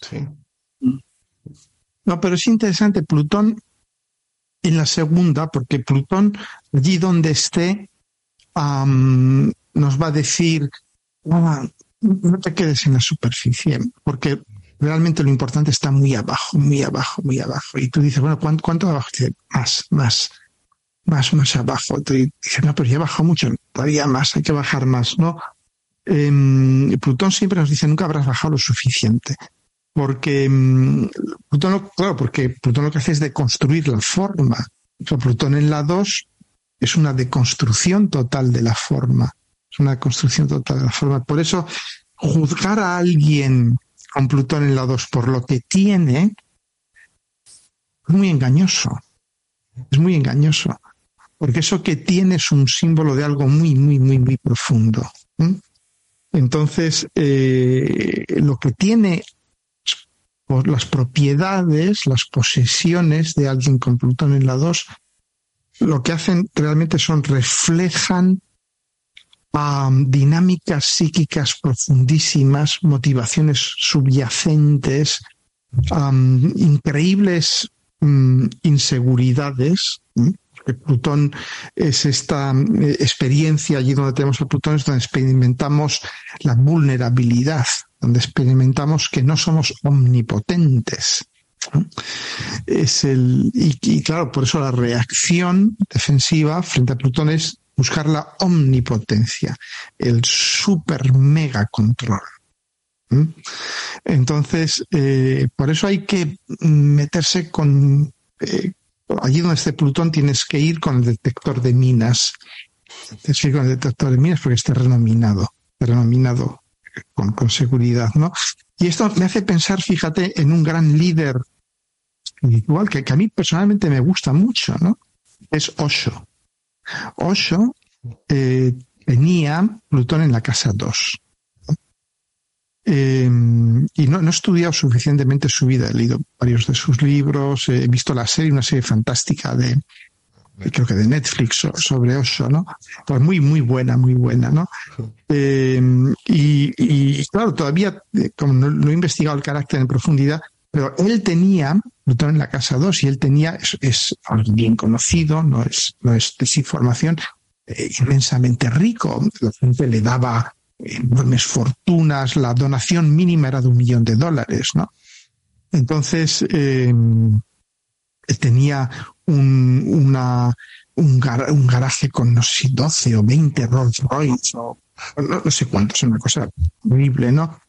¿sí? No, pero es interesante, Plutón en la segunda, porque Plutón, allí donde esté, um, nos va a decir, ah, no te quedes en la superficie, porque realmente lo importante está muy abajo, muy abajo, muy abajo. Y tú dices, bueno, ¿cuánto, cuánto abajo? Dice, más, más, más, más abajo. Tú dices, no, pero ya bajado mucho, todavía más, hay que bajar más, ¿no? Eh, Plutón siempre nos dice, nunca habrás bajado lo suficiente. Porque um, Plutón, claro, porque Plutón lo que hace es deconstruir la forma. Plutón en la 2 es una deconstrucción total de la forma. Es una construcción total de la forma. Por eso, juzgar a alguien con Plutón en la 2 por lo que tiene es muy engañoso. Es muy engañoso. Porque eso que tiene es un símbolo de algo muy, muy, muy, muy profundo. ¿eh? Entonces, eh, lo que tiene las propiedades, las posesiones de alguien con Plutón en la 2, lo que hacen realmente son reflejan dinámicas psíquicas profundísimas, motivaciones subyacentes, increíbles um, inseguridades. Plutón es esta eh, experiencia allí donde tenemos a Plutón, es donde experimentamos la vulnerabilidad, donde experimentamos que no somos omnipotentes. Es el, y, claro, por eso la reacción defensiva frente a Plutón es buscar la omnipotencia, el super mega control. Entonces, eh, por eso hay que meterse con... Eh, allí donde esté Plutón tienes que ir con el detector de minas. Tienes que ir con el detector de minas porque está renominado, renominado con, con seguridad, ¿no? Y esto me hace pensar, fíjate, en un gran líder espiritual que, que a mí personalmente me gusta mucho, ¿no? Es Osho. Osho eh, tenía Plutón en la casa 2. Eh, y no, no, he estudiado suficientemente su vida, he leído varios de sus libros, he visto la serie, una serie fantástica de, creo que de Netflix sobre Osho, ¿no? Pues muy, muy buena, muy buena, ¿no? Eh, y, y, claro, todavía, eh, como no, no, he investigado el carácter en profundidad, pero él tenía Plutón en la casa 2 y él tenía, es, es bien conocido, no es, no es desinformación, eh, inmensamente rico. La gente le daba enormes fortunas, la donación mínima era de un millón de dólares, ¿no? Entonces, eh, tenía un, un, gar, un, garaje con, no sé, 12 o 20 Rolls Royce, o no, no sé cuántos, una cosa horrible, ¿no?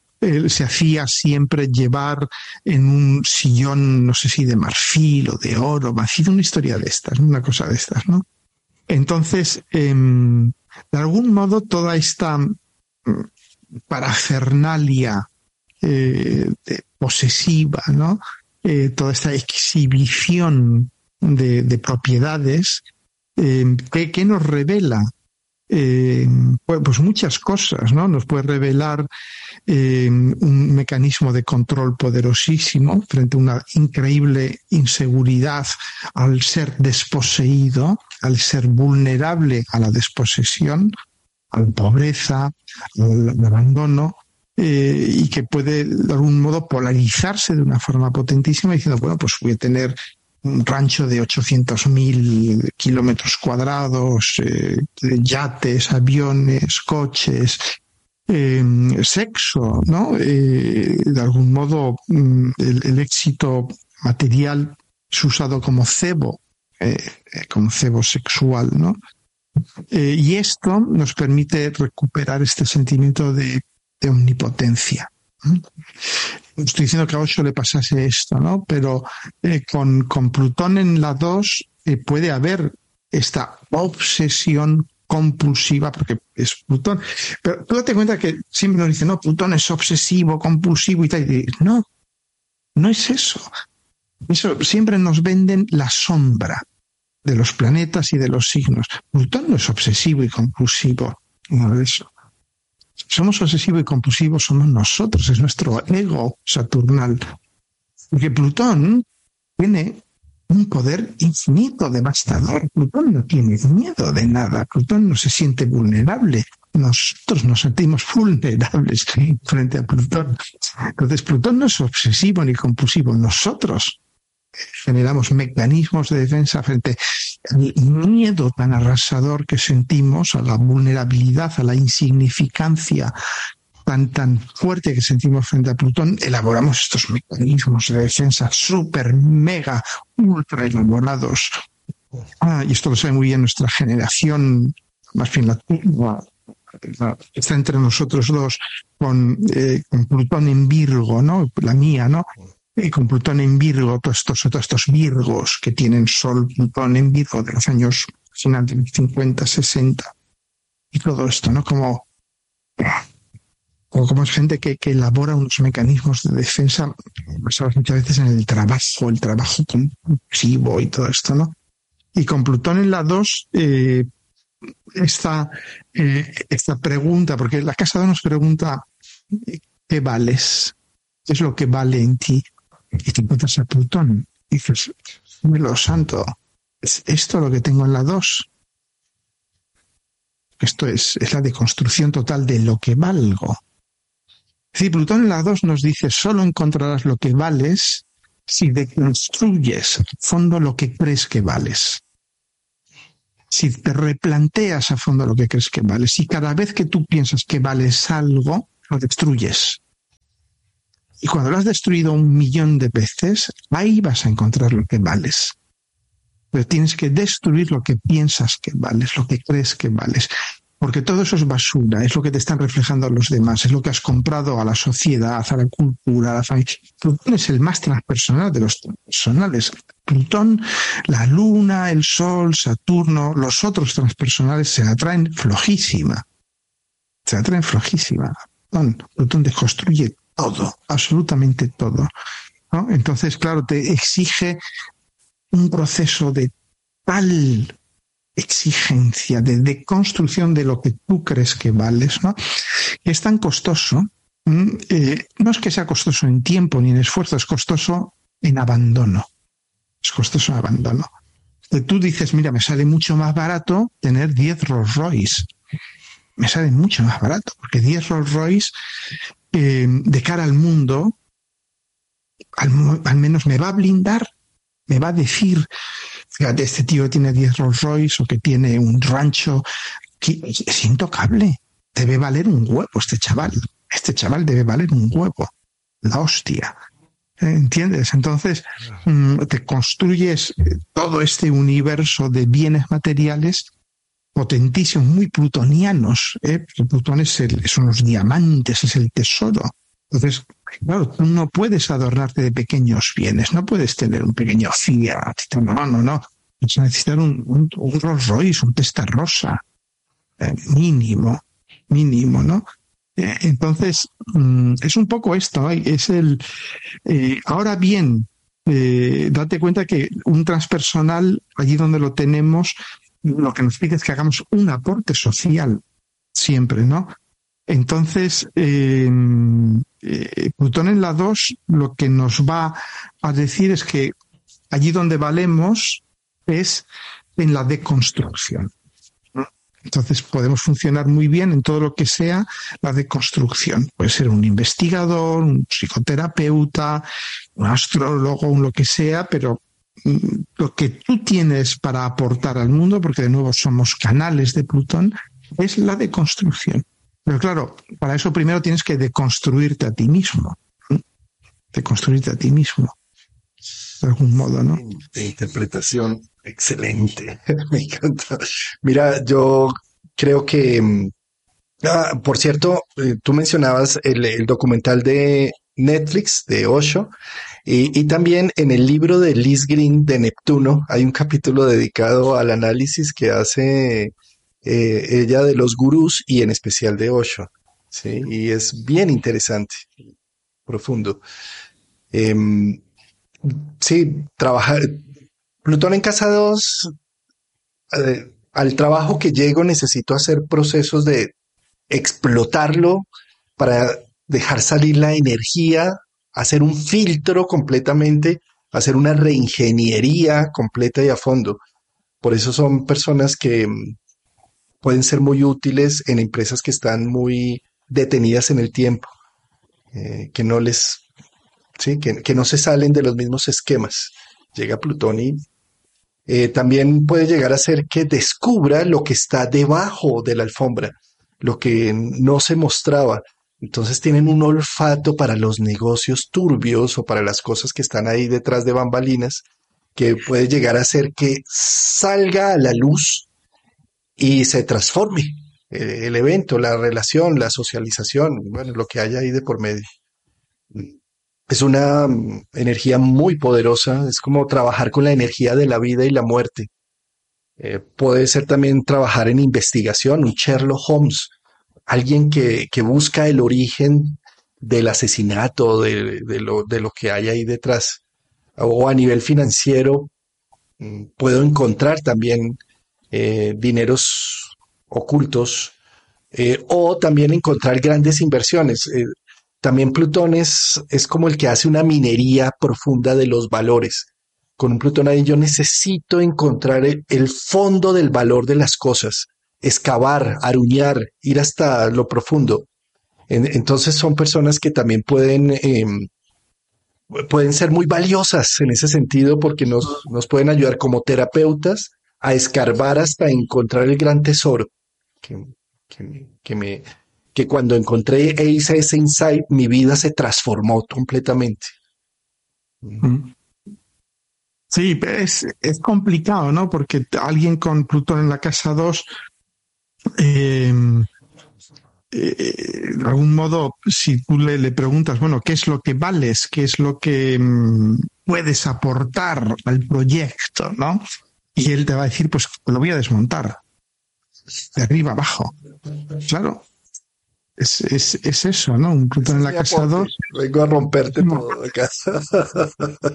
Se hacía siempre llevar en un sillón, no sé si de marfil o de oro, ha sido una historia de estas, una cosa de estas, ¿no? Entonces, eh, de algún modo, toda esta parafernalia eh, posesiva, ¿no? Eh, toda esta exhibición de, de propiedades, eh, que, nos revela pues muchas cosas, ¿no? Nos puede revelar un mecanismo de control poderosísimo frente a una increíble inseguridad al ser desposeído, al ser vulnerable a la desposesión, a la pobreza, al, abandono, eh, y que puede de algún modo polarizarse de una forma potentísima diciendo, bueno, pues voy a tener un rancho de 800.000 kilómetros cuadrados, eh, yates, aviones, coches, eh, sexo, ¿no? De algún modo mm, el, el, éxito material es usado como cebo, como cebo sexual, ¿no? Eh, y esto nos permite recuperar este sentimiento de, omnipotencia. Estoy diciendo que a Osho le pasase esto, ¿no? Pero eh, con, con, Plutón en la 2 eh, puede haber esta obsesión compulsiva, porque es Plutón. Pero tú date cuenta que siempre nos dicen, no, Plutón es obsesivo, compulsivo y tal. Y no, no es eso. Eso siempre nos venden la sombra de los planetas y de los signos. Plutón no es obsesivo y compulsivo, no es eso. Somos obsesivos y compulsivos, somos nosotros, es nuestro ego saturnal. Porque Plutón tiene un poder infinito, devastador. Plutón no tiene miedo de nada, Plutón no se siente vulnerable. Nosotros nos sentimos vulnerables *laughs* frente a Plutón. Entonces, Plutón no es obsesivo ni compulsivo. Nosotros generamos mecanismos de defensa frente al miedo tan arrasador que sentimos, a la vulnerabilidad, a la insignificancia tan, tan fuerte que sentimos frente a Plutón, elaboramos estos mecanismos de defensa súper, mega, ultra elaborados. Ah, y esto lo sabe muy bien nuestra generación, más bien la, está entre nosotros dos, con, eh, con Plutón en Virgo, ¿no? La mía, ¿no? Y con Plutón en Virgo, todos estos, todos estos Virgos que tienen Sol, Plutón en Virgo de los años final de 50, 60, y todo esto, ¿no? Como, como, es gente que, elabora unos mecanismos de defensa basados muchas veces en el trabajo, el trabajo compulsivo y todo esto, ¿no? Y con Plutón en la 2, eh, esta, eh, esta pregunta, porque la casa 2 nos pregunta, ¿qué vales? ¿Qué es lo que vale en ti? Y te encuentras a Plutón. Y dices, lo santo, ¿es esto lo que tengo en la 2? Esto es, es la deconstrucción total de lo que valgo. Si Plutón en la 2 nos dice, solo encontrarás lo que vales si deconstruyes a fondo lo que crees que vales. Si te replanteas a fondo lo que crees que vales, si cada vez que tú piensas que vales algo, lo destruyes. Y cuando lo has destruido un millón de veces, ahí vas a encontrar lo que vales. Pero tienes que destruir lo que piensas que vales, lo que crees que vales. Porque todo eso es basura, es lo que te están reflejando los demás, es lo que has comprado a la sociedad, a la cultura, a la familia. Plutón es el más transpersonal de los transpersonales. Plutón, la Luna, el Sol, Saturno, los otros transpersonales se atraen flojísima. Se atraen flojísima. Plutón, Plutón deconstruye todo, absolutamente todo. Entonces, claro, te exige un proceso de tal exigencia, de, de, construcción de lo que tú crees que vales, ¿no? es tan costoso. Eh, no es que sea costoso en tiempo ni en esfuerzo, es costoso en abandono. Es costoso en abandono. Tú dices, mira, me sale mucho más barato tener 10 Rolls Royce. Me sale mucho más barato, porque 10 Rolls Royce eh, de cara al mundo, al, menos me va a blindar, me va a decir, fíjate, este tío tiene 10 Rolls Royce o que tiene un rancho, que es intocable, debe valer un huevo este chaval, este chaval debe valer un huevo, la hostia. ¿Entiendes? Entonces, mm, te construyes todo este universo de bienes materiales potentísimos, muy plutonianos. ¿eh? Plutón es el, son los diamantes, es el tesoro. Entonces, claro, tú no puedes adornarte de pequeños bienes, no puedes tener un pequeño Fiat, no, no, no. Vas a necesitar un, un, Rolls Royce, un Testa Rosa, eh, mínimo, mínimo, ¿no? Eh, entonces, mm, es un poco esto, es el... Eh, ahora bien, eh, date cuenta que un transpersonal, allí donde lo tenemos, lo que nos pide es que hagamos un aporte social siempre, ¿no? Entonces, eh, Plutón en la 2 lo que nos va a decir es que allí donde valemos es en la deconstrucción. Entonces podemos funcionar muy bien en todo lo que sea la deconstrucción. Puede ser un investigador, un psicoterapeuta, un astrólogo, un lo que sea, pero lo que tú tienes para aportar al mundo, porque de nuevo somos canales de Plutón, es la deconstrucción. Pero claro, para eso primero tienes que deconstruirte a ti mismo. Deconstruirte a ti mismo. De algún modo, ¿no? De interpretación excelente. *laughs* Me encanta. Mira, yo creo que, mm, ah, por cierto, eh, tú mencionabas el, el documental de Netflix de Osho y, también en el libro de Liz Green de Neptuno hay un capítulo dedicado al análisis que hace eh, ella de los gurús y en especial de Osho. ¿sí? Y es bien interesante, profundo. Em, sí, trabajar. Plutón en casa 2, eh, al trabajo que llego necesito hacer procesos de explotarlo para dejar salir la energía hacer un filtro completamente hacer una reingeniería completa y a fondo. Por eso son personas que mm, pueden ser muy útiles en empresas que están muy detenidas en el tiempo, eh, que no les, sí, que, que, no se salen de los mismos esquemas. Llega Plutón y eh, también puede llegar a ser que descubra lo que está debajo de la alfombra, lo que no se mostraba. Entonces tienen un olfato para los negocios turbios o para las cosas que están ahí detrás de bambalinas, que puede llegar a ser que salga a la luz y se transforme eh, el evento, la relación, la socialización, bueno, lo que haya ahí de por medio. Es una mm, energía muy poderosa, es como trabajar con la energía de la vida y la muerte. Eh, puede ser también trabajar en investigación, un Sherlock Holmes, alguien que, que busca el origen del asesinato, de, de, lo, de, lo, que hay ahí detrás. O a nivel financiero, mm, puedo encontrar también eh, dineros ocultos eh, o también encontrar grandes inversiones. Eh, también Plutón es, es, como el que hace una minería profunda de los valores. Con un Plutón ahí yo necesito encontrar el, el fondo del valor de las cosas, excavar, aruñar, ir hasta lo profundo. En, entonces son personas que también pueden, eh, pueden ser muy valiosas en ese sentido porque nos, nos pueden ayudar como terapeutas a escarbar hasta encontrar el gran tesoro que, que, me, que cuando encontré e ese insight, mi vida se transformó completamente. Sí, es, es complicado, ¿no? Porque alguien con Plutón en la casa 2, eh, eh, de algún modo, si tú le, le, preguntas, bueno, ¿qué es lo que vales? ¿Qué es lo que mm, puedes aportar al proyecto? ¿no? Y él te va a decir, pues lo voy a desmontar. De arriba abajo. Claro. Es, es, es eso, ¿no? Un Plutón en la casa 2. Vengo a romperte todo de casa.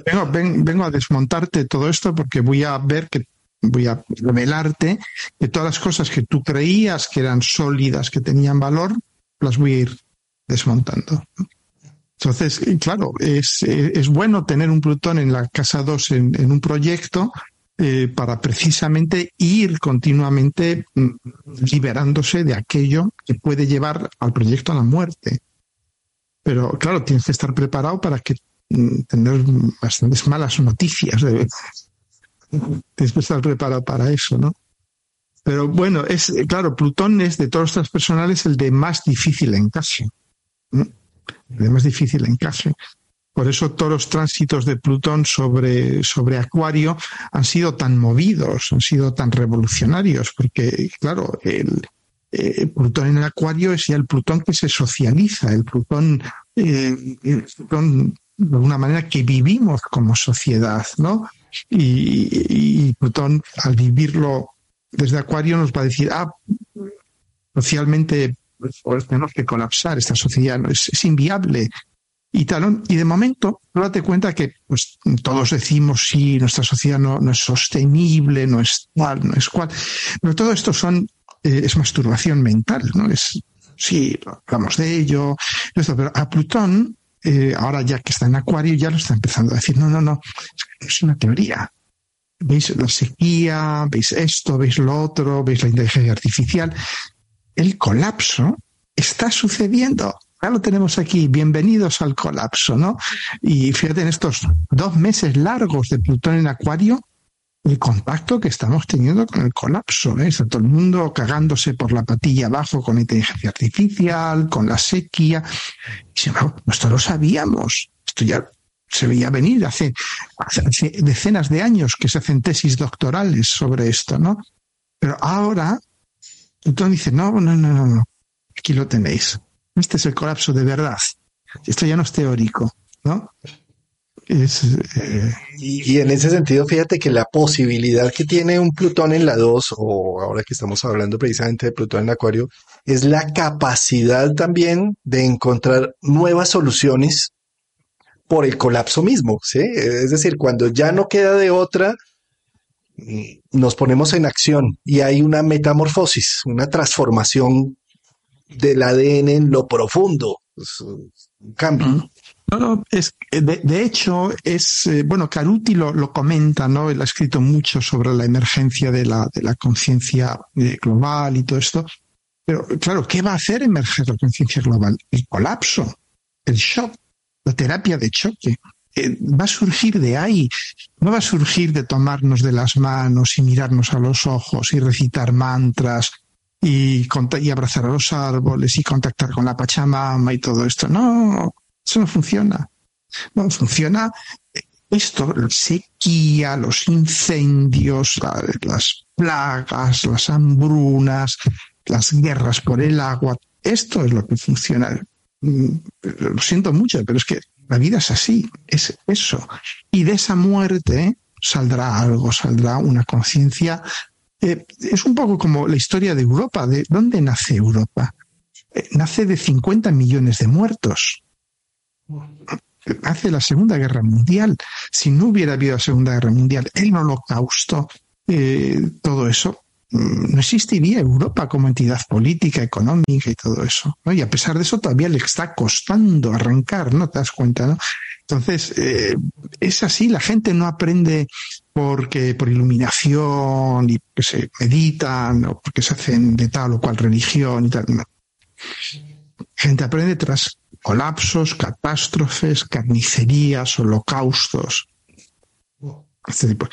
vengo, ven, vengo a desmontarte todo esto porque voy a ver que voy a revelarte que todas las cosas que tú creías que eran sólidas, que tenían valor, las voy a ir desmontando. Entonces, claro, es, es bueno tener un Plutón en la casa 2 en, en un proyecto eh, para precisamente ir continuamente mm, liberándose de aquello que puede llevar al proyecto a la muerte. Pero claro, tienes que estar preparado para que mm, tener bastantes malas noticias. Tienes que estar preparado para eso, ¿no? Pero bueno, es claro, Plutón es de todos los personales el de más difícil encaje. El de más difícil encaje. Por eso todos los tránsitos de Plutón sobre, sobre Acuario han sido tan movidos, han sido tan revolucionarios, porque, claro, el, eh, Plutón en Acuario es ya el Plutón que se socializa, el Plutón, eh, el Plutón de alguna manera que vivimos como sociedad, ¿no? Y, Plutón, al vivirlo desde Acuario, nos va a decir, ah, socialmente pues, tenemos que colapsar, esta sociedad no es, inviable, y tal. Y de momento, date cuenta que pues, todos decimos si nuestra sociedad no, no, es sostenible, no es tal, no es cual. Pero todo esto son, eh, es masturbación mental, ¿no? Es, sí, hablamos de ello, esto, pero a Plutón, eh, ahora ya que está en Acuario, ya lo está empezando a decir, no, no, no, es una teoría. Veis la sequía, veis esto, veis lo otro, veis la inteligencia artificial. El colapso está sucediendo ya lo tenemos aquí, bienvenidos al colapso, ¿no? Y fíjate, en estos dos meses largos de Plutón en Acuario, el contacto que estamos teniendo con el colapso. ¿eh? Todo el mundo cagándose por la patilla abajo con inteligencia artificial, con la sequía. Y sin embargo, esto lo sabíamos. Esto ya se veía venir hace, decenas de años que se hacen tesis doctorales sobre esto, ¿no? Pero ahora, Plutón dice, no, no, no, no, aquí lo tenéis. Este es el colapso de verdad. Esto ya no es teórico, ¿no? Es, eh... y, y, en ese sentido, fíjate que la posibilidad que tiene un Plutón en la 2, o ahora que estamos hablando precisamente de Plutón en Acuario, es la capacidad también de encontrar nuevas soluciones por el colapso mismo, ¿sí? Es decir, cuando ya no queda de otra, nos ponemos en acción y hay una metamorfosis, una transformación del ADN en lo profundo. Es un cambio. No, no, es, de, hecho, es, eh, bueno, Caruti lo, lo, comenta, ¿no? Él ha escrito mucho sobre la emergencia de la, de la conciencia eh, global y todo esto. Pero, claro, ¿qué va a hacer emerger la conciencia global? El colapso, el shock, la terapia de choque. Eh, va a surgir de ahí, no va a surgir de tomarnos de las manos y mirarnos a los ojos y recitar mantras y, y abrazar a los árboles y contactar con la Pachamama y todo esto. No, eso no funciona. No funciona esto, la sequía, los incendios, la, las plagas, las hambrunas, las guerras por el agua. Esto es lo que funciona. Mm, lo siento mucho, pero es que la vida es así, es eso. Y de esa muerte saldrá algo, saldrá una conciencia. Eh, es un poco como la historia de Europa. ¿De dónde nace Europa? Eh, nace de 50 millones de muertos hace la Segunda Guerra Mundial. Si no hubiera habido la Segunda Guerra Mundial, el holocausto, eh, todo eso, mm, no existiría Europa como entidad política, económica y todo eso. Y a pesar de eso todavía le está costando arrancar, ¿no? Te das cuenta, ¿no? Entonces, eh, es así, la gente no aprende porque por iluminación y que se meditan o porque se hacen de tal o cual religión y tal. La gente aprende tras colapsos, catástrofes, carnicerías, holocaustos. Este tipo.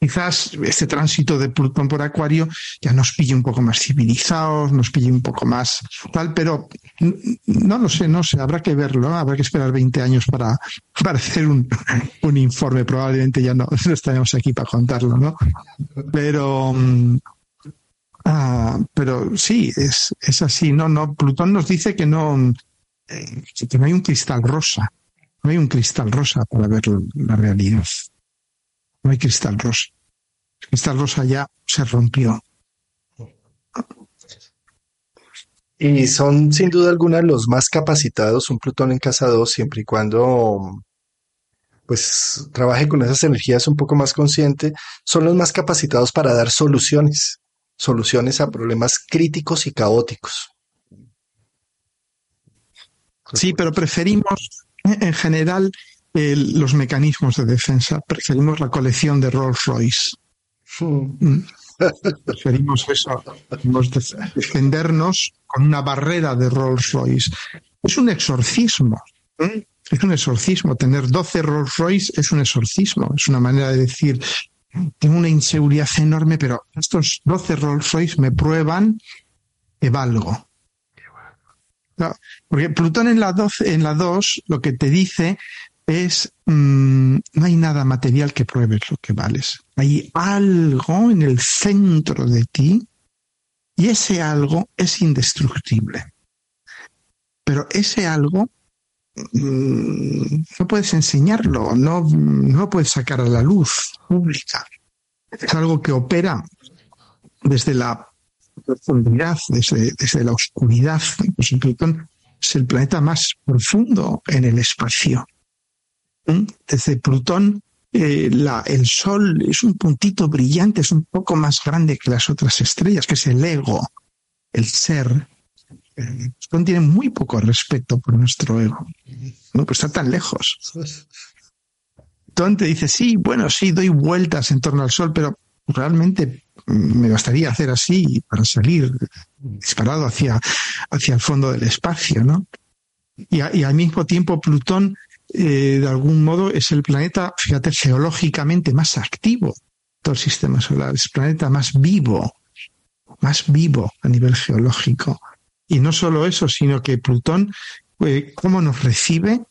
Quizás este tránsito de Plutón por Acuario ya nos pille un poco más civilizados, nos pille un poco más tal, pero no lo sé, no sé, habrá que verlo, habrá que esperar 20 años para, para hacer un, un informe, probablemente ya no, *laughs* no estaremos aquí para contarlo, ¿no? Pero, Ah, pero sí, es, es así. No, no, Plutón nos dice que no, eh, que no hay un cristal rosa. No hay un cristal rosa para ver la realidad. No hay cristal rosa. El cristal rosa ya se rompió. Y son sin duda alguna los más capacitados, un Plutón en casa 2, siempre y cuando pues trabaje con esas energías un poco más consciente, son los más capacitados para dar soluciones, soluciones a problemas críticos y caóticos. Sí, pero preferimos en general el, los mecanismos de defensa, preferimos la colección de Rolls Royce. Mm. *laughs* preferimos eso, defendernos con una barrera de Rolls Royce. Es un exorcismo. ¿eh? Es un exorcismo. Tener 12 Rolls Royce es un exorcismo. Es una manera de decir, tengo una inseguridad enorme, pero estos 12 Rolls Royce me prueban que valgo. Porque Plutón en la 12, en la 2 lo que te dice es mmm, no hay nada material que pruebe lo que vales. Hay algo en el centro de ti y ese algo es indestructible. Pero ese algo mmm, no puedes enseñarlo, no, no puedes sacar a la luz pública. Es algo que opera desde la profundidad, desde, desde la oscuridad. Pues Plutón es el planeta más profundo en el espacio. ¿Mm? Desde Plutón, eh, la, el Sol es un puntito brillante, es un poco más grande que las otras estrellas, que es el ego, el ser. Eh, Plutón tiene muy poco respeto por nuestro ego, ¿no? pues está tan lejos. Plutón te dice, sí, bueno, sí, doy vueltas en torno al Sol, pero realmente me bastaría hacer así para salir disparado hacia, hacia el fondo del espacio, ¿no? Y, al mismo tiempo Plutón, eh, de algún modo, es el planeta, fíjate, geológicamente más activo todo el sistema solar, es el planeta más vivo, más vivo a nivel geológico. Y no solo eso, sino que Plutón, eh, cómo nos recibe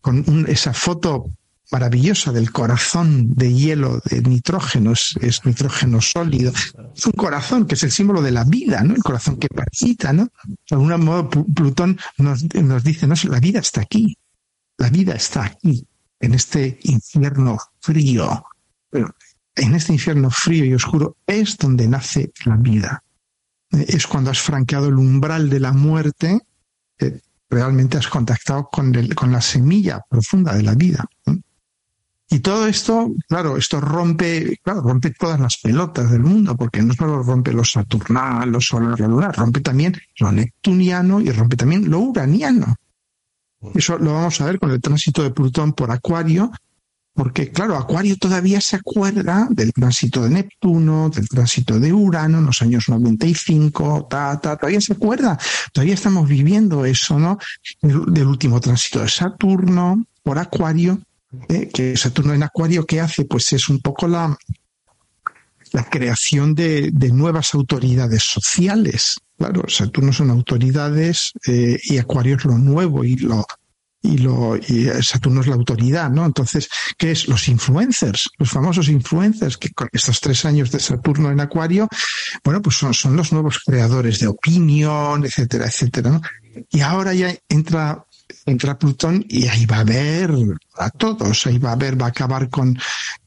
con esa foto maravillosa del corazón de hielo, de nitrógeno, es, nitrógeno sólido. Es un corazón que es el símbolo de la vida, ¿no? El corazón que palpita, ¿no? De algún modo, Plutón nos, nos dice, no, la vida está aquí. La vida está aquí, en este infierno frío. En este infierno frío y oscuro es donde nace la vida. Es cuando has franqueado el umbral de la muerte, eh, realmente has contactado con, con la semilla profunda de la vida. Y todo esto, claro, esto rompe, claro, rompe todas las pelotas del mundo, porque no solo rompe lo saturnal, lo solar, lo lunar, rompe también lo neptuniano y rompe también lo uraniano. Eso lo vamos a ver con el tránsito de Plutón por Acuario, porque claro, Acuario todavía se acuerda del tránsito de Neptuno, del tránsito de Urano en los años 95, ta, ta, todavía se acuerda, todavía estamos viviendo eso, ¿no? Del, último tránsito de Saturno por Acuario, ¿eh? que Saturno en Acuario, ¿qué hace? Pues es un poco la, la creación de, de nuevas autoridades sociales. Claro, Saturno son autoridades eh, y Acuario es lo nuevo y lo y Saturno es la autoridad, ¿no? Entonces, ¿qué es? Los influencers, los famosos influencers que con estos tres años de Saturno en Acuario, bueno, pues son, son los nuevos creadores de opinión, etcétera, etcétera. Y ahora ya entra entra Plutón y ahí va a haber a todos, ahí va a haber, va a acabar con,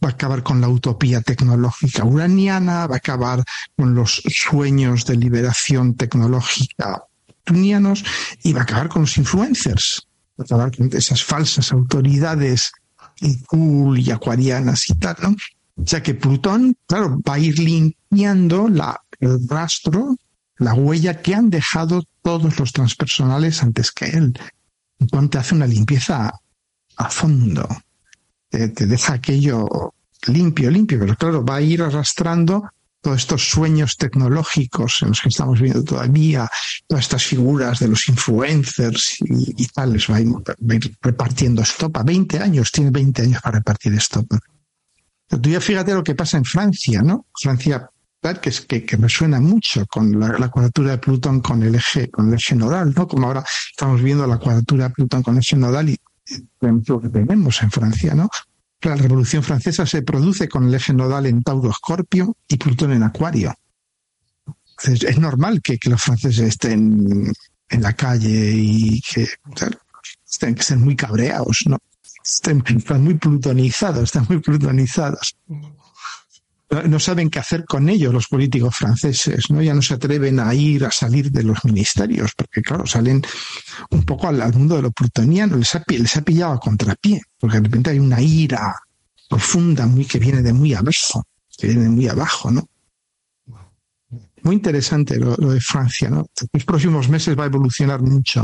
va a acabar con la utopía tecnológica uraniana, va a acabar con los sueños de liberación tecnológica plutonianos y va a acabar con los influencers esas falsas autoridades y cool y acuarianas y tal, ¿no? O sea que Plutón, claro, va a ir limpiando la, el rastro, la huella que han dejado todos los transpersonales antes que él. Plutón te hace una limpieza a fondo. te deja aquello limpio, limpio, pero claro, va a ir arrastrando todos estos sueños tecnológicos en los que estamos viendo todavía, todas estas figuras de los influencers y, tal, les va a, ir, repartiendo estopa. 20 años, tiene 20 años para repartir estopa. Pero tú ya fíjate lo que pasa en Francia, ¿no? Francia, que, que, que me suena mucho con la, cuadratura de Plutón con el eje, con el eje nodal, ¿no? Como ahora estamos viendo la cuadratura de Plutón con el eje nodal y lo que tenemos en Francia, ¿no? La Revolución Francesa se produce con el eje nodal en Tauro Escorpio y Plutón en Acuario. es normal que, los franceses estén en la calle y que, estén, muy cabreados, ¿no? Estén, están muy plutonizados, están muy plutonizados. No, saben qué hacer con ellos los políticos franceses, ¿no? Ya no se atreven a ir, a salir de los ministerios, porque claro, salen un poco al, mundo de lo plutoniano, les ha, les ha pillado a contrapié porque de repente hay una ira profunda muy que viene de muy abajo, que viene de muy abajo, ¿no? Muy interesante lo, de Francia, ¿no? Los próximos meses va a evolucionar mucho,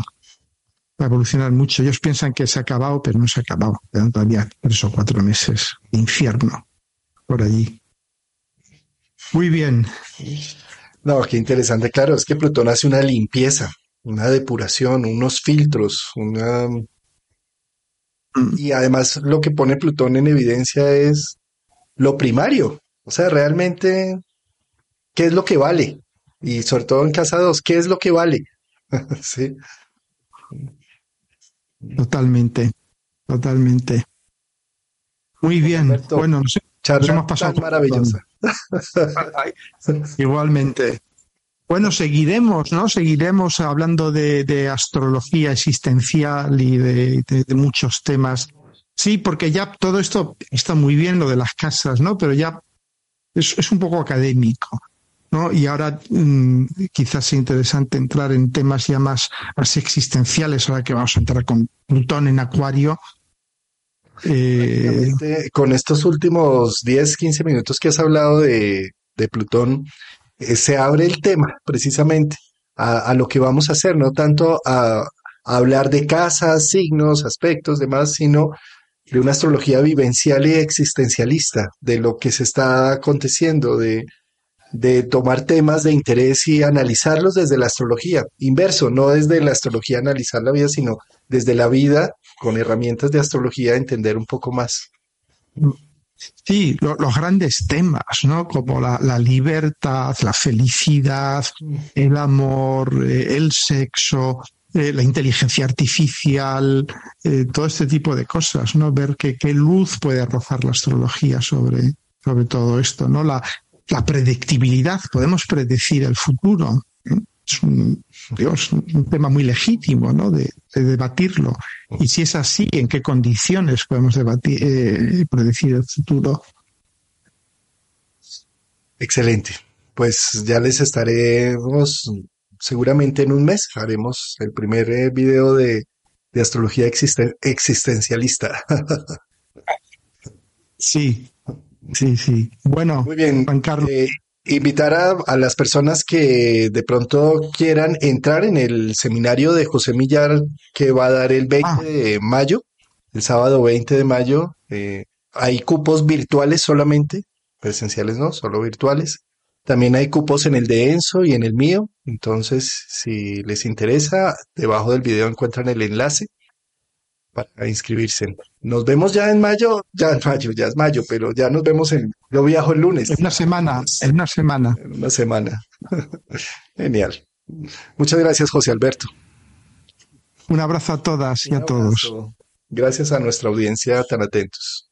va a evolucionar mucho. Ellos piensan que se ha acabado, pero no se ha acabado. Quedan todavía tres o cuatro meses de infierno por allí. Muy bien. No, qué interesante. Claro, es que Plutón hace una limpieza, una depuración, unos filtros, una y además lo que pone Plutón en evidencia es lo primario. O sea, realmente, ¿qué es lo que vale? Y sobre todo en casa 2, ¿qué es lo que vale? *laughs* sí. Totalmente, totalmente. Muy bien. bueno, no sé, hemos pasado maravillosa. Igualmente. Bueno, seguiremos, ¿no? Seguiremos hablando de, astrología existencial y de, muchos temas. Sí, porque ya todo esto está muy bien, lo de las casas, ¿no? Pero ya es, un poco académico, ¿no? Y ahora mm, quizás sea interesante entrar en temas ya más, existenciales, ahora que vamos a entrar con Plutón en Acuario. Eh, con estos últimos 10, 15 minutos que has hablado de, Plutón, eh, se abre el tema precisamente a, lo que vamos a hacer, no tanto a, hablar de casas, signos, aspectos, demás, sino de una astrología vivencial y existencialista, de lo que se está aconteciendo, de, de tomar temas de interés y analizarlos desde la astrología, inverso, no desde la astrología analizar la vida, sino desde la vida con herramientas de astrología entender un poco más. Sí, los grandes temas, ¿no? Como la, libertad, la felicidad, el amor, eh, el sexo, eh, la inteligencia artificial, eh, todo este tipo de cosas, ¿no? Ver qué luz puede arrojar la astrología sobre, sobre todo esto, ¿no? La, la predictibilidad, podemos predecir el futuro es un, un tema muy legítimo ¿no? de, debatirlo. Y si es así, ¿en qué condiciones podemos debatir, eh, predecir el futuro? Excelente. Pues ya les estaremos seguramente en un mes. Haremos el primer eh, video de, de astrología existencialista. *laughs* sí, sí, sí. Bueno, Muy bien. Juan Carlos. Eh, invitar a, las personas que de pronto quieran entrar en el seminario de José Millar que va a dar el 20 ah. de mayo, el sábado 20 de mayo. Eh, hay cupos virtuales solamente, presenciales no, solo virtuales. También hay cupos en el de Enzo y en el mío. Entonces, si les interesa, debajo del video encuentran el enlace para inscribirse. Nos vemos ya en mayo, ya en mayo, ya es mayo, pero ya nos vemos en, yo viajo el lunes. En una semana, en una semana. En una semana. *laughs* Genial. Muchas gracias, José Alberto. Un abrazo a todas y a todos. Gracias a nuestra audiencia tan atentos.